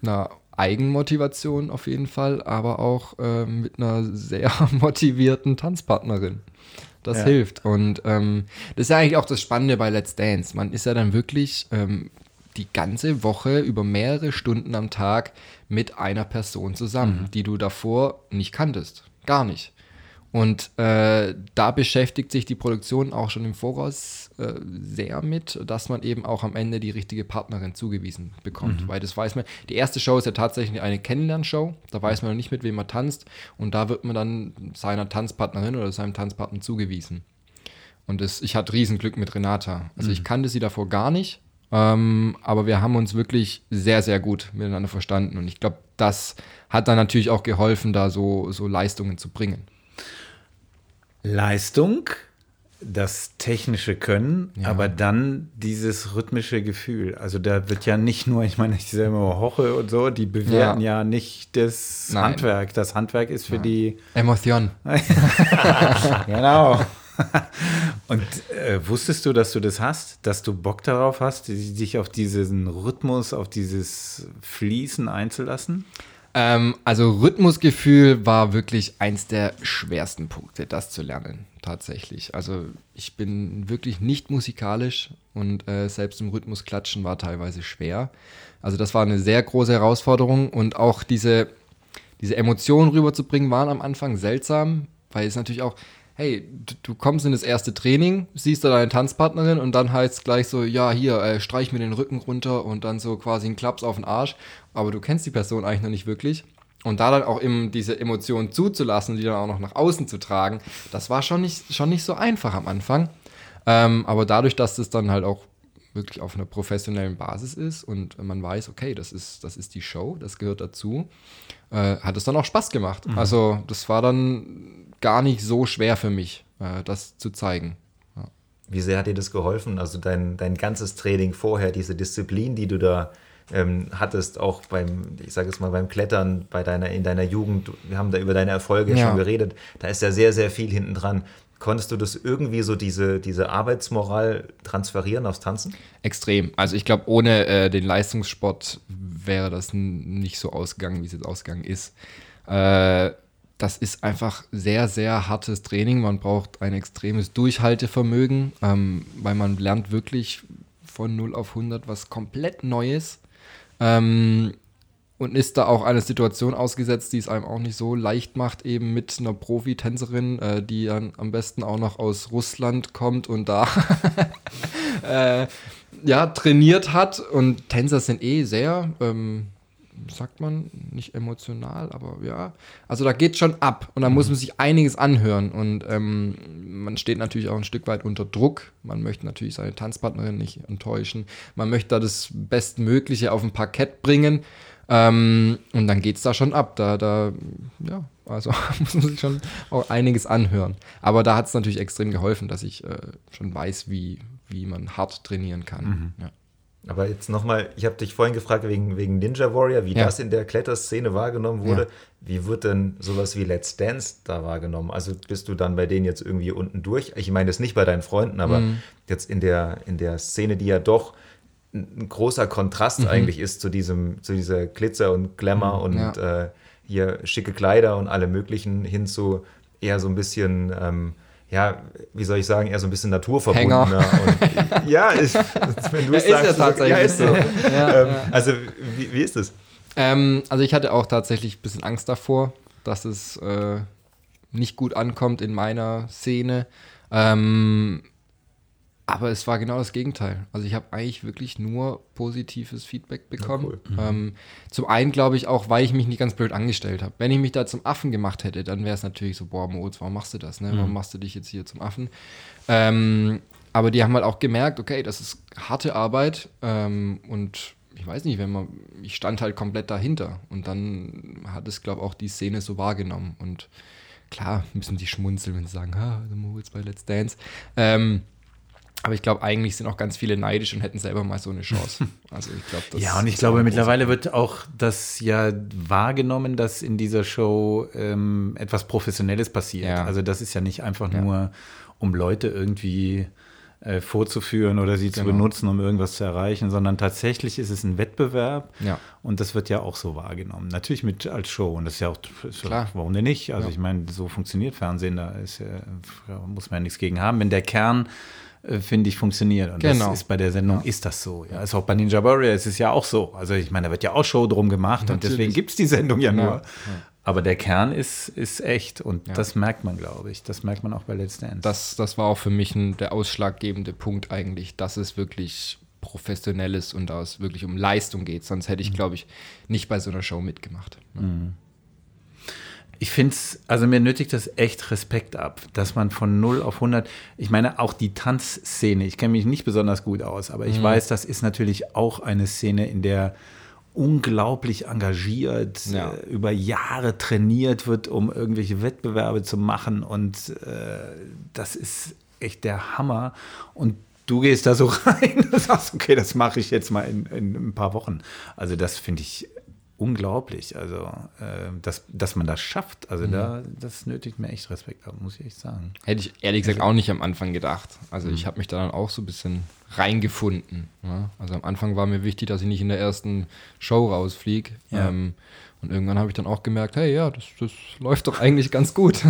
einer Eigenmotivation auf jeden Fall, aber auch äh, mit einer sehr <laughs> motivierten Tanzpartnerin. Das Ja. hilft. Und ähm, das ist ja eigentlich auch das Spannende bei Let's Dance. Man ist ja dann wirklich ähm, die ganze Woche über mehrere Stunden am Tag mit einer Person zusammen, die du davor nicht kanntest. Gar nicht. Und äh, da beschäftigt sich die Produktion auch schon im Voraus äh, sehr mit, dass man eben auch am Ende die richtige Partnerin zugewiesen bekommt. Weil das weiß man, die erste Show ist ja tatsächlich eine Kennenlernshow, da weiß man noch nicht, mit wem man tanzt und da wird man dann seiner Tanzpartnerin oder seinem Tanzpartner zugewiesen. Und das, ich hatte Riesenglück mit Renata. Also ich kannte sie davor gar nicht, ähm, aber wir haben uns wirklich sehr, sehr gut miteinander verstanden. Und ich glaube, das hat dann natürlich auch geholfen, da so, so Leistungen zu bringen. Leistung, das technische Können, aber dann dieses rhythmische Gefühl. Also da wird ja nicht nur, ich meine, ich selber Hoche und so, die bewerten ja, nicht das Nein. Handwerk. Das Handwerk ist für die Emotion. <laughs> Genau. Und äh, wusstest du, dass du das hast, dass du Bock darauf hast, dich auf diesen Rhythmus, auf dieses Fließen einzulassen? Ähm, also Rhythmusgefühl war wirklich eins der schwersten Punkte, das zu lernen, tatsächlich. Also ich bin wirklich nicht musikalisch und äh, selbst im Rhythmus klatschen war teilweise schwer. Also das war eine sehr große Herausforderung und auch diese, diese Emotionen rüberzubringen waren am Anfang seltsam, weil es natürlich auch, hey, du, du kommst in das erste Training, siehst da deine Tanzpartnerin und dann heißt es gleich so, ja, hier, äh, streich mir den Rücken runter und dann so quasi ein Klaps auf den Arsch. Aber du kennst die Person eigentlich noch nicht wirklich. Und da dann auch eben diese Emotionen zuzulassen, die dann auch noch nach außen zu tragen, das war schon nicht, schon nicht so einfach am Anfang. Ähm, aber dadurch, dass das dann halt auch wirklich auf einer professionellen Basis ist und man weiß, okay, das ist, das ist die Show, das gehört dazu, äh, hat es dann auch Spaß gemacht. Also das war dann gar nicht so schwer für mich, äh, das zu zeigen. Wie sehr hat dir das geholfen? Also dein, dein ganzes Training vorher, diese Disziplin, die du da ähm, hattest, auch beim, ich sage es mal, beim Klettern, bei deiner, in deiner Jugend, wir haben da über deine Erfolge Ja. schon geredet, da ist ja sehr, sehr viel hinten dran. Konntest du das irgendwie so diese, diese Arbeitsmoral transferieren aufs Tanzen? Extrem. Also ich glaube, ohne äh, den Leistungssport wäre das nicht so ausgegangen, wie es jetzt ausgegangen ist. Äh, das ist einfach sehr, sehr hartes Training. Man braucht ein extremes Durchhaltevermögen, ähm, weil man lernt wirklich von 0 auf 100 was komplett Neues. Ähm, und ist da auch eine Situation ausgesetzt, die es einem auch nicht so leicht macht, eben mit einer Profitänzerin, äh, die dann am besten auch noch aus Russland kommt und da <laughs> äh, ja, trainiert hat. Und Tänzer sind eh sehr, ähm, sagt man, nicht emotional, aber ja. Also da geht schon ab und da muss man sich einiges anhören. Und ähm, man steht natürlich auch ein Stück weit unter Druck. Man möchte natürlich seine Tanzpartnerin nicht enttäuschen. Man möchte da das Bestmögliche auf ein Parkett bringen. Ähm, und dann geht es da schon ab. Da, da, ja, also <laughs> muss man sich schon auch einiges anhören. Aber da hat es natürlich extrem geholfen, dass ich äh, schon weiß, wie, wie man hart trainieren kann. Ja. Aber jetzt nochmal, ich habe dich vorhin gefragt wegen, wegen Ninja Warrior, wie Ja. das in der Kletterszene wahrgenommen wurde. Ja. Wie wird denn sowas wie Let's Dance da wahrgenommen? Also bist du dann bei denen jetzt irgendwie unten durch? Ich meine das nicht bei deinen Freunden, aber Mhm. jetzt in der, in der Szene, die ja doch ein, großer Kontrast Mhm. eigentlich ist zu diesem, zu dieser Glitzer und Glamour und ja. äh, hier schicke Kleider und alle möglichen hin zu eher so ein bisschen, ähm, ja, wie soll ich sagen, eher so ein bisschen naturverbundener. Und, ja, ist, wenn du es <laughs> Ja, ist ja sagst, tatsächlich ja, ist so. Ja, ähm, Also, wie, wie ist das? Ähm, also ich hatte auch tatsächlich ein bisschen Angst davor, dass es äh, nicht gut ankommt in meiner Szene. Ähm, Aber es war genau das Gegenteil. Also ich habe eigentlich wirklich nur positives Feedback bekommen. Ähm, zum einen glaube ich auch, weil ich mich nicht ganz blöd angestellt habe. Wenn ich mich da zum Affen gemacht hätte, dann wäre es natürlich so, boah, Moritz, warum machst du das? Ne? Warum machst du dich jetzt hier zum Affen? Ähm, aber die haben halt auch gemerkt, okay, das ist harte Arbeit ähm, und ich weiß nicht, wenn man, ich stand halt komplett dahinter und dann hat es, glaube ich, auch die Szene so wahrgenommen und klar müssen die schmunzeln, wenn sie sagen, ha, der Moritz bei Let's Dance. Ähm, aber ich glaube, eigentlich sind auch ganz viele neidisch und hätten selber mal so eine Chance. <laughs> Also ich glaube, das Ja, und ich auch glaube, mittlerweile wird auch das ja wahrgenommen, dass in dieser Show ähm, etwas Professionelles passiert. Ja. Also das ist ja nicht einfach Ja. nur, um Leute irgendwie äh, vorzuführen oder sie zu Genau. benutzen, um irgendwas zu erreichen, sondern tatsächlich ist es ein Wettbewerb Ja. und das wird ja auch so wahrgenommen. Natürlich mit als Show und das ist ja auch, ist Klar. warum denn nicht? Also ich meine, so funktioniert Fernsehen, da ist muss man ja nichts gegen haben. Wenn der Kern finde ich, funktioniert. Und Genau. das ist bei der Sendung ist das so. Ja, ist auch bei Ninja Warrior ist es ja auch so. Also ich meine, da wird ja auch Show drum gemacht und Natürlich. deswegen gibt es die Sendung ja nur. Ja. Aber der Kern ist, ist echt und Ja. das merkt man, glaube ich. Das merkt man auch bei Let's Dance. das, das war auch für mich ein, der ausschlaggebende Punkt eigentlich, dass es wirklich professionell ist und da es wirklich um Leistung geht. Sonst hätte ich, glaube ich, nicht bei so einer Show mitgemacht. Ich finde es, also mir nötigt das echt Respekt ab, dass man von 0 auf 100, ich meine auch die Tanzszene, ich kenne mich nicht besonders gut aus, aber ich weiß, das ist natürlich auch eine Szene, in der unglaublich engagiert, Ja. äh, über Jahre trainiert wird, um irgendwelche Wettbewerbe zu machen und äh, das ist echt der Hammer und du gehst da so <laughs> rein und sagst, okay, das mache ich jetzt mal in, in ein paar Wochen. Also das finde ich unglaublich, also äh, dass, dass man das schafft, also da, das nötigt mir echt Respekt ab, muss ich echt sagen. Hätte ich ehrlich gesagt auch nicht am Anfang gedacht. Also ich habe mich da dann auch so ein bisschen reingefunden. Ja? Also am Anfang war mir wichtig, dass ich nicht in der ersten Show rausfliege. Ja. Ähm, und irgendwann habe ich dann auch gemerkt, hey, ja, das, das läuft doch eigentlich ganz gut.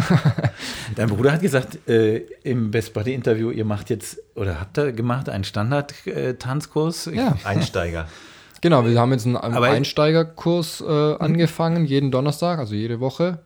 <laughs> Dein Bruder hat gesagt äh, im Best Buddy Interview, ihr macht jetzt oder habt ihr gemacht einen Standard-Tanzkurs? ja. Einsteiger. <laughs> Genau, wir haben jetzt einen Aber- Einsteigerkurs äh, angefangen, jeden Donnerstag, also jede Woche.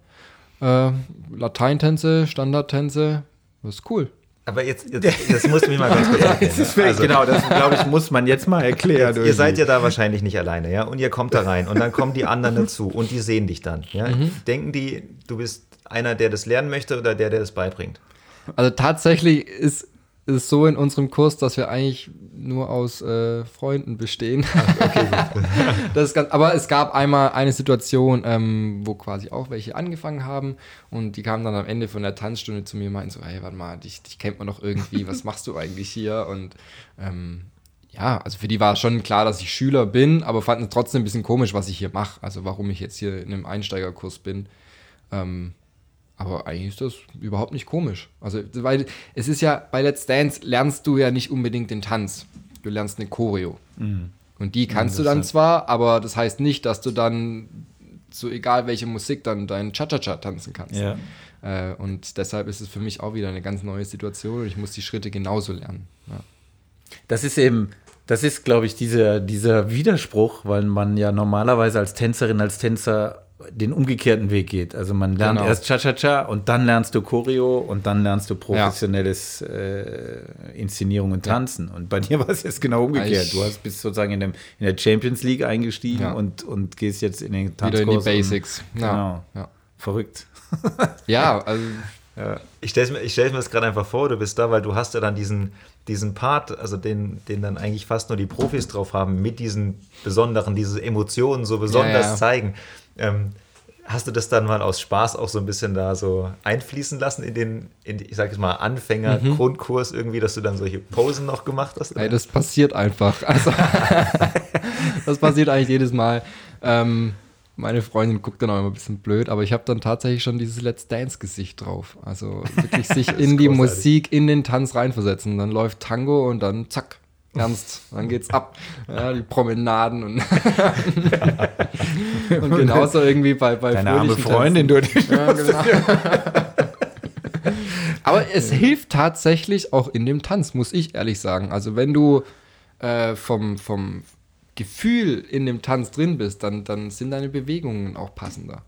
Äh, Lateintänze, Standardtänze, das ist cool. Aber jetzt, jetzt das musst du mir mal ganz <laughs> kurz erklären. Also, genau, das glaube ich, muss man jetzt mal erklären. Ihr seid ja da wahrscheinlich nicht alleine, ja? Und ihr kommt da rein und dann kommen die anderen dazu und die sehen dich dann, ja? Denken die, du bist einer, der das lernen möchte oder der, der das beibringt? Also tatsächlich ist es so in unserem Kurs, dass wir eigentlich nur aus äh, Freunden bestehen. <laughs> das ist ganz, aber es gab einmal eine Situation, ähm, wo quasi auch welche angefangen haben und die kamen dann am Ende von der Tanzstunde zu mir und meinten so, hey, warte mal, dich, dich kennt man doch irgendwie, was machst du eigentlich hier? Und ähm, ja, also für die war schon klar, dass ich Schüler bin, aber fanden es trotzdem ein bisschen komisch, was ich hier mache. Also warum ich jetzt hier in einem Einsteigerkurs bin. Ähm, aber eigentlich ist das überhaupt nicht komisch. Also, weil es ist ja, bei Let's Dance lernst du ja nicht unbedingt den Tanz. Du lernst eine Choreo. Und die kannst du dann zwar, aber das heißt nicht, dass du dann so egal welche Musik dann dein Cha-Cha-Cha tanzen kannst. Ja. Äh, und deshalb ist es für mich auch wieder eine ganz neue Situation und ich muss die Schritte genauso lernen. Ja. Das ist eben, das ist, glaube ich, dieser, dieser Widerspruch, weil man ja normalerweise als Tänzerin, als Tänzer den umgekehrten Weg geht. Also man lernt Genau. erst Cha-Cha-Cha und dann lernst du Choreo und dann lernst du professionelles äh, Inszenierung und Tanzen. Und bei dir <laughs> war es jetzt genau umgekehrt. Ich- du hast bist sozusagen in, dem, in der Champions League eingestiegen Ja. und, und gehst jetzt in den Wieder Tanzkurs. in die und- Basics. Ja. Genau. Ja. Verrückt. <laughs> ja, also Ich stelle mir, ich stell mir das gerade einfach vor, du bist da, weil du hast ja dann diesen, diesen Part, also den, den dann eigentlich fast nur die Profis drauf haben, mit diesen besonderen, diese Emotionen so besonders Ja, ja. zeigen. Ähm, hast du das dann mal aus Spaß auch so ein bisschen da so einfließen lassen in den, in, die- ich sag jetzt mal, Anfänger-Grundkurs irgendwie, dass du dann solche Posen noch gemacht hast? Ey, das passiert einfach. Also, <laughs> das passiert eigentlich jedes Mal. Ähm, meine Freundin guckt dann auch immer ein bisschen blöd, aber ich habe dann tatsächlich schon dieses Let's Dance-Gesicht drauf. Also wirklich sich <laughs> in die großartig. Musik, in den Tanz reinversetzen. Dann läuft Tango und dann zack, ernst. Dann geht's ab. Ja, die Promenaden und, <laughs> und genauso irgendwie bei, bei Deine arme Freundin, du. ja, genau. <laughs> Aber es hilft tatsächlich auch in dem Tanz, muss ich ehrlich sagen. Also wenn du äh, vom, vom Gefühl in dem Tanz drin bist, dann, dann sind deine Bewegungen auch passender.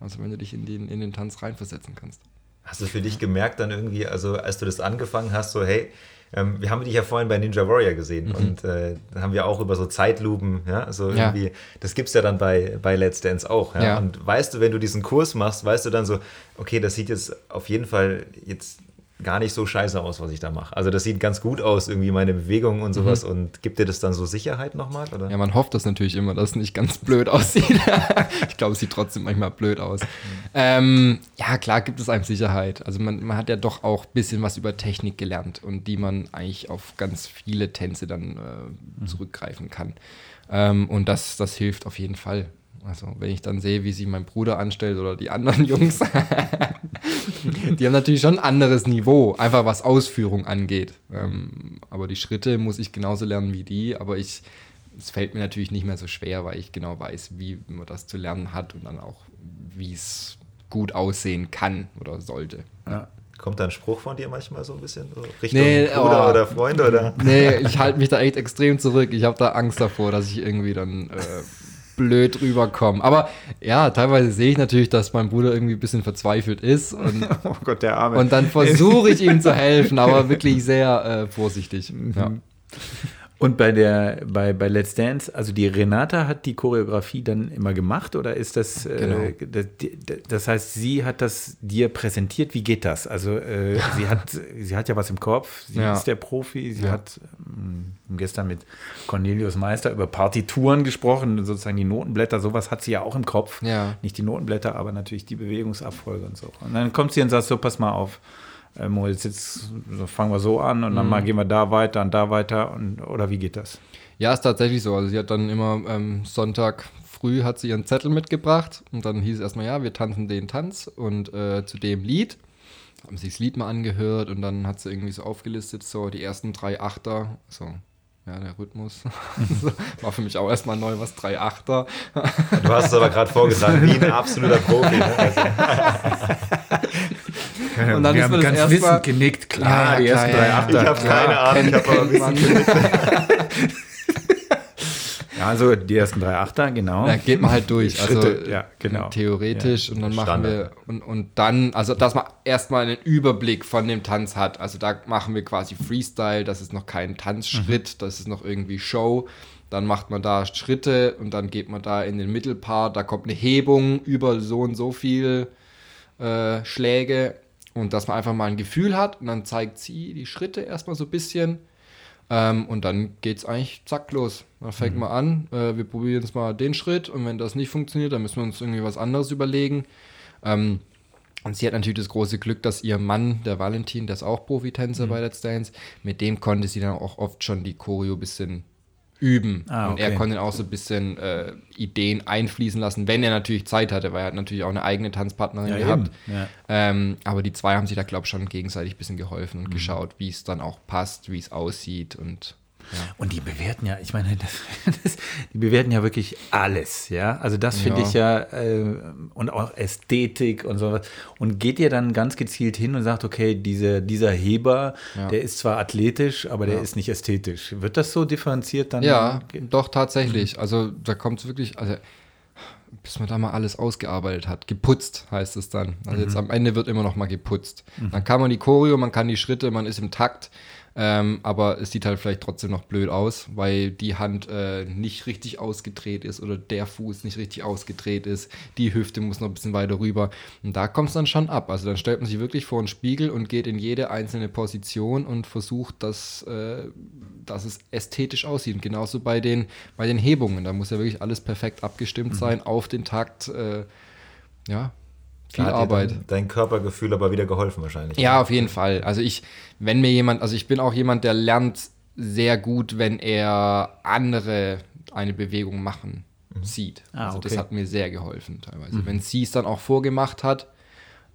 Also wenn du dich in den, in den Tanz reinversetzen kannst. Hast du für dich gemerkt dann irgendwie, also als du das angefangen hast, so hey, ähm, wir haben dich ja vorhin bei Ninja Warrior gesehen Mhm. und äh, da haben wir auch über so Zeitlupen, ja, so Ja. irgendwie, das gibt es ja dann bei, bei Let's Dance auch. Ja? Ja. Und weißt du, wenn du diesen Kurs machst, weißt du dann so, okay, das sieht jetzt auf jeden Fall jetzt gar nicht so scheiße aus, was ich da mache. Also das sieht ganz gut aus, irgendwie meine Bewegungen und sowas und gibt dir das dann so Sicherheit nochmal? Oder? Mhm. Ja, man hofft das natürlich immer, dass es nicht ganz blöd <laughs> aussieht. ich glaube, es sieht trotzdem manchmal blöd aus. Ähm, ja, klar gibt es einem Sicherheit. Also man, man hat ja doch auch ein bisschen was über Technik gelernt und die man eigentlich auf ganz viele Tänze dann äh, zurückgreifen kann. Ähm, und das, das hilft auf jeden Fall. Also wenn ich dann sehe, wie sich mein Bruder anstellt oder die anderen <laughs> Jungs, die haben natürlich schon ein anderes Niveau, einfach was Ausführung angeht. Ähm, aber die Schritte muss ich genauso lernen wie die, aber ich, es fällt mir natürlich nicht mehr so schwer, weil ich genau weiß, wie man das zu lernen hat und dann auch, wie es gut aussehen kann oder sollte. Kommt da ein Spruch von dir manchmal so ein bisschen? So Richtung Nee, Bruder oh. oder Freunde oder? Nee, ich halte mich da echt extrem zurück. Ich habe da Angst davor, dass ich irgendwie dann äh, blöd rüberkomme. Aber ja, teilweise sehe ich natürlich, dass mein Bruder irgendwie ein bisschen verzweifelt ist und, <laughs> Oh Gott, der Arme. und dann versuche ich ihm zu helfen, aber wirklich sehr äh, vorsichtig. Ja. Und bei der bei, bei Let's Dance, also die Renata hat die Choreografie dann immer gemacht oder ist das, Genau. äh, das, heißt, sie hat das dir präsentiert, wie geht das? Also äh, <laughs> sie hat sie hat ja was im Kopf, sie Ja. ist der Profi, sie Ja. hat ähm, gestern mit Cornelius Meister über Partituren gesprochen, sozusagen die Notenblätter, sowas hat sie ja auch im Kopf. Ja. Nicht die Notenblätter, aber natürlich die Bewegungsabfolge und so. Und dann kommt sie und sagt so, pass mal auf, äh, Moritz, jetzt fangen wir so an und dann Mhm. mal gehen wir da weiter und da weiter und oder wie geht das? Ja, ist tatsächlich so. Also sie hat dann immer ähm, Sonntag früh hat sie ihren Zettel mitgebracht und dann hieß es erstmal, ja, wir tanzen den Tanz und äh, zu dem Lied. Haben sich das Lied mal angehört und dann hat sie irgendwie so aufgelistet, so die ersten drei Achter, so, ja, der Rhythmus. <laughs> war für mich auch erstmal neu, was drei Achter. Du hast es aber gerade vorgetragen, wie ein absoluter Profi. Ne? <laughs> <laughs> Also, Und dann wir ist haben mir das ganz wissend genickt, klar, Ja, die ja, ersten drei ja, ja. Achter. ich habe keine Ahnung, ich habe aber bisschen man. <laughs> Ja, also die ersten drei Achter, genau. Da geht man halt durch. Also Schritte, ja, genau. theoretisch und dann machen Standard. wir und, und dann, also dass man erstmal einen Überblick von dem Tanz hat. Also da machen wir quasi Freestyle, das ist noch kein Tanzschritt, das ist noch irgendwie Show. Dann macht man da Schritte und dann geht man da in den Mittelpart, da kommt eine Hebung über so und so viel äh, Schläge und dass man einfach mal ein Gefühl hat und dann zeigt sie die Schritte erstmal so ein bisschen ähm, und dann geht's eigentlich zack los. Dann fängt man an, äh, wir probieren jetzt mal den Schritt und wenn das nicht funktioniert, dann müssen wir uns irgendwie was anderes überlegen. Ähm, und sie hat natürlich das große Glück, dass ihr Mann, der Valentin, der ist auch Profitänzer bei Let's Dance, mit dem konnte sie dann auch oft schon die Choreo ein bisschen üben. Ah, Und er okay. konnte auch so ein bisschen äh, Ideen einfließen lassen, wenn er natürlich Zeit hatte, weil er hat natürlich auch eine eigene Tanzpartnerin Ja, gehabt. ja. Ähm, aber die zwei haben sich da, glaube ich, schon gegenseitig ein bisschen geholfen Mhm. und geschaut, wie es dann auch passt, wie es aussieht und Und die bewerten ja, ich meine, <laughs> das, das, die bewerten ja wirklich alles, ja. Also das finde ich ja, äh, und auch Ästhetik und sowas. Und geht ihr dann ganz gezielt hin und sagt, okay, diese, dieser Heber, der ist zwar athletisch, aber der ist nicht ästhetisch. Wird das so differenziert dann? Ja, doch tatsächlich. Also da kommt es wirklich, also bis man da mal alles ausgearbeitet hat. Geputzt heißt es dann. Also jetzt am Ende wird immer noch mal geputzt. Dann kann man die Choreo, man kann die Schritte, man ist im Takt. Ähm, aber es sieht halt vielleicht trotzdem noch blöd aus, weil die Hand äh, nicht richtig ausgedreht ist oder der Fuß nicht richtig ausgedreht ist. Die Hüfte muss noch ein bisschen weiter rüber. Und da kommt es dann schon ab. Also dann stellt man sich wirklich vor einen Spiegel und geht in jede einzelne Position und versucht, dass, äh, dass es ästhetisch aussieht. Und genauso bei den, bei den Hebungen. Da muss ja wirklich alles perfekt abgestimmt sein auf den Takt. Äh, ja, viel hat Arbeit. Dein, dein Körpergefühl aber wieder geholfen wahrscheinlich. Ja, auf jeden Fall. Also ich, wenn mir jemand, also ich bin auch jemand, der lernt sehr gut, wenn er andere eine Bewegung machen sieht. Ah, also das okay. hat mir sehr geholfen teilweise. Wenn sie es dann auch vorgemacht hat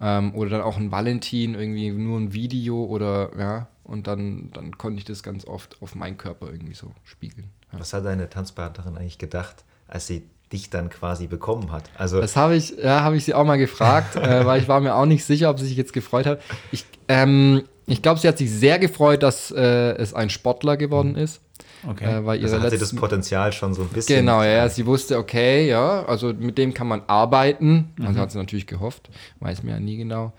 ähm, oder dann auch ein Valentin irgendwie nur ein Video oder ja und dann, dann konnte ich das ganz oft auf meinen Körper irgendwie so spiegeln. Ja. Was hat deine Tanzpartnerin eigentlich gedacht, als sie dich dann quasi bekommen hat? Also Das habe ich, ja, habe ich sie auch mal gefragt, <laughs> äh, weil ich war mir auch nicht sicher, ob sie sich jetzt gefreut hat. Ich, ähm, ich glaube, sie hat sich sehr gefreut, dass äh, es ein Sportler geworden ist. Okay. Äh, weil ihre also hat sie das Potenzial schon so ein bisschen. Genau, ja, sie wusste, okay, ja, also mit dem kann man arbeiten. Mhm. Also hat sie natürlich gehofft, weiß mir ja nie genau.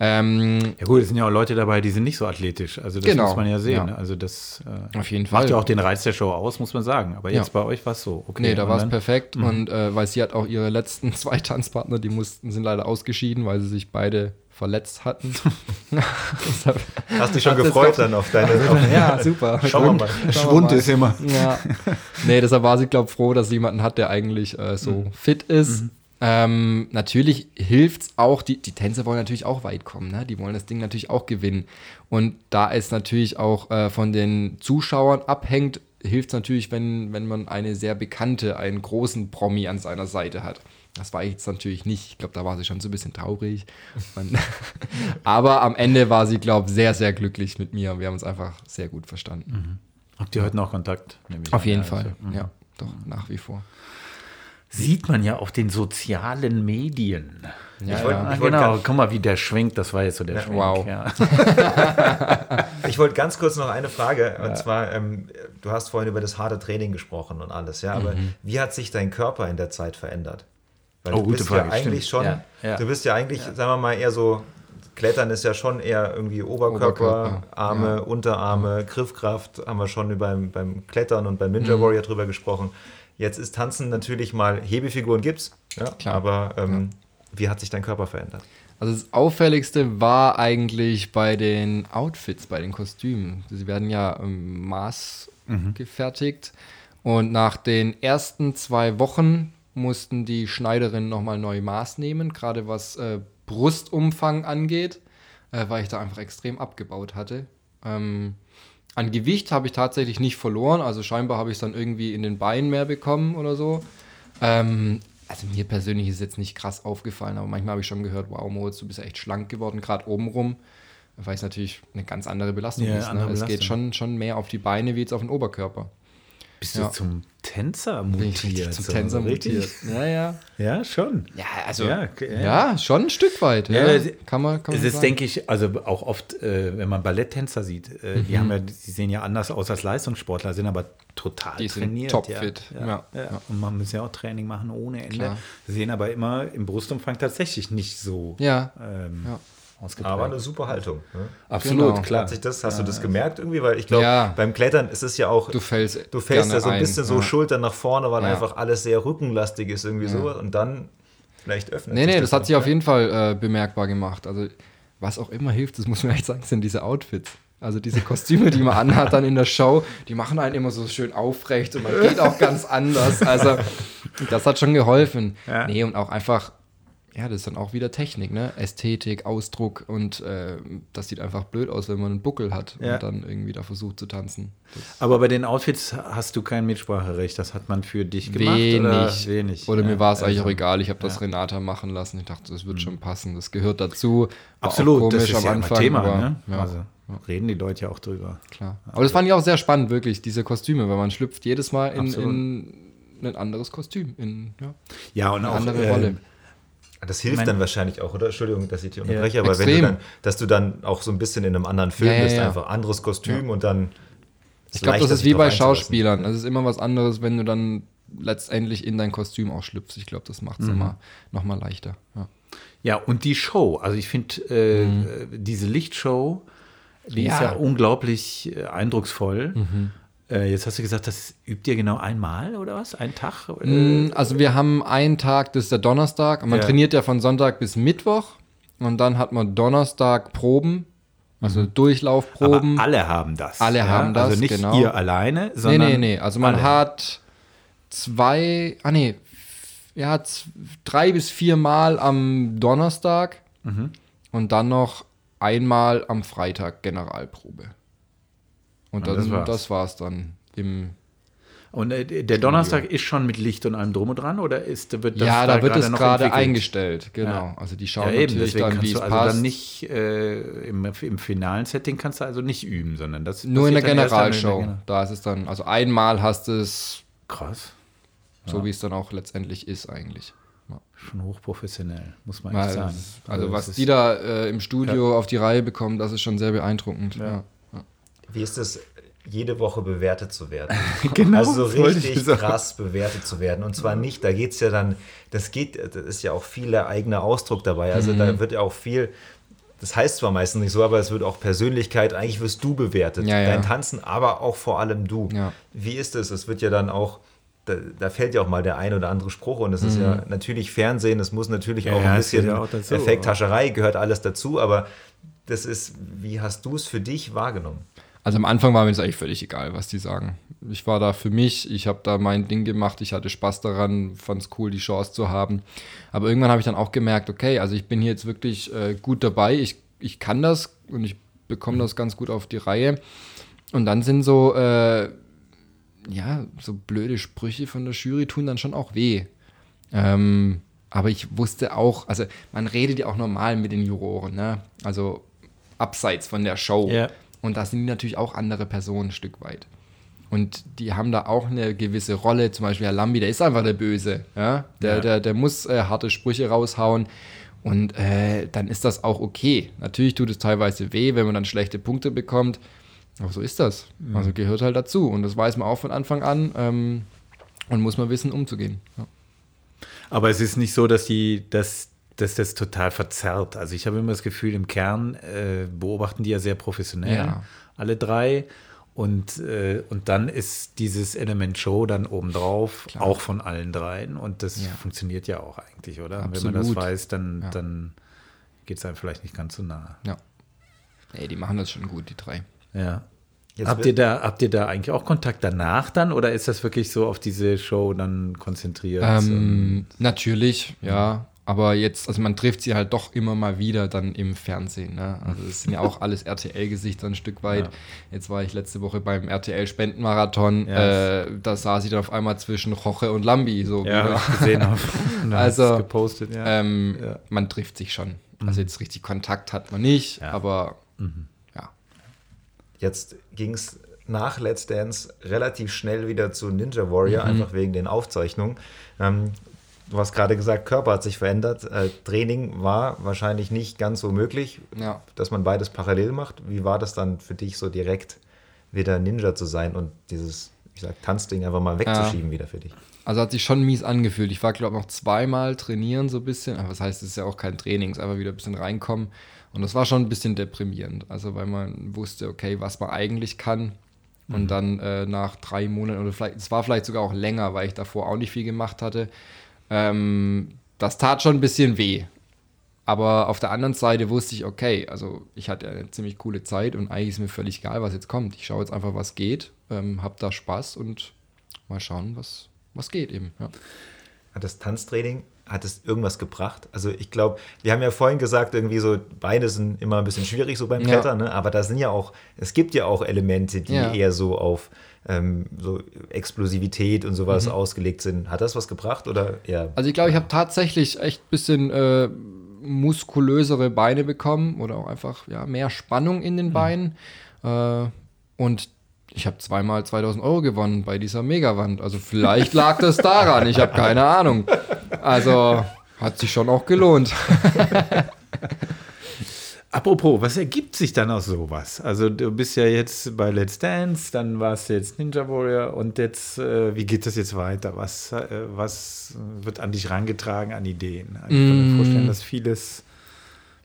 Ähm, Ja gut, es sind ja auch Leute dabei, die sind nicht so athletisch. Also das Genau, muss man ja sehen. ja. Also das äh, Auf jeden macht Fall. ja auch den Reiz der Show aus, muss man sagen. Aber jetzt Ja. bei euch war es so. Okay, Nee, da war es perfekt. Und äh, weil sie hat auch ihre letzten <laughs> zwei Tanzpartner, die mussten, sind leider ausgeschieden, weil sie sich beide verletzt hatten. <laughs> Hast dich schon gefreut dann auf deine. Auf, <laughs> ja, super. Schauen wir mal. Schwund ist immer. Ja. Nee, deshalb war sie, glaube ich, froh, dass sie jemanden hat, der eigentlich äh, so fit ist. Ähm, natürlich hilft es auch, die, die Tänzer wollen natürlich auch weit kommen, ne? die wollen das Ding natürlich auch gewinnen. Und da es natürlich auch äh, von den Zuschauern abhängt, hilft es natürlich, wenn, wenn man eine sehr bekannte, einen großen Promi an seiner Seite hat. Das war jetzt natürlich nicht. Ich glaube, da war sie schon so ein bisschen traurig. <laughs> Aber am Ende war sie, glaube ich, sehr, sehr glücklich mit mir. Wir haben uns einfach sehr gut verstanden. Habt ihr heute noch Kontakt? Ich Auf jeden Fall. also, mhm. Ja, doch, nach wie vor. Sieht man ja auf den sozialen Medien. Ja, wollte- ja. Ah, Ich wollte genau, guck mal, wie der schwenkt. Das war jetzt so der Schwenk. wow. Ja. <laughs> Ich wollte ganz kurz noch eine Frage, und zwar, ähm, du hast vorhin über das harte Training gesprochen und alles, ja, aber wie hat sich dein Körper in der Zeit verändert? Weil Oh, du gute bist Frage, ja eigentlich stimmt. schon, du bist ja eigentlich, sagen wir mal, eher so, Klettern ist ja schon eher irgendwie Oberkörper, Oberkörper, Arme, ja. Unterarme, Griffkraft, haben wir schon beim, beim Klettern und beim Ninja Warrior drüber gesprochen. Jetzt ist Tanzen natürlich mal, Hebefiguren gibt's, ja, Klar. aber ähm, wie hat sich dein Körper verändert? Also das Auffälligste war eigentlich bei den Outfits, bei den Kostümen. Sie werden ja im Maß gefertigt. Und nach den ersten zwei Wochen mussten die Schneiderinnen nochmal neu Maß nehmen, gerade was äh, Brustumfang angeht, äh, weil ich da einfach extrem abgebaut hatte. Ähm, an Gewicht habe ich tatsächlich nicht verloren, also scheinbar habe ich es dann irgendwie in den Beinen mehr bekommen oder so. Ähm, also mir persönlich ist jetzt nicht krass aufgefallen, aber manchmal habe ich schon gehört, wow, Moritz, du bist ja echt schlank geworden, gerade obenrum, weil es natürlich eine ganz andere Belastung Ja, ist. Ne? andere Es geht Belastung. schon, schon mehr auf die Beine wie jetzt auf den Oberkörper. Bist Ja. du zum Tänzer mutiert? zum Tänzer mutiert. Ja, ja. Ja, schon. Ja, also, Ja, ja, ja. schon ein Stück weit. Ja, kann man, kann man Es ist, sagen. denke ich, also auch oft, äh, wenn man Balletttänzer sieht, äh, Mhm. die haben ja, die sehen ja anders aus als Leistungssportler, sind aber total Die trainiert. topfit. Ja. Und man muss ja auch Training machen ohne Ende. Klar. Sehen aber immer im Brustumfang tatsächlich nicht so Ja. ähm, Ja. Ausgeprägt. Aber eine super Haltung. Ne? Absolut, Genau. klar. Hat sich das, hast du das gemerkt irgendwie? Weil ich glaube, Ja. beim Klettern ist es ja auch, Du fällst, du fällst ja so ein ein, bisschen so ja. Schultern nach vorne, weil Ja. einfach alles sehr rückenlastig ist irgendwie so und dann vielleicht öffnet Nee, sich nee, das hat sich auf jeden Fall äh, bemerkbar gemacht. Also, was auch immer hilft, das muss man echt sagen, sind diese Outfits. Also diese Kostüme, die man anhat dann in der Show, die machen einen immer so schön aufrecht und man geht auch ganz anders. Also das hat schon geholfen. Ja. Nee, und auch einfach, ja, das ist dann auch wieder Technik, ne? Ästhetik, Ausdruck und äh, das sieht einfach blöd aus, wenn man einen Buckel hat Ja. und dann irgendwie da versucht zu tanzen. Das Aber bei den Outfits hast du kein Mitspracherecht. Das hat man für dich gemacht wenig. oder wenig? Oder Ja, mir war es eigentlich also- auch egal. Ich habe das Renata machen lassen. Ich dachte, das wird schon passen. Das gehört dazu. War Absolut, das ist am ja Anfang, Thema. aber, ne? ja. Also reden die Leute ja auch drüber. Klar. Aber das fand ich auch sehr spannend, wirklich, diese Kostüme, weil man schlüpft jedes Mal in, in ein anderes Kostüm, in ja, Ja, und eine auch andere äh, Rolle. Das hilft dann wahrscheinlich auch, oder? Entschuldigung, dass ich dich unterbreche, aber wenn Extrem. du dann, dass du dann auch so ein bisschen in einem anderen Film Ja, ja, bist, ja. einfach anderes Kostüm und dann. Ich glaube, das ist wie bei. Schauspielern. Es ist immer was anderes, wenn du dann letztendlich in dein Kostüm auch schlüpfst. Ich glaube, das macht es immer noch mal leichter. Ja. Ja, und die Show. Also ich finde, äh, äh, diese Lichtshow, die ist Ja. ja unglaublich äh, eindrucksvoll. Äh, jetzt hast du gesagt, das übt ihr genau einmal oder was? Ein Tag? Äh, Mm, Also wir haben einen Tag, das ist der Donnerstag. Und man Ja. trainiert ja von Sonntag bis Mittwoch. Und dann hat man Donnerstag Proben, also Durchlaufproben. aber alle haben das. Alle haben das, Also nicht genau. ihr alleine, Nee, sondern. nee, nee. Also man alle. hat zwei, ah nee, ja, drei bis vier Mal am Donnerstag Mhm. und dann noch einmal am Freitag Generalprobe. Und Und dann, das war's. das war's dann im. Und äh, der Donnerstag ist schon mit Licht und allem drum und dran oder ist, wird das ja, da wird es gerade eingestellt, genau. Ja. Also die Ja, schauen eben, natürlich deswegen dann, wie kannst es du also passt. dann nicht äh, im, im finalen Setting kannst du also nicht üben, sondern das Nur in der Generalshow. Gener- Da ist es dann, also einmal hast du es, Krass, so wie es dann auch letztendlich ist eigentlich. schon hochprofessionell, muss man Weil echt sagen. Also, das was die da äh, im Studio auf die Reihe bekommen, das ist schon sehr beeindruckend. Ja. Wie ist es, jede Woche bewertet zu werden? <laughs> Genau, Also so richtig krass bewertet zu werden. Und zwar nicht, da geht es ja dann, das geht, das ist ja auch viel der eigene Ausdruck dabei. Also Mhm. da wird ja auch viel, das heißt zwar meistens nicht so, aber es wird auch Persönlichkeit, eigentlich wirst du bewertet. Ja, ja. Dein Tanzen, aber auch vor allem du. Ja. Wie ist es? Es wird ja dann auch, da, da fällt ja auch mal der ein oder andere Spruch und es ist ja natürlich Fernsehen, es muss natürlich Ja, auch ein bisschen ja auch dazu, Effekthascherei, gehört alles dazu, aber das ist, wie hast du es für dich wahrgenommen? Also am Anfang war mir das eigentlich völlig egal, was die sagen. Ich war da für mich, ich habe da mein Ding gemacht, ich hatte Spaß daran, fand es cool, die Chance zu haben. Aber irgendwann habe ich dann auch gemerkt, okay, also ich bin hier jetzt wirklich äh, gut dabei, ich, ich kann das und ich bekomme das ganz gut auf die Reihe. Und dann sind so, äh, ja, so blöde Sprüche von der Jury tun dann schon auch weh. Ähm, aber ich wusste auch, also man redet ja auch normal mit den Juroren, ne? Also abseits von der Show. Ja. Und da sind die natürlich auch andere Personen ein Stück weit. Und die haben da auch eine gewisse Rolle. Zum Beispiel Herr Lambi, der ist einfach der Böse. Ja? Der, Ja. der, der muss äh, harte Sprüche raushauen. Und äh, dann ist das auch okay. Natürlich tut es teilweise weh, wenn man dann schlechte Punkte bekommt. Aber so ist das. Also gehört halt dazu. Und das weiß man auch von Anfang an. Ähm, und muss man wissen, umzugehen. Ja. Aber es ist nicht so, dass die, dass, dass das total verzerrt. Also ich habe immer das Gefühl, im Kern äh, beobachten die ja sehr professionell, Ja. alle drei. Und, äh, und dann ist dieses Element Show dann obendrauf, Klar. auch von allen dreien. Und das Ja. funktioniert ja auch eigentlich, oder? Wenn man das Absolut. weiß, dann, Ja. dann geht es einem vielleicht nicht ganz so nahe. ja. Ey, die machen das schon gut, die drei. Ja. Jetzt Habt ihr, da, habt ihr da eigentlich auch Kontakt danach dann oder ist das wirklich so auf diese Show dann konzentriert? Ähm, natürlich, ja. Aber jetzt, also man trifft sie halt doch immer mal wieder dann im Fernsehen. Ne? Also das sind ja auch alles RTL-Gesichter ein Stück weit. Ja. Jetzt war ich letzte Woche beim RTL-Spendenmarathon. Ja. Äh, da saß ich dann auf einmal zwischen Roche und Lambi. So ja, wieder. hab ich gesehen. <laughs> Auf, Also, gepostet, ja. ähm, Ja. Mhm. Man trifft sich schon. Also jetzt richtig Kontakt hat man nicht, Ja. aber ja. Jetzt ging es nach Let's Dance relativ schnell wieder zu Ninja Warrior, Mhm. einfach wegen den Aufzeichnungen. Ähm, du hast gerade gesagt, Körper hat sich verändert. Äh, Training war wahrscheinlich nicht ganz so möglich, Ja. dass man beides parallel macht. Wie war das dann für dich so direkt wieder Ninja zu sein und dieses, ich sag, Tanzding einfach mal wegzuschieben wieder für dich? Also hat sich schon mies angefühlt. Ich war, glaube ich, noch zweimal trainieren, so ein bisschen. Aber das heißt, es ist ja auch kein Training, es ist einfach wieder ein bisschen reinkommen. Und das war schon ein bisschen deprimierend. Also, weil man wusste, okay, was man eigentlich kann. Und dann äh, nach drei Monaten, oder vielleicht, es war vielleicht sogar auch länger, weil ich davor auch nicht viel gemacht hatte. Ähm, das tat schon ein bisschen weh. Aber auf der anderen Seite wusste ich, okay, also ich hatte eine ziemlich coole Zeit und eigentlich ist mir völlig egal, was jetzt kommt. Ich schaue jetzt einfach, was geht, ähm, hab da Spaß und mal schauen, was, was geht eben. Ja. Hat das Tanztraining, hat es irgendwas gebracht? Also ich glaube, wir haben ja vorhin gesagt, irgendwie so, Beine sind immer ein bisschen schwierig so beim Ja. Klettern, ne? aber da sind ja auch, es gibt ja auch Elemente, die Ja. eher so auf ähm, so Explosivität und sowas Mhm. ausgelegt sind. Hat das was gebracht oder eher? Also ich glaube, ich habe tatsächlich echt ein bisschen äh, muskulösere Beine bekommen oder auch einfach ja, mehr Spannung in den Beinen. Äh, und ich habe zweimal 2000 Euro gewonnen bei dieser Megawand. Also vielleicht lag das daran. Ich habe keine Ahnung. Also hat sich schon auch gelohnt. <laughs> Apropos, was ergibt sich dann aus sowas? Also du bist ja jetzt bei Let's Dance, dann warst du jetzt Ninja Warrior und jetzt, äh, wie geht das jetzt weiter? Was, äh, was wird an dich rangetragen an Ideen? Also Ich kann mir vorstellen, dass vieles,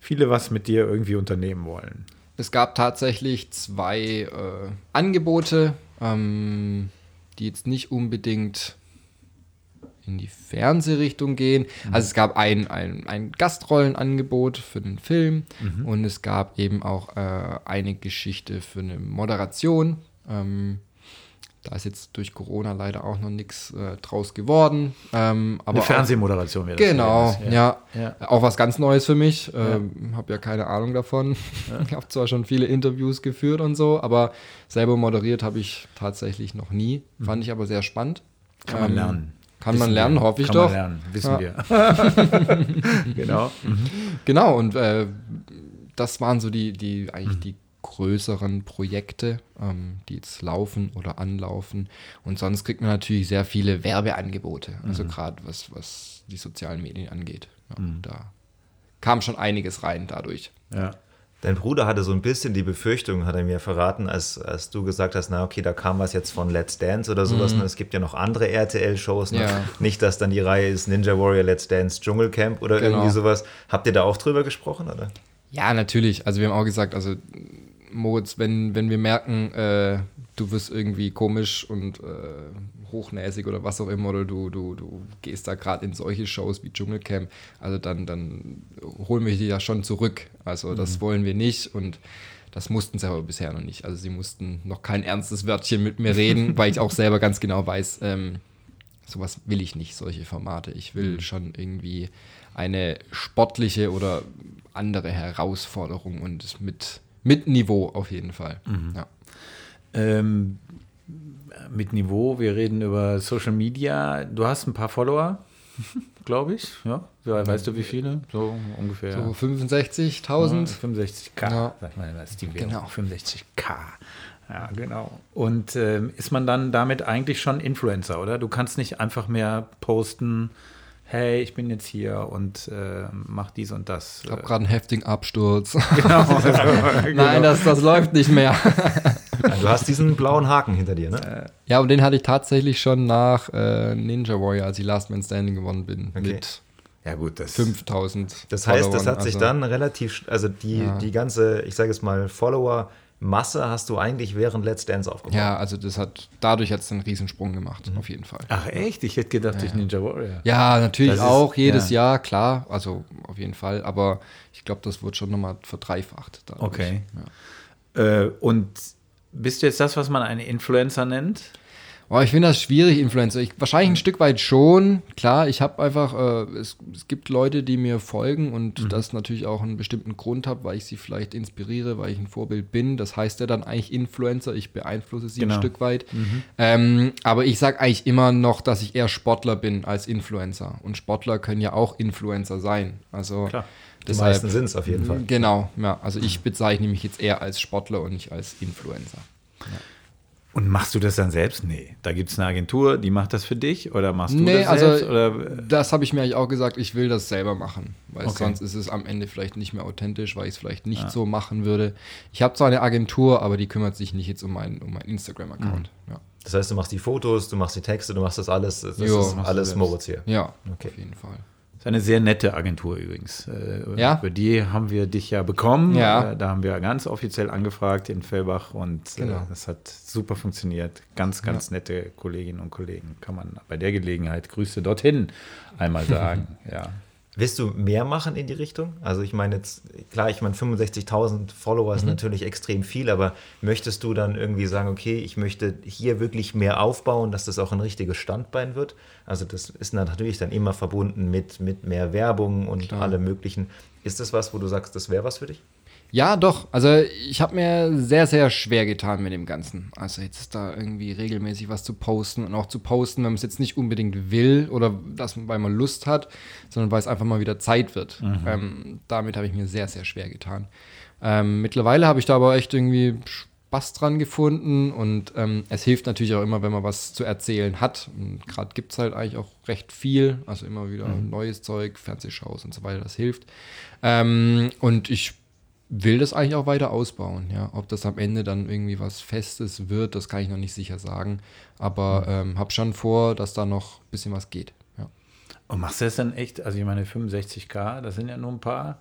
viele was mit dir irgendwie unternehmen wollen. Es gab tatsächlich zwei äh, Angebote, ähm, die jetzt nicht unbedingt in die Fernsehrichtung gehen. Also es gab ein, ein, ein Gastrollenangebot für den Film und es gab eben auch äh, eine Geschichte für eine Moderation. Ähm, da ist jetzt durch Corona leider auch noch nichts äh, draus geworden. Ähm, aber Eine Fernsehmoderation wäre das. Genau, wäre das, ja. Ja. Auch was ganz Neues für mich. Ähm, habe ja keine Ahnung davon. <laughs> Ich habe zwar schon viele Interviews geführt und so, aber selber moderiert habe ich tatsächlich noch nie. Fand ich aber sehr spannend. Kann man Ähm, lernen. Kann man lernen, hoffe ich Kann doch. Man lernen, <laughs> wissen Ja. wir. <laughs> genau. Genau, und äh, das waren so die, die eigentlich die größeren Projekte, ähm, die jetzt laufen oder anlaufen. Und sonst kriegt man natürlich sehr viele Werbeangebote, also gerade was, was die sozialen Medien angeht. Ja, Da kam schon einiges rein dadurch. Ja. Dein Bruder hatte so ein bisschen die Befürchtung, hat er mir verraten, als, als du gesagt hast, na okay, da kam was jetzt von Let's Dance oder sowas. Ne? Es gibt ja noch andere RTL-Shows. Ne? Mhm. Ja. Nicht, dass dann die Reihe ist Ninja Warrior Let's Dance Dschungelcamp oder Genau. irgendwie sowas. Habt ihr da auch drüber gesprochen, oder? Ja, natürlich. Also wir haben auch gesagt, also Moritz, wenn, wenn wir merken, äh, du wirst irgendwie komisch und äh, hochnäsig oder was auch immer, oder du, du, du gehst da gerade in solche Shows wie Dschungelcamp, also dann, dann holen wir dich ja schon zurück. Also das wollen wir nicht und das mussten sie aber bisher noch nicht. Also sie mussten noch kein ernstes Wörtchen mit mir reden, <laughs> weil ich auch selber ganz genau weiß, ähm, sowas will ich nicht, solche Formate. Ich will schon irgendwie eine sportliche oder andere Herausforderung und mit, mit Niveau auf jeden Fall. Ja. Ähm, mit Niveau, wir reden über Social Media. Du hast ein paar Follower, <laughs> glaube ich. Ja? weißt du wie viele? So ungefähr. So 65.000. 65k, Ja. sagt man, das ist die Währung. Genau. 65k. Ja, genau. Und ähm, ist man dann damit eigentlich schon Influencer, oder? Du kannst nicht einfach mehr posten, hey, ich bin jetzt hier und äh, mach dies und das. Ich habe gerade einen heftigen Absturz. <laughs> <laughs> Genau. Nein, das, das läuft nicht mehr. <laughs> Du hast diesen blauen Haken hinter dir, ne? ja, und den hatte ich tatsächlich schon nach äh, Ninja Warrior, als ich Last Man Standing gewonnen bin, Okay. mit ja, gut, das 5000. Das heißt, das Followern. hat sich Also, dann relativ, also die, Ja. die ganze, ich sage es mal, Follower-Masse hast du eigentlich während Let's Dance aufgebaut. Ja, also das hat, dadurch hat es einen Riesensprung gemacht, auf jeden Fall. Ach echt? Ich hätte gedacht, durch Ninja Warrior. Ja, natürlich Das ist- auch, jedes ja. Jahr, klar, also auf jeden Fall, aber ich glaube, das wird schon nochmal verdreifacht. dadurch. Okay. Ja. Äh, und bist du jetzt das, was man einen Influencer nennt? Boah, ich finde das schwierig, Influencer. Ich, wahrscheinlich ein Stück weit schon. Klar, ich habe einfach, äh, es, es gibt Leute, die mir folgen und das natürlich auch einen bestimmten Grund habe, weil ich sie vielleicht inspiriere, weil ich ein Vorbild bin. Das heißt ja dann eigentlich Influencer. Ich beeinflusse sie Genau. ein Stück weit. Ähm, aber ich sage eigentlich immer noch, dass ich eher Sportler bin als Influencer. Und Sportler können ja auch Influencer sein. Also Klar. Die meisten sind es auf jeden Fall. Genau, ja. Also ich bezeichne mich jetzt eher als Sportler und nicht als Influencer. Und machst du das dann selbst? Nee. Da gibt es eine Agentur, die macht das für dich oder machst du Nee, das also selbst? Oder, das habe ich mir eigentlich auch gesagt, ich will das selber machen, weil Okay. sonst ist es am Ende vielleicht nicht mehr authentisch, weil ich es vielleicht nicht so machen würde. Ich habe zwar eine Agentur, aber die kümmert sich nicht jetzt um meinen um meinen Instagram-Account. Ja. Das heißt, du machst die Fotos, du machst die Texte, du machst das alles. Das Jo, ist alles. Moritz hier. ja, Okay. auf jeden Fall. Ist eine sehr nette Agentur übrigens. Äh, Ja? Über die haben wir dich ja bekommen. Ja. Äh, Da haben wir ganz offiziell angefragt in Fellbach und Genau. äh, das hat super funktioniert. Ganz, ganz nette Kolleginnen und Kollegen. Kann man bei der Gelegenheit Grüße dorthin einmal sagen. <laughs> ja. Willst du mehr machen in die Richtung? Also ich meine jetzt, klar, ich meine 65.000 Follower Mhm. ist natürlich extrem viel, aber möchtest du dann irgendwie sagen, okay, ich möchte hier wirklich mehr aufbauen, dass das auch ein richtiges Standbein wird? Also das ist natürlich dann immer verbunden mit, mit mehr Werbung und Klar. allem möglichen. Ist das was, wo du sagst, das wäre was für dich? Ja, doch. Also ich habe mir sehr, sehr schwer getan mit dem Ganzen. Also jetzt da irgendwie regelmäßig was zu posten und auch zu posten, wenn man es jetzt nicht unbedingt will oder das, weil man Lust hat, sondern weil es einfach mal wieder Zeit wird. Ähm, damit habe ich mir sehr, sehr schwer getan. Ähm, mittlerweile habe ich da aber echt irgendwie Spaß dran gefunden und ähm, es hilft natürlich auch immer, wenn man was zu erzählen hat. Und gerade gibt es halt eigentlich auch recht viel, also immer wieder neues Zeug, Fernsehshows und so weiter, das hilft. Ähm, und ich will das eigentlich auch weiter ausbauen. Ja, ob das am Ende dann irgendwie was Festes wird, das kann ich noch nicht sicher sagen. Aber ähm, habe schon vor, dass da noch ein bisschen was geht. Ja. Und machst du das dann echt? Also ich meine 65k, das sind ja nur ein paar.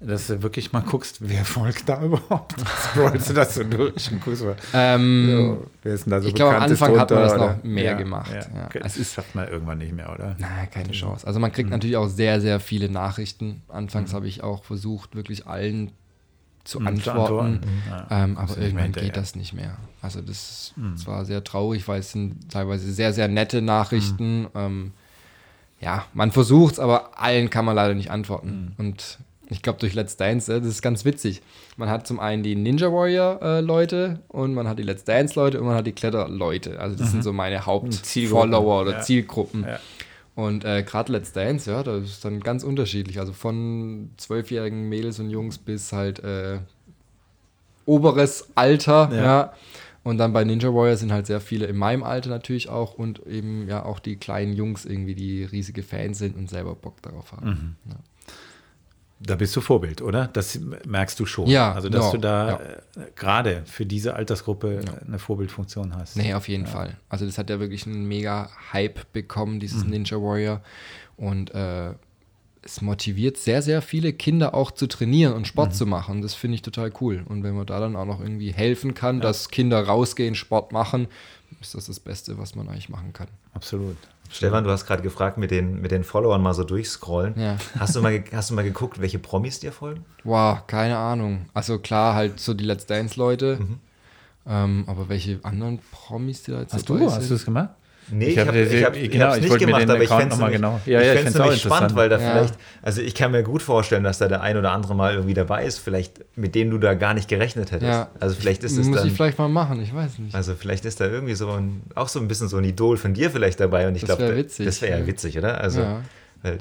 Dass du wirklich mal guckst, wer folgt da überhaupt? <laughs> Scrollst du das so durch und guckst mal, Ähm, so, wer ist denn da so ich glaube, am Anfang hat man das noch oder? mehr Ja, gemacht, Ja. ja. Okay, das ist- schafft man irgendwann nicht mehr, oder? Na, keine Chance. Also man kriegt natürlich auch sehr, sehr viele Nachrichten. Anfangs habe ich auch versucht, wirklich allen zu Mhm, zu antworten. antworten. Ja. Ähm, aber irgendwann geht das nicht mehr. Also das ist zwar sehr traurig, weil es sind teilweise sehr, sehr nette Nachrichten. Ähm, ja, man versucht es, aber allen kann man leider nicht antworten. Und ich glaube, durch Let's Dance, äh, das ist ganz witzig. Man hat zum einen die Ninja Warrior-Leute und man hat die Let's Dance-Leute und man hat die Kletter-Leute. Also das sind so meine. Haupt-Follower oder Ja. Zielgruppen. Ja. Und äh, gerade Let's Dance, ja, das ist dann ganz unterschiedlich. Also von zwölfjährigen Mädels und Jungs bis halt äh, oberes Alter, Ja. ja. Und dann bei Ninja Warrior sind halt sehr viele in meinem Alter natürlich auch und eben ja auch die kleinen Jungs irgendwie, die riesige Fans sind und selber Bock darauf haben. Ja. Da bist du Vorbild, oder? Das merkst du schon. Ja, Also, dass ja, du da ja. äh, gerade für diese Altersgruppe eine Vorbildfunktion hast. Nee, auf jeden Fall. Also das hat ja wirklich einen mega Hype bekommen, dieses Ninja Warrior. Und äh, es motiviert sehr, sehr viele Kinder auch zu trainieren und Sport zu machen. Das finde ich total cool. Und wenn man da dann auch noch irgendwie helfen kann, dass Kinder rausgehen, Sport machen, ist das das Beste, was man eigentlich machen kann. Absolut. Stefan, du hast gerade gefragt, mit den, mit den Followern mal so durchscrollen. Ja. Hast, du mal, hast du mal geguckt, welche Promis dir folgen? Wow, keine Ahnung. Also klar, halt so die Let's Dance-Leute. Ähm, aber welche anderen Promis, die da jetzt Hast dabei du, sind? hast du es gemacht? Nee, Ich ich hab- habe ich hab, genau, ich hab's ich nicht gemacht, aber ich fände es genau- Ja, ja, ich auch nämlich spannend, weil da Ja. vielleicht, also ich kann mir gut vorstellen, dass da der ein oder andere mal irgendwie dabei ist, vielleicht mit dem du da gar nicht gerechnet hättest. Ja. Also vielleicht ist es Muss dann, ich vielleicht mal machen, ich weiß nicht. also vielleicht ist da irgendwie so ein, auch so ein bisschen so ein Idol von dir vielleicht dabei und ich Das glaube, das wäre ja ja. witzig, oder? Also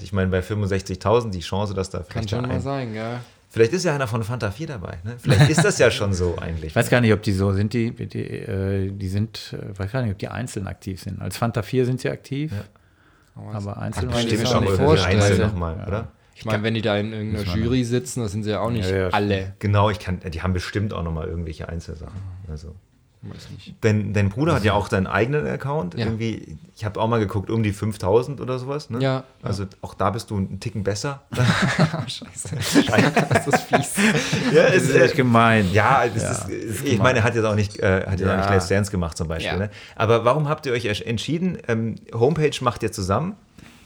ich meine, bei 65.000 die Chance, dass da Kann vielleicht schon da mal ein, sein, gell? Vielleicht ist ja einer von Fanta 4 dabei, ne? Vielleicht ist das ja <laughs> schon so eigentlich. Ich weiß gar nicht, ob die so sind, die, die, äh, die sind, äh, weiß gar nicht, ob die einzeln aktiv sind. Als Fanta 4 sind sie aktiv, aber einzeln Ach, weiß ich Bestimmt das es auch nicht einzeln Ja. nochmal, oder? Ich meine, wenn die da in irgendeiner Jury sitzen, da sind sie ja auch nicht Ja, ja, alle. Genau, ich kann, die haben bestimmt auch nochmal irgendwelche Einzelsachen. Also. Weiß nicht. Dein, dein Bruder hat ja auch deinen eigenen Account. Ja. Irgendwie, ich habe auch mal geguckt, um die 5000 oder sowas. Ne? Ja. Also auch da bist du einen Ticken besser. <laughs> <laughs> Scheiße. Das ist fies. ja, Das ist echt gemein. Ja, das Ist, ich meine, er hat jetzt auch nicht, äh, hat jetzt auch nicht Ja. Let's Dance gemacht zum Beispiel. Ja. Ne? Aber warum habt ihr euch entschieden, ähm, Homepage macht ihr zusammen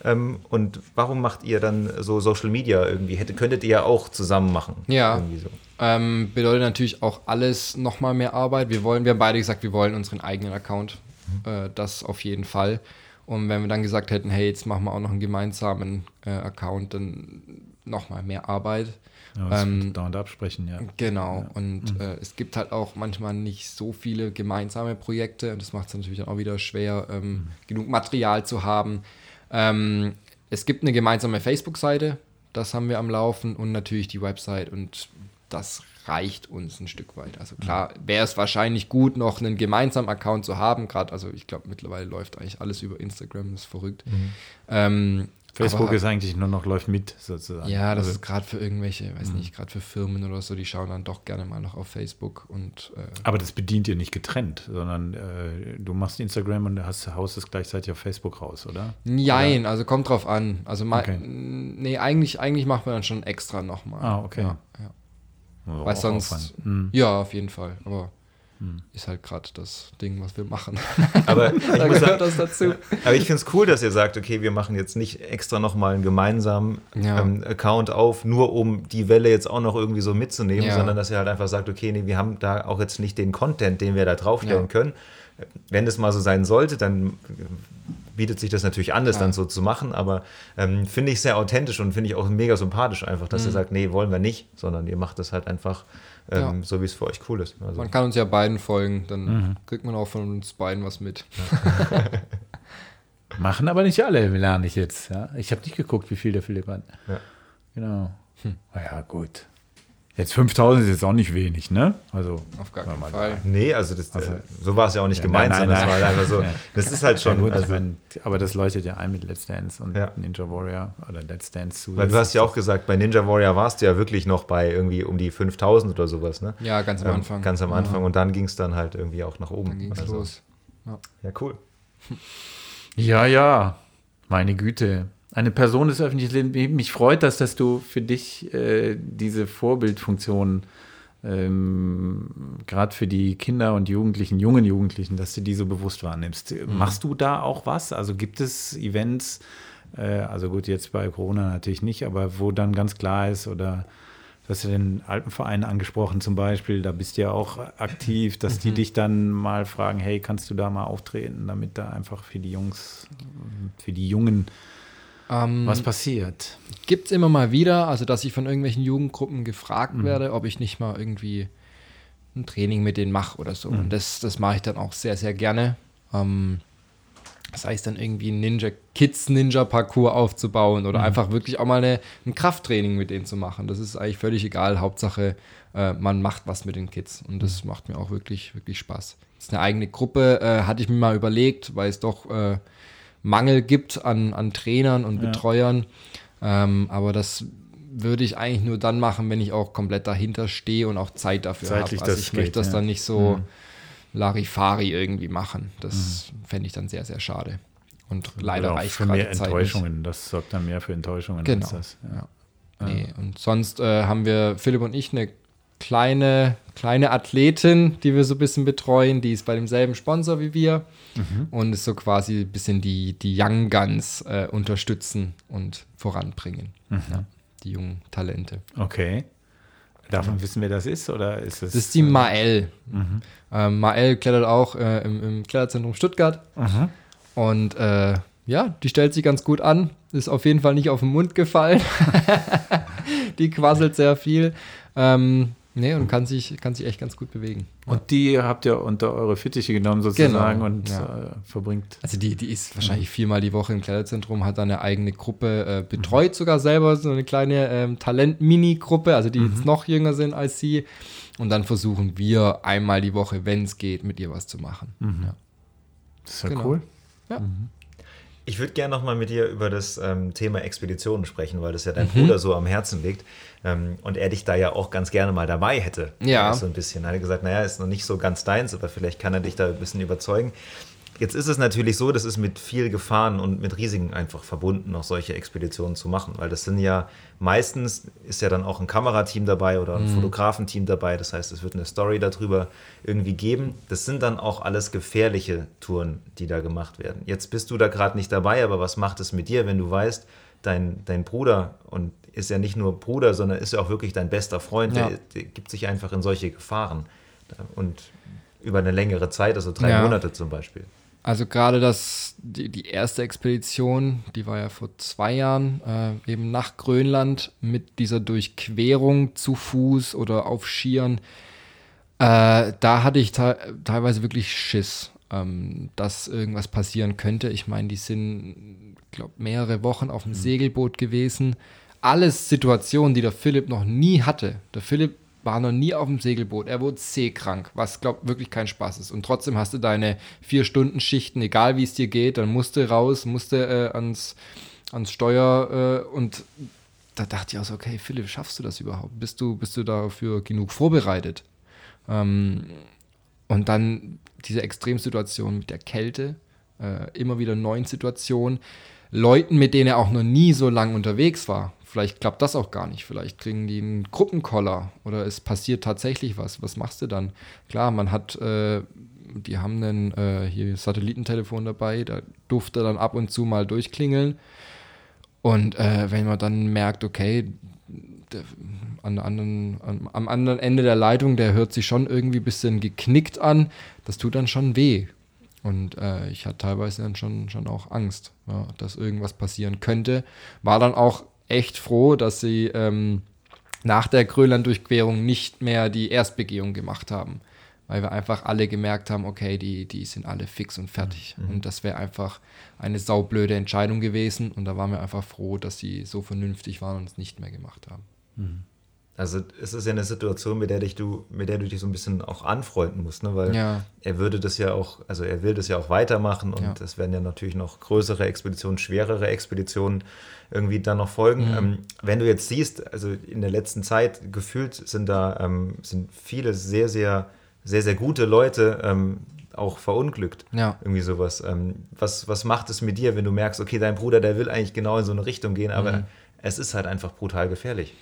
ähm, und warum macht ihr dann so Social Media irgendwie? Hätte, könntet ihr ja auch zusammen machen. Ja. Irgendwie so. Ähm, bedeutet natürlich auch alles nochmal mehr Arbeit. Wir wollen, wir haben beide gesagt, wir wollen unseren eigenen Account. Äh, das auf jeden Fall. Und wenn wir dann gesagt hätten, hey, jetzt machen wir auch noch einen gemeinsamen äh, Account, dann nochmal mehr Arbeit. Ja, das Ähm, dauernd absprechen, ja. Genau. Und äh, es gibt halt auch manchmal nicht so viele gemeinsame Projekte. Und das macht es natürlich dann auch wieder schwer, ähm, genug Material zu haben. Ähm, es gibt eine gemeinsame Facebook-Seite, das haben wir am Laufen und natürlich die Website und das reicht uns ein Stück weit. Also klar, wäre es wahrscheinlich gut, noch einen gemeinsamen Account zu haben. Gerade, also ich glaube, mittlerweile läuft eigentlich alles über Instagram, das ist verrückt. Ähm, Facebook aber- ist eigentlich nur noch läuft mit sozusagen. ja, das Also, ist gerade für irgendwelche, weiß nicht, gerade für Firmen oder so, die schauen dann doch gerne mal noch auf Facebook und äh, aber das bedient ihr nicht getrennt, sondern äh, du machst Instagram und hast, haust es gleichzeitig auf Facebook raus, oder? Jein, also kommt drauf an. Also mal, Okay. nee, eigentlich, eigentlich macht man dann schon extra nochmal. Ah, okay. Ja, ja. Weil sonst. Hm. ja, auf jeden Fall. Aber ist halt gerade das Ding, was wir machen. <laughs> Aber ich da muss sagen, das dazu. Aber ich finde es cool, dass ihr sagt, okay, wir machen jetzt nicht extra nochmal einen gemeinsamen Ja. ähm, Account auf, nur um die Welle jetzt auch noch irgendwie so mitzunehmen, Ja. sondern dass ihr halt einfach sagt, okay, nee, wir haben da auch jetzt nicht den Content, den wir da draufstellen Ja. können. Wenn das mal so sein sollte, dann bietet sich das natürlich an, das Klar. dann so zu machen, aber ähm, finde ich sehr authentisch und finde ich auch mega sympathisch einfach, Mhm. dass ihr sagt, nee, wollen wir nicht, sondern ihr macht das halt einfach ähm, Ja. so, wie es für euch cool ist. Also, Man kann uns ja beiden folgen, dann Mhm. kriegt man auch von uns beiden was mit. <laughs> Machen aber nicht alle, lerne ich jetzt. Ja? Ich habe nicht geguckt, wie viel der Philipp hat. Ja. Genau. Hm. Naja, gut. Jetzt 5000 ist jetzt auch nicht wenig, ne? Also, Auf gar keinen Fall. Nee, also, das, Also- so war es ja auch nicht Ja, gemeint, nein, sondern nein, es war nein. einfach so, Ja. <laughs> das ist halt schon, Ja, gut, also, ich mein, aber das leuchtet ja ein mit Let's Dance und Ja. Ninja Warrior oder Let's Dance zu. Weil du hast ja auch gesagt, bei Ninja Warrior warst du ja wirklich noch bei irgendwie um die 5000 oder sowas, ne? Ja, ganz am Ähm, Anfang. Ganz am Anfang und dann ging es dann halt irgendwie auch nach oben. Dann ging es Also, los. Ja, cool. Ja, ja. Meine Güte. Eine Person des öffentlichen Lebens. Mich freut das, dass du für dich äh, diese Vorbildfunktion ähm, gerade für die Kinder und Jugendlichen, jungen Jugendlichen, dass du die so bewusst wahrnimmst. Machst du da auch was? Also gibt es Events, äh, also gut, jetzt bei Corona natürlich nicht, aber wo dann ganz klar ist oder Du hast ja den Alpenverein angesprochen zum Beispiel, da bist du ja auch aktiv, dass die dich dann mal fragen, hey, kannst du da mal auftreten, damit da einfach für die Jungs, für die Jungen Ähm, was passiert. Gibt es immer mal wieder, also dass ich von irgendwelchen Jugendgruppen gefragt Mhm. werde, ob ich nicht mal irgendwie ein Training mit denen mache oder so. Mhm. Und das, das mache ich dann auch sehr, sehr gerne. Ähm, das heißt dann irgendwie einen Ninja Kids Ninja Parcours aufzubauen Mhm. oder einfach wirklich auch mal eine, ein Krafttraining mit denen zu machen. Das ist eigentlich völlig egal. Hauptsache, äh, man macht was mit den Kids. Und das Mhm. macht mir auch wirklich, wirklich Spaß. Das ist eine eigene Gruppe, äh, hatte ich mir mal überlegt, weil es doch äh, Mangel gibt an, an Trainern und Betreuern. Ähm, aber das würde ich eigentlich nur dann machen, wenn ich auch komplett dahinter stehe und auch Zeit dafür habe. Also ich geht, möchte das ja. dann nicht so Larifari irgendwie machen. Das fände ich dann sehr, sehr schade. Und leider Oder auch reicht für gerade mehr Zeit Enttäuschungen. Das sorgt dann mehr für Enttäuschungen Genau. als das. Ja. nicht. Nee, und sonst äh, haben wir, Philipp und ich, eine kleine, kleine Athletin, die wir so ein bisschen betreuen. Die ist bei demselben Sponsor wie wir und ist so quasi ein bisschen die, die Young Guns äh, unterstützen und voranbringen. Ja, die jungen Talente. Okay. Man wissen, wer das ist? Oder ist es, Das ist die Mael. Ähm, Mael klettert auch äh, im, im Kletterzentrum Stuttgart. Und äh, ja, die stellt sich ganz gut an. Ist auf jeden Fall nicht auf den Mund gefallen. <laughs> die quasselt sehr viel. Ähm, nee, und kann sich, kann sich echt ganz gut bewegen. Und die habt ihr unter eure Fittiche genommen sozusagen Genau, und ja. äh, verbringt. Also die, die ist wahrscheinlich viermal die Woche im Kletterzentrum, hat da eine eigene Gruppe, äh, betreut sogar selber so eine kleine ähm, Talent-Mini-Gruppe, also die jetzt noch jünger sind als sie. Und dann versuchen wir einmal die Woche, wenn es geht, mit ihr was zu machen. Ja. Das ist ja Genau. cool. Ich würde gerne nochmal mit dir über das ähm, Thema Expeditionen sprechen, weil das ja dein Bruder so am Herzen liegt ähm, und er dich da ja auch ganz gerne mal dabei hätte. Ja. So ein bisschen. Er hat gesagt, naja, ist noch nicht so ganz deins, aber vielleicht kann er dich da ein bisschen überzeugen. Jetzt ist es natürlich so, das ist mit viel Gefahren und mit Risiken einfach verbunden, noch solche Expeditionen zu machen, weil das sind ja meistens ist ja dann auch ein Kamerateam dabei oder ein Fotografenteam dabei. Das heißt, es wird eine Story darüber irgendwie geben. Das sind dann auch alles gefährliche Touren, die da gemacht werden. Jetzt bist du da gerade nicht dabei, aber was macht es mit dir, wenn du weißt, dein, dein Bruder und ist ja nicht nur Bruder, sondern ist ja auch wirklich dein bester Freund, Ja. der, der gibt sich einfach in solche Gefahren und über eine längere Zeit, also drei Ja. Monate zum Beispiel. Also gerade das, die, die erste Expedition, die war ja vor zwei Jahren, äh, eben nach Grönland mit dieser Durchquerung zu Fuß oder auf Skiern. Äh, da hatte ich te teilweise wirklich Schiss, ähm, dass irgendwas passieren könnte. Ich meine, die sind, glaube mehrere Wochen auf dem Segelboot gewesen. Alles Situationen, die der Philipp noch nie hatte. Der Philipp war noch nie auf dem Segelboot. Er wurde seekrank, was, glaube wirklich kein Spaß ist. Und trotzdem hast du deine vier Stunden Schichten, egal wie es dir geht, dann musst du raus, musst du äh, ans, ans Steuer äh, und da dachte ich auch so, okay, Philipp, schaffst du das überhaupt? Bist du, bist du dafür genug vorbereitet? Ähm, und dann diese Extremsituation mit der Kälte, äh, immer wieder neuen Situationen, Leuten, mit denen er auch noch nie so lang unterwegs war. Vielleicht klappt das auch gar nicht. Vielleicht kriegen die einen Gruppenkoller oder es passiert tatsächlich was. Was machst du dann? Klar, man hat, äh, die haben ein äh, hier Satellitentelefon dabei, da durfte dann ab und zu mal durchklingeln. Und äh, wenn man dann merkt, okay, der, an der anderen, am, am anderen Ende der Leitung, der hört sich schon irgendwie ein bisschen geknickt an, das tut dann schon weh. Und äh, ich hatte teilweise dann schon, schon auch Angst, ja, dass irgendwas passieren könnte. War dann auch echt froh, dass sie ähm, nach der Grönland-Durchquerung nicht mehr die Erstbegehung gemacht haben. Weil wir einfach alle gemerkt haben, okay, die, die sind alle fix und fertig. Und das wäre einfach eine saublöde Entscheidung gewesen. Und da waren wir einfach froh, dass sie so vernünftig waren und es nicht mehr gemacht haben. Also es ist ja eine Situation, mit der dich du, mit der du dich so ein bisschen auch anfreunden musst, ne? Weil Ja. er würde das ja auch, also er will das ja auch weitermachen und Ja. es werden ja natürlich noch größere Expeditionen, schwerere Expeditionen irgendwie dann noch folgen. Mhm. Ähm, wenn du jetzt siehst, also in der letzten Zeit gefühlt sind da ähm, sind viele sehr, sehr, sehr, sehr gute Leute ähm, auch verunglückt. Ja. Irgendwie sowas. Ähm, was, was macht es mit dir, wenn du merkst, okay, dein Bruder, der will eigentlich genau in so eine Richtung gehen, aber Mhm. es ist halt einfach brutal gefährlich.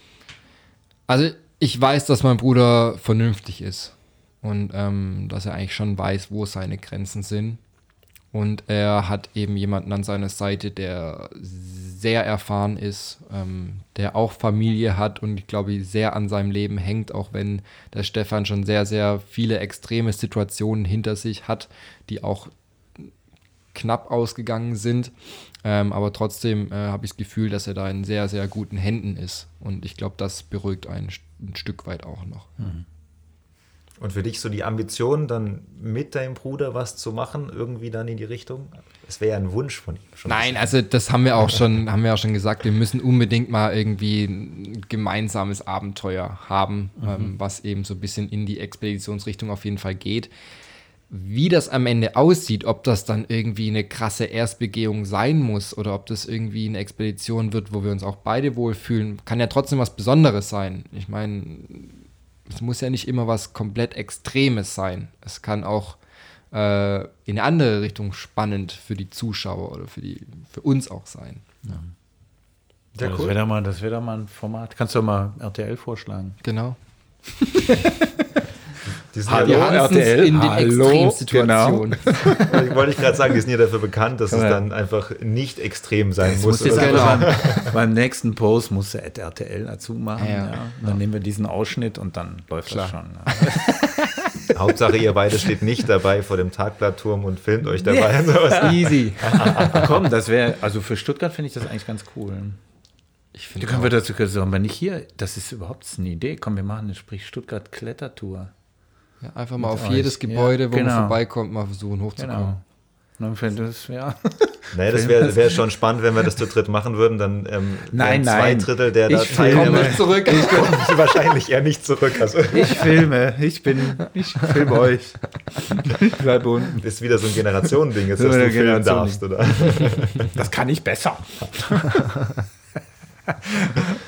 Also ich weiß, dass mein Bruder vernünftig ist und ähm, dass er eigentlich schon weiß, wo seine Grenzen sind. Und er hat eben jemanden an seiner Seite, der sehr erfahren ist, ähm, der auch Familie hat und ich glaube, sehr an seinem Leben hängt, auch wenn der Stefan schon sehr, sehr viele extreme Situationen hinter sich hat, die auch knapp ausgegangen sind. Ähm, aber trotzdem äh, habe ich das Gefühl, dass er da in sehr, sehr guten Händen ist. Und ich glaube, das beruhigt einen ein Stück weit auch noch. Und für dich so die Ambition, dann mit deinem Bruder was zu machen, irgendwie dann in die Richtung? Es wäre ja ein Wunsch von ihm. Schon Nein, also das haben wir auch schon, <laughs> haben wir auch schon gesagt. Wir müssen unbedingt mal irgendwie ein gemeinsames Abenteuer haben, ähm, was eben so ein bisschen in die Expeditionsrichtung auf jeden Fall geht. Wie das am Ende aussieht, ob das dann irgendwie eine krasse Erstbegehung sein muss oder ob das irgendwie eine Expedition wird, wo wir uns auch beide wohlfühlen, kann ja trotzdem was Besonderes sein. Ich meine, es muss ja nicht immer was komplett Extremes sein. Es kann auch äh, in eine andere Richtung spannend für die Zuschauer oder für, die, für uns auch sein. Ja, das wäre doch, mal- das doch mal ein Format. Kannst du mal RTL vorschlagen. Genau. <laughs> Die sind Hallo, ja, RTL, in den hallo, Extremsituationen. <laughs> ich wollte ich gerade sagen, die sind ja dafür bekannt, dass es Ja. dann einfach nicht extrem sein Jetzt muss. musst du jetzt oder Genau. beim, beim nächsten Post musst du at RTL dazu machen. Ja. Ja. Dann nehmen wir diesen Ausschnitt und dann läuft Klar. das schon. Ja. <laughs> Hauptsache, ihr beide steht nicht dabei vor dem Tagblattturm und filmt euch dabei. sowas. <laughs> Easy. Komm, das wäre, also für Stuttgart finde ich das eigentlich ganz cool. Ich Die finde können wir dazu sagen, aber nicht hier. Das ist überhaupt eine Idee. Komm, wir machen eine Sprich Stuttgart Klettertour. Ja, einfach mal auf euch. jedes Ja, Gebäude, wo genau. man vorbeikommt, mal versuchen hochzukommen. Genau. Das, ja. <laughs> Naja, das wäre wär schon spannend, wenn wir das zu dritt machen würden. Dann ähm, Nein, wären zwei nein. Drittel der da Ich filme. Komm Teilnehmer nicht zurück. kommen <laughs> wahrscheinlich eher nicht zurück. Also Ich filme, ich bin, ich filme euch. <laughs> Ich bleibe unten. ist wieder so ein Generationending, dass du filmen Generation- darfst, oder? Das kann ich besser.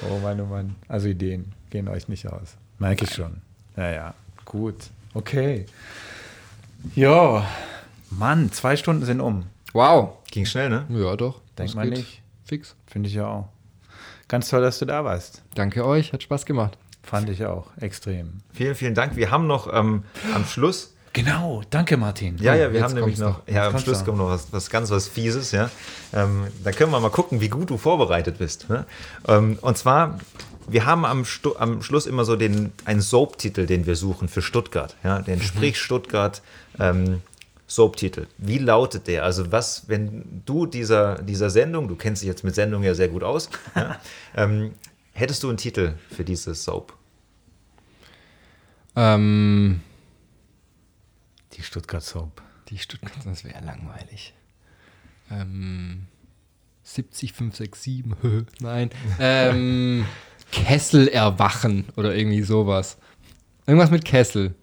oh Mann, oh Mann. Also Ideen gehen euch nicht aus. Merke ich schon. Ja, ja. Gut. Okay. Ja. Mann, zwei Stunden sind um. Wow. Ging schnell, ne? Ja, doch. Denk Das mal geht nicht. Fix. Finde ich ja auch. Ganz toll, dass du da warst. Danke euch, hat Spaß gemacht. Fand ich auch. Extrem. Vielen, vielen Dank. Wir haben noch ähm, am Schluss Genau. Danke, Martin. Ja, ja, wir jetzt haben nämlich kommt's noch, ja, am Schluss noch. kommt noch was, was ganz was Fieses, ja. Ähm, da können wir mal gucken, wie gut du vorbereitet bist. Ne? Ähm, und zwar, wir haben am, Stu am Schluss immer so den, einen Soap-Titel, den wir suchen für Stuttgart, ja, den Sprich Stuttgart ähm, Soap-Titel. Wie lautet der? Also was, wenn du dieser, dieser Sendung, du kennst dich jetzt mit Sendungen ja sehr gut aus, ja, <laughs> ähm, hättest du einen Titel für diese Soap? Ähm, Die Stuttgart Soap. die Stuttgart, das wäre langweilig. Ähm, 70567, <laughs> nein. Ähm, <laughs> Kessel erwachen oder irgendwie sowas. Irgendwas mit Kessel.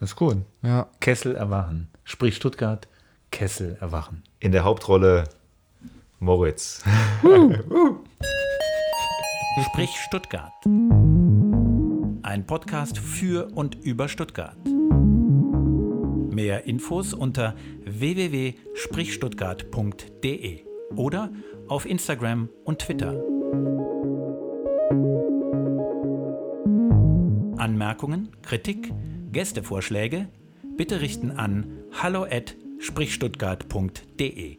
Das ist gut. Ja. Kessel erwachen. Sprich Stuttgart, Kessel erwachen. In der Hauptrolle Moritz. <laughs> Sprich Stuttgart. Ein Podcast für und über Stuttgart. Mehr Infos unter www.sprichstuttgart.de oder auf Instagram und Twitter. Anmerkungen, Kritik, Gästevorschläge bitte richten an hallo@sprichstuttgart.de.